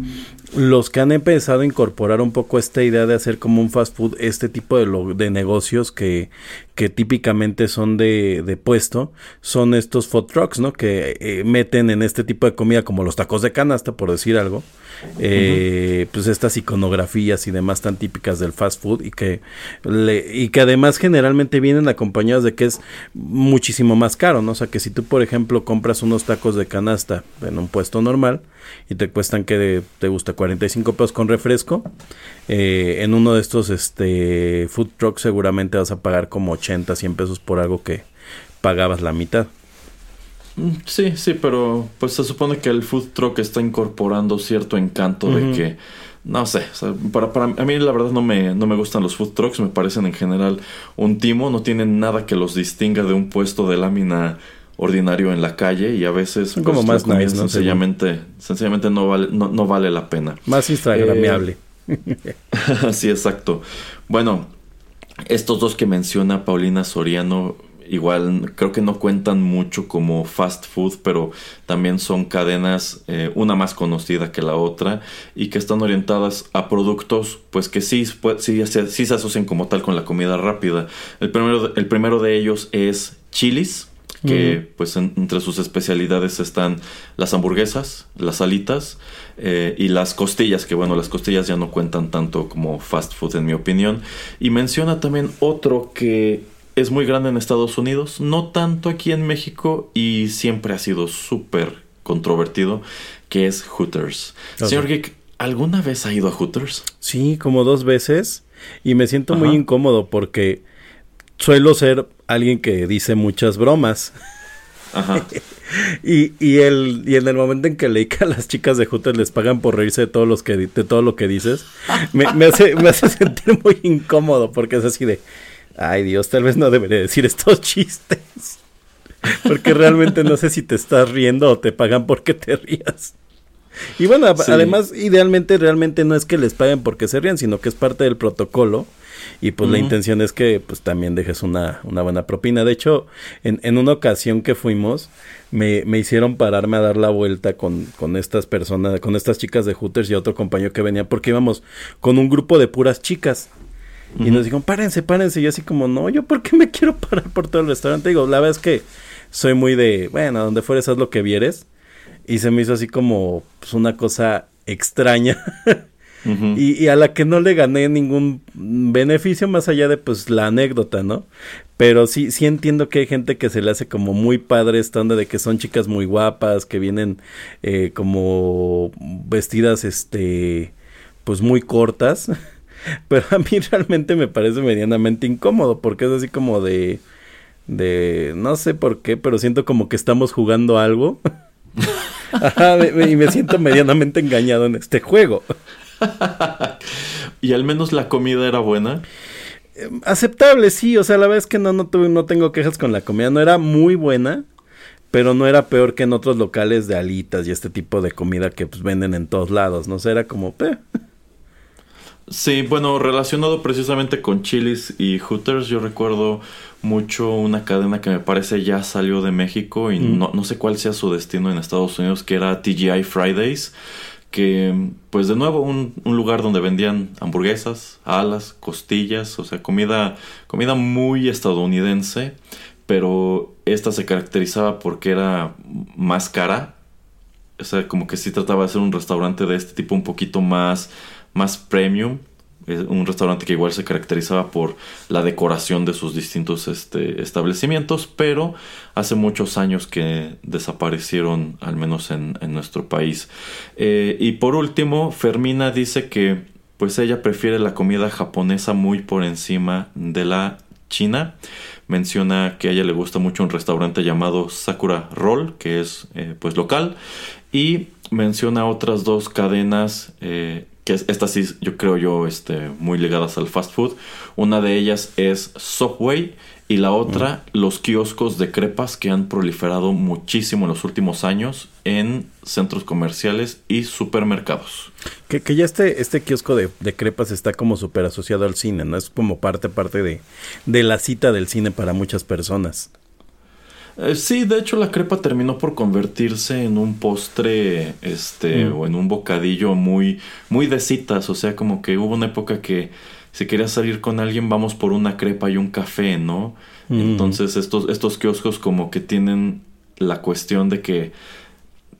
los que han empezado a incorporar un poco esta idea de hacer como un fast food, este tipo de, negocios que, que típicamente son de, de puesto, son estos food trucks, ¿no? Que eh, meten en este tipo de comida como los tacos de canasta, por decir algo, eh, pues estas iconografías y demás tan típicas del fast food y que, y que además generalmente vienen acompañados de que es muchísimo más caro, ¿no? O sea, que si tú, por ejemplo, compras unos tacos de canasta en un puesto normal y te cuestan que te gusta 45 pesos con refresco, eh, en uno de estos este food trucks seguramente vas a pagar como 80, 100 pesos por algo que pagabas la mitad. Mm, Sí, sí, pero pues se supone que el food truck está incorporando cierto encanto de que, no sé, o sea, para, para a mí la verdad no me, no me gustan los food trucks, me parecen en general un timo, no tienen nada que los distinga de un puesto de lámina ordinario en la calle y a veces Son pues, como más nice, ¿no? sencillamente, sencillamente no vale, no, no vale la pena. Más instagramiable. sí, exacto. Bueno, estos dos que menciona Paulina Soriano, igual creo que no cuentan mucho como fast food, pero también son cadenas, eh, una más conocida que la otra, y que están orientadas a productos, pues que sí, sí, se- sí se asocian como tal con la comida rápida. El primero, el primero de ellos es Chili's que pues en- entre sus especialidades están las hamburguesas, las alitas eh, y las costillas, que bueno, las costillas ya no cuentan tanto como fast food en mi opinión. Y menciona también otro que es muy grande en Estados Unidos, no tanto aquí en México y siempre ha sido súper controvertido, que es Hooters. Ok. Señor Geek, ¿alguna vez ha ido a Hooters? Sí, como dos veces. Y me siento muy incómodo porque suelo ser alguien que dice muchas bromas. Ajá. Y, y, el, y en el momento en que leí que a las chicas de Hooters les pagan por reírse de, todos los que, de todo lo que dices, me, me hace, me hace sentir muy incómodo porque es así de, ay Dios, tal vez no debería decir estos chistes. Porque realmente no sé si te estás riendo o te pagan porque te rías. Y bueno, Sí. además, idealmente, realmente no es que les paguen porque se rían, sino que es parte del protocolo. Y pues la intención es que pues también dejes una, una buena propina. De hecho, en, en una ocasión que fuimos, me, me hicieron pararme a dar la vuelta con, con estas personas, con estas chicas de Hooters y otro compañero que venía, porque íbamos con un grupo de puras chicas. Y nos dijeron, párense, párense. Y yo así como, no, yo por qué me quiero parar por todo el restaurante. Digo, la verdad es que soy muy de, bueno, donde fueres haz lo que vieres. Y se me hizo así como pues, una cosa extraña. Y a la que no le gané ningún beneficio más allá de pues la anécdota, ¿no? Pero sí, sí entiendo que hay gente que se le hace como muy padre esta onda de que son chicas muy guapas, que vienen eh, como vestidas, este, pues muy cortas. Pero a mí realmente me parece medianamente incómodo porque es así como de, de, no sé por qué, pero siento como que estamos jugando algo. Ajá, me- me- y me siento medianamente engañado en este juego. y al menos la comida era buena. Aceptable, sí, o sea, la verdad es que no, no, tuve- no tengo quejas con la comida, no era muy buena, pero no era peor que en otros locales de alitas y este tipo de comida que pues venden en todos lados, no sé, era como, eh, Sí, bueno, relacionado precisamente con Chili's y Hooters, yo recuerdo mucho una cadena que me parece ya salió de México y no, no sé cuál sea su destino en Estados Unidos, que era TGI Fridays, que pues de nuevo un, un lugar donde vendían hamburguesas, alas, costillas, o sea, comida, comida muy estadounidense, pero esta se caracterizaba porque era más cara, o sea, como que sí trataba de ser un restaurante de este tipo un poquito más, más premium. Es un restaurante que igual se caracterizaba por la decoración de sus distintos este, establecimientos, pero hace muchos años que desaparecieron, al menos en, nuestro país. Eh, y por último, Fermina dice que pues ella prefiere la comida japonesa muy por encima de la china. Menciona que a ella le gusta mucho un restaurante llamado Sakura Roll, que es eh, pues local. Y menciona otras dos cadenas, eh, que estas sí yo creo yo este, muy ligadas al fast food. Una de ellas es Subway y la otra los kioscos de crepas que han proliferado muchísimo en los últimos años en centros comerciales y supermercados. que, que ya este, este kiosco de, de crepas está como súper asociado al cine, ¿no? Es como parte, parte de, de la cita del cine para muchas personas. Eh, sí, de hecho la crepa terminó por convertirse en un postre, este, Mm. o en un bocadillo muy, muy de citas. O sea, como que hubo una época que si querías salir con alguien, vamos por una crepa y un café, ¿no? Mm. Entonces estos, estos kioscos como que tienen la cuestión de que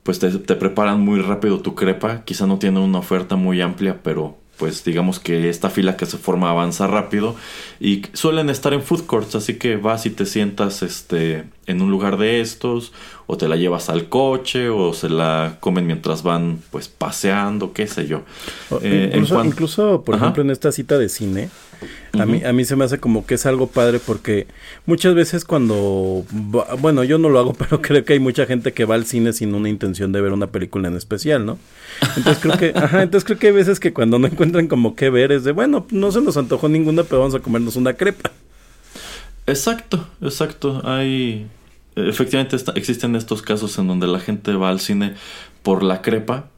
pues te, te preparan muy rápido tu crepa. Quizá no tienen una oferta muy amplia, pero pues digamos que esta fila que se forma avanza rápido y suelen estar en food courts, así que vas y te sientas este en un lugar de estos o te la llevas al coche o se la comen mientras van pues paseando, qué sé yo. O- Eh, en incluso, incluso, por Ajá. ejemplo, en esta cita de cine, a, mí, a mí se me hace como que es algo padre porque muchas veces cuando, va- bueno, yo no lo hago, pero creo que hay mucha gente que va al cine sin una intención de ver una película en especial, ¿no? Entonces creo que, ajá, entonces creo que hay veces que cuando no encuentran como qué ver es de, bueno, no se nos antojó ninguna, pero vamos a comernos una crepa. Exacto, exacto. Hay. Efectivamente existen estos casos en donde la gente va al cine por la crepa,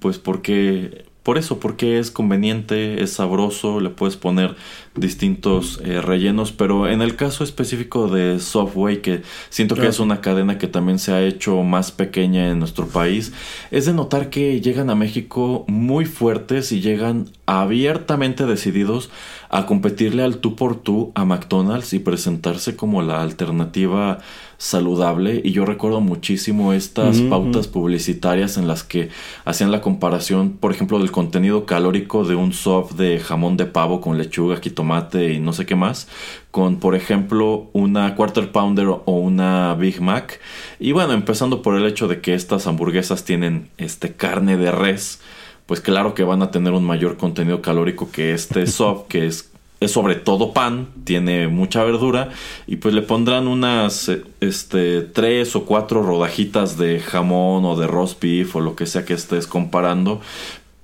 pues porque. Por eso, porque es conveniente, es sabroso, le puedes poner distintos eh, rellenos, pero en el caso específico de Subway, que siento que es una cadena que también se ha hecho más pequeña en nuestro país, es de notar que llegan a México muy fuertes y llegan abiertamente decididos a competirle al tú por tú a McDonald's y presentarse como la alternativa saludable. Y yo recuerdo muchísimo estas pautas publicitarias en las que hacían la comparación por ejemplo del contenido calórico de un sub de jamón de pavo con lechuga, jitomate y no sé qué más con por ejemplo una quarter pounder o una Big Mac. Y bueno empezando por el hecho de que estas hamburguesas tienen este carne de res pues claro que van a tener un mayor contenido calórico que este sub que es sobre todo pan, tiene mucha verdura y pues le pondrán unas eh, este tres o cuatro rodajitas de jamón o de roast beef o lo que sea que estés comparando,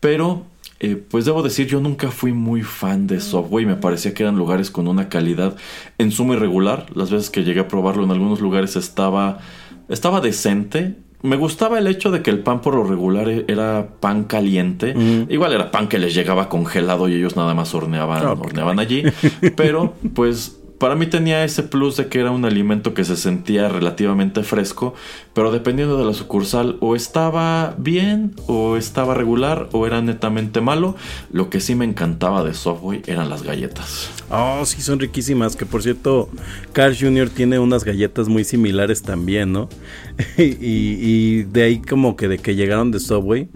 pero eh, pues debo decir yo nunca fui muy fan de Subway, me parecía que eran lugares con una calidad en suma irregular, las veces que llegué a probarlo en algunos lugares estaba estaba decente. Me gustaba el hecho de que el pan por lo regular e- era pan caliente. Igual era pan que les llegaba congelado y ellos nada más horneaban, horneaban allí. Pero pues para mí tenía ese plus de que era un alimento que se sentía relativamente fresco. Pero dependiendo de la sucursal o estaba bien o estaba regular o era netamente malo. Lo que sí me encantaba de Subway eran las galletas. Oh, sí, son riquísimas. Que por cierto, Carl Jr. tiene unas galletas muy similares también, ¿no? y, y de ahí como que de que llegaron de Subway,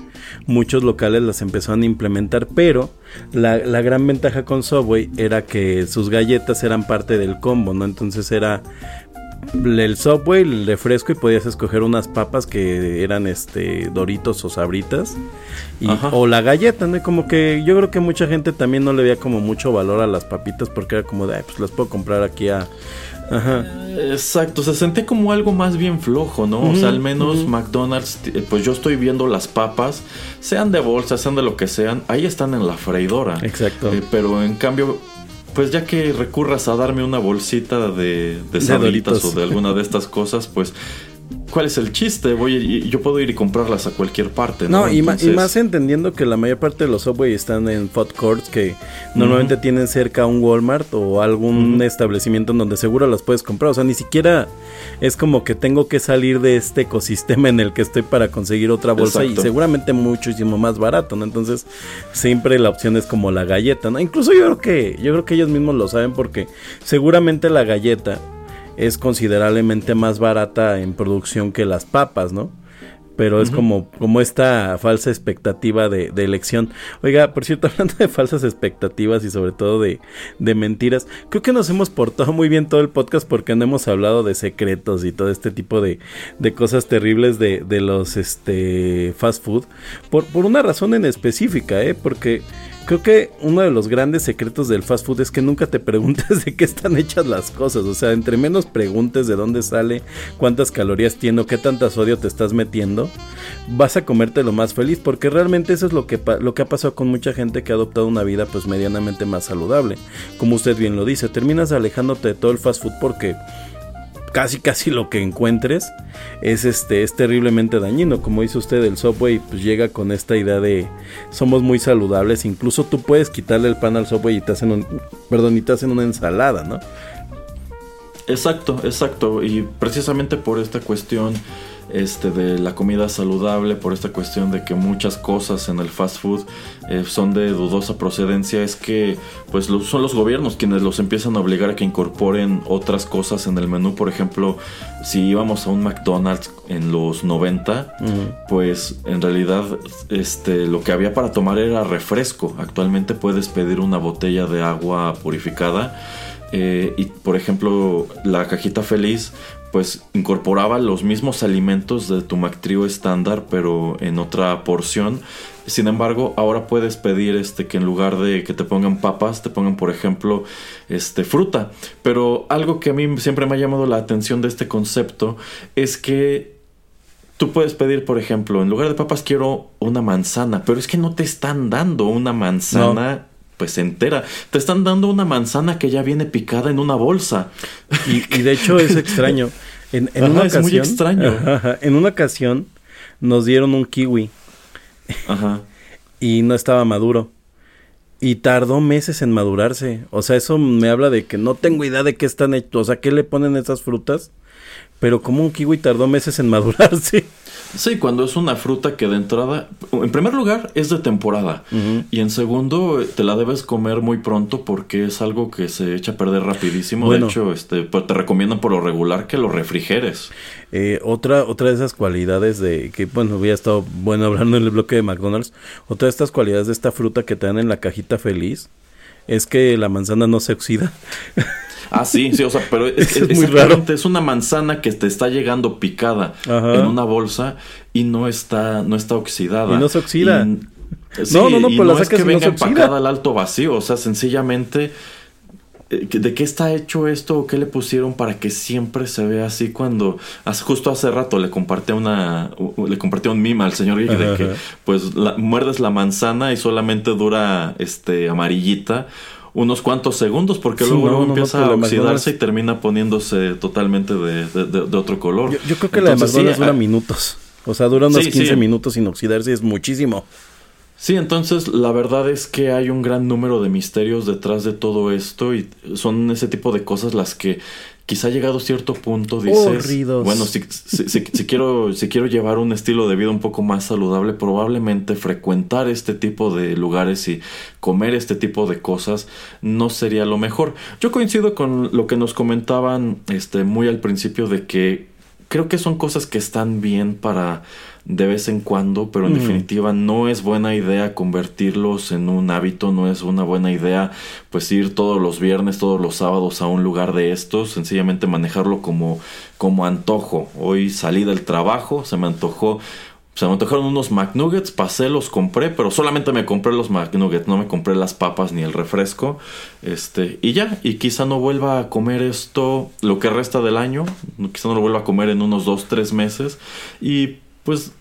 muchos locales las empezaron a implementar, pero la, la gran ventaja con Subway era que sus galletas eran parte del combo, ¿no? Entonces era el Subway, el refresco y podías escoger unas papas que eran este Doritos o Sabritas y, o la galleta, ¿no? Y como que yo creo que mucha gente también no le veía como mucho valor a las papitas porque era como de, "Ay, pues las puedo comprar aquí a Ajá. Exacto, se sentía como algo más bien flojo, ¿no? o sea, al menos McDonald's, pues yo estoy viendo las papas, sean de bolsa, sean de lo que sean, ahí están en la freidora. Exacto. Eh, pero en cambio, pues ya que recurras a darme una bolsita de, de Doritos. o de alguna de estas cosas, pues, ¿cuál es el chiste? Voy yo puedo ir y comprarlas a cualquier parte, ¿no? No, y, y más entendiendo que la mayor parte de los Subway están en food courts que normalmente tienen cerca un Walmart o algún establecimiento en donde seguro las puedes comprar. O sea, ni siquiera es como que tengo que salir de este ecosistema en el que estoy para conseguir otra bolsa Exacto. y seguramente muchísimo más barato, ¿no? Entonces, siempre la opción es como la galleta, ¿no? Incluso yo creo que yo creo que ellos mismos lo saben porque seguramente la galleta es considerablemente más barata en producción que las papas, ¿no? Pero es como, como esta falsa expectativa de, de elección. Oiga, por cierto, hablando de falsas expectativas y sobre todo de, de mentiras, creo que nos hemos portado muy bien todo el podcast porque no hemos hablado de secretos y todo este tipo de, de cosas terribles de, de los este fast food. Por, por una razón en específica, ¿eh? Porque Creo que uno de los grandes secretos del fast food es que nunca te preguntes de qué están hechas las cosas. O sea, entre menos preguntes de dónde sale, cuántas calorías tiene o qué tanta sodio te estás metiendo, vas a comerte lo más feliz. Porque realmente eso es lo que, lo que ha pasado con mucha gente que ha adoptado una vida pues medianamente más saludable. Como usted bien lo dice, terminas alejándote de todo el fast food porque casi casi lo que encuentres es este es terriblemente dañino. Como dice usted el Subway pues llega con esta idea de somos muy saludables. Incluso tú puedes quitarle el pan al Subway y te hacen un, perdón y te hacen una ensalada no Exacto, exacto. Y precisamente por esta cuestión este, de la comida saludable, por esta cuestión de que muchas cosas en el fast food eh, son de dudosa procedencia, es que pues lo- son los gobiernos quienes los empiezan a obligar a que incorporen otras cosas en el menú. Por ejemplo, si íbamos a un McDonald's en los 90, pues en realidad este, lo que había para tomar era refresco. Actualmente puedes pedir una botella de agua purificada. Eh, y por ejemplo, la cajita feliz, pues incorporaba los mismos alimentos de tu McTrio estándar, pero en otra porción. Sin embargo, ahora puedes pedir este que en lugar de que te pongan papas, te pongan, por ejemplo, este fruta. Pero algo que a mí siempre me ha llamado la atención de este concepto es que Tú puedes pedir, por ejemplo, en lugar de papas quiero una manzana, pero es que no te están dando una manzana pues entera. Te están dando una manzana que ya viene picada en una bolsa. Y, y de hecho es extraño. En, en Ajá, una es muy ocasión, extraño. Ajá, en una ocasión nos dieron un kiwi Ajá. y no estaba maduro. Y tardó meses en madurarse. O sea, eso me habla de que no tengo idea de qué están hechos. O sea, qué le ponen esas frutas. Pero como un kiwi tardó meses en madurarse. Sí, cuando es una fruta que de entrada, en primer lugar, es de temporada. Y en segundo, te la debes comer muy pronto porque es algo que se echa a perder rapidísimo. Bueno. De hecho, este, pues, te recomiendan por lo regular que lo refrigeres. Eh, otra, otra de esas cualidades de que, bueno, había estado bueno hablando en el bloque de McDonald's. Otra de estas cualidades de esta fruta que te dan en la cajita feliz es que la manzana no se oxida. Ah, sí, sí, o sea, pero es, Eso es es- muy exactamente, es una manzana que te está llegando picada Ajá. en una bolsa y no está, no está oxidada. Y no se oxida. Y- sí, No, no, no, y pero la es que no venga oxida. empacada al alto vacío, o sea, sencillamente eh, ¿De qué está hecho esto o qué le pusieron para que siempre se vea así cuando justo hace rato le compartí una le compartí un meme al señor Geek de que pues la- muerdes la manzana y solamente dura este amarillita unos cuantos segundos porque Sí, luego, no, luego no, no, empieza a la oxidarse y termina poniéndose totalmente de, de- de- de otro color. Yo, yo creo que la de Entonces, sí, McDonald's dura ah, minutos. O sea, dura unos Sí, 15 sí. minutos sin oxidarse y es muchísimo. Sí, entonces la verdad es que hay un gran número de misterios detrás de todo esto y son ese tipo de cosas las que quizá llegado a cierto punto dices, Horridos. bueno, si, si- si- si quiero si quiero llevar un estilo de vida un poco más saludable, probablemente frecuentar este tipo de lugares y comer este tipo de cosas no sería lo mejor. Yo coincido con lo que nos comentaban este muy al principio de que creo que son cosas que están bien para de vez en cuando, pero en Mm. definitiva no es buena idea convertirlos en un hábito, no es una buena idea pues ir todos los viernes, todos los sábados a un lugar de estos, sencillamente manejarlo como como antojo. Hoy salí del trabajo, se me antojó se me antojaron unos McNuggets, pasé, los compré, pero solamente me compré los McNuggets, no me compré las papas ni el refresco. Este, y ya, y quizá no vuelva a comer esto lo que resta del año, quizá no lo vuelva a comer en unos dos, tres meses. Y pues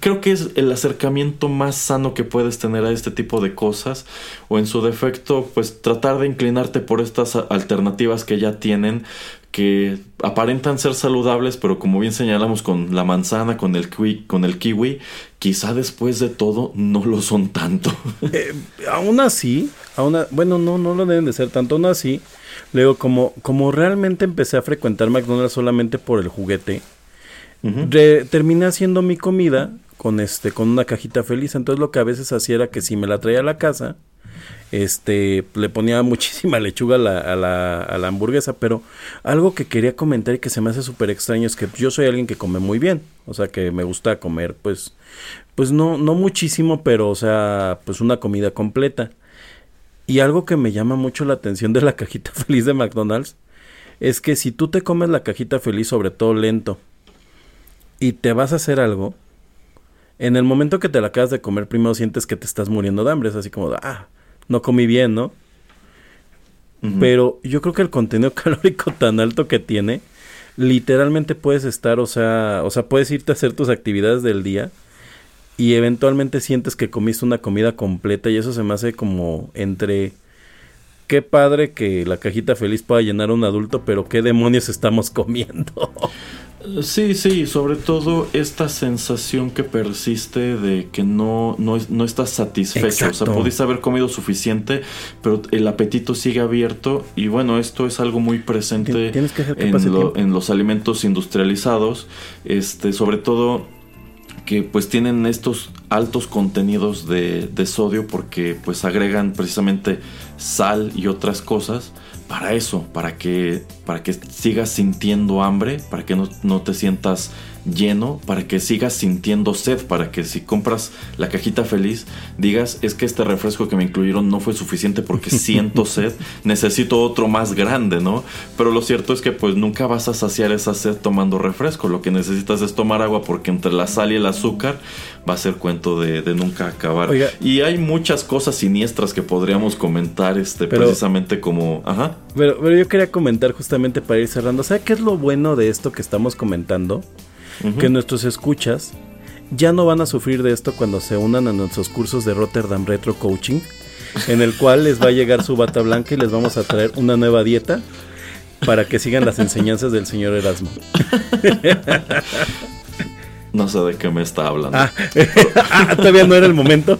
creo que es el acercamiento más sano que puedes tener a este tipo de cosas o en su defecto pues tratar de inclinarte por estas alternativas que ya tienen que aparentan ser saludables pero como bien señalamos con la manzana con el kiwi, con el kiwi quizá después de todo no lo son tanto Eh, aún así, bueno, no, no lo deben de ser tanto. Aún así, luego, como, como realmente empecé a frecuentar McDonald's solamente por el juguete, Terminé haciendo mi comida con este con una cajita feliz. Entonces lo que a veces hacía era que si me la traía a la casa este le ponía muchísima lechuga a la, a la, a la hamburguesa. Pero algo que quería comentar y que se me hace súper extraño es que yo soy alguien que come muy bien. O sea que me gusta comer pues pues no no muchísimo pero o sea pues una comida completa. Y algo que me llama mucho la atención de la cajita feliz de McDonald's es que si tú te comes la cajita feliz sobre todo lento y te vas a hacer algo, en el momento que te la acabas de comer, primero sientes que te estás muriendo de hambre. Es así como, ah, no comí bien, ¿no? Pero yo creo que el contenido calórico tan alto que tiene, literalmente puedes estar, o sea, o sea, puedes irte a hacer tus actividades del día y eventualmente sientes que comiste una comida completa y eso se me hace como entre qué padre que la cajita feliz pueda llenar a un adulto, pero qué demonios estamos comiendo. Sí, sí, sobre todo esta sensación que persiste de que no, no, no estás satisfecho. O sea, pudiste haber comido suficiente, pero el apetito sigue abierto. Y bueno, esto es algo muy presente que en, lo- en los alimentos industrializados. Este, sobre todo que pues tienen estos altos contenidos de, de sodio porque pues agregan precisamente sal y otras cosas para eso, para que, para que sigas sintiendo hambre, para que no, no te sientas lleno, para que sigas sintiendo sed, para que si compras la cajita feliz digas es que este refresco que me incluyeron no fue suficiente porque siento sed, necesito otro más grande, ¿no? Pero lo cierto es que pues nunca vas a saciar esa sed tomando refresco, lo que necesitas es tomar agua porque entre la sal y el azúcar va a ser cuento de, de nunca acabar. Oiga. Y hay muchas cosas siniestras que podríamos comentar este, Pero- precisamente como... Ajá. Pero, pero yo quería comentar justamente para ir cerrando. ¿Sabe qué es lo bueno de esto que estamos comentando? Que nuestros escuchas ya no van a sufrir de esto cuando se unan a nuestros cursos de Rotterdam Retro Coaching, en el cual les va a llegar su bata blanca y les vamos a traer una nueva dieta para que sigan las enseñanzas del señor Erasmo. No sé de qué me está hablando. Ah, ah, todavía no era el momento.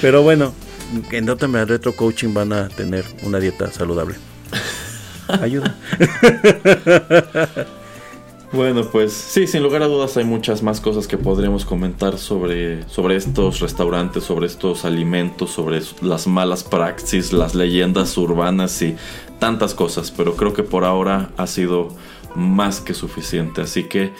Pero bueno, en Rotterdam Retro Coaching van a tener una dieta saludable. Ayuda. Bueno, pues sí, sin lugar a dudas hay muchas más cosas que podríamos comentar sobre, sobre estos restaurantes, sobre estos alimentos, sobre las malas praxis, las leyendas urbanas y tantas cosas, pero creo que por ahora ha sido más que suficiente. Así que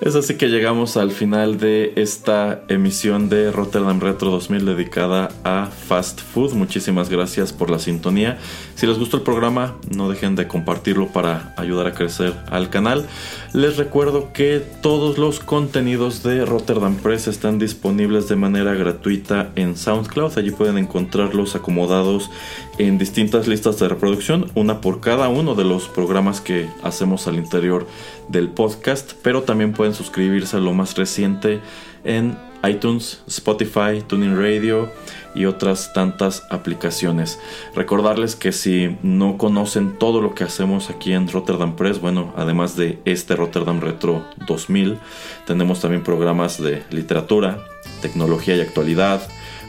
es así que llegamos al final de esta emisión de Rotterdam Retro 2000 dedicada a fast food. Muchísimas gracias por la sintonía. Si les gustó el programa, no dejen de compartirlo para ayudar a crecer al canal. Les recuerdo que todos los contenidos de Rotterdam Press están disponibles de manera gratuita en SoundCloud. Allí pueden encontrarlos acomodados en distintas listas de reproducción, una por cada uno de los programas que hacemos al interior del podcast, pero también pueden suscribirse a lo más reciente en iTunes, Spotify, Tuning Radio y otras tantas aplicaciones. Recordarles que si no conocen todo lo que hacemos aquí en Rotterdam Press, bueno, además de este Rotterdam Retro 2000, tenemos también programas de literatura, tecnología y actualidad,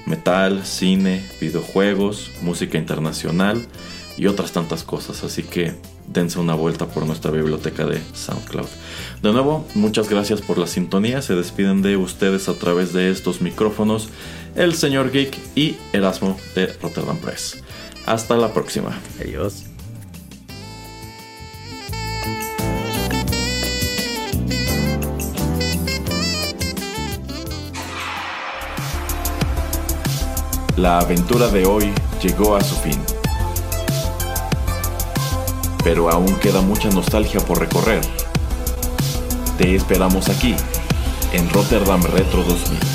metal, cine, videojuegos, música internacional y otras tantas cosas. Así que dense una vuelta por nuestra biblioteca de SoundCloud. De nuevo, muchas gracias por la sintonía. Se despiden de ustedes a través de estos micrófonos el señor Geek y Erasmo de Rotterdam Press. Hasta la próxima. Adiós. La aventura de hoy llegó a su fin. Pero aún queda mucha nostalgia por recorrer. Te esperamos aquí, en Rotterdam Retro 2000.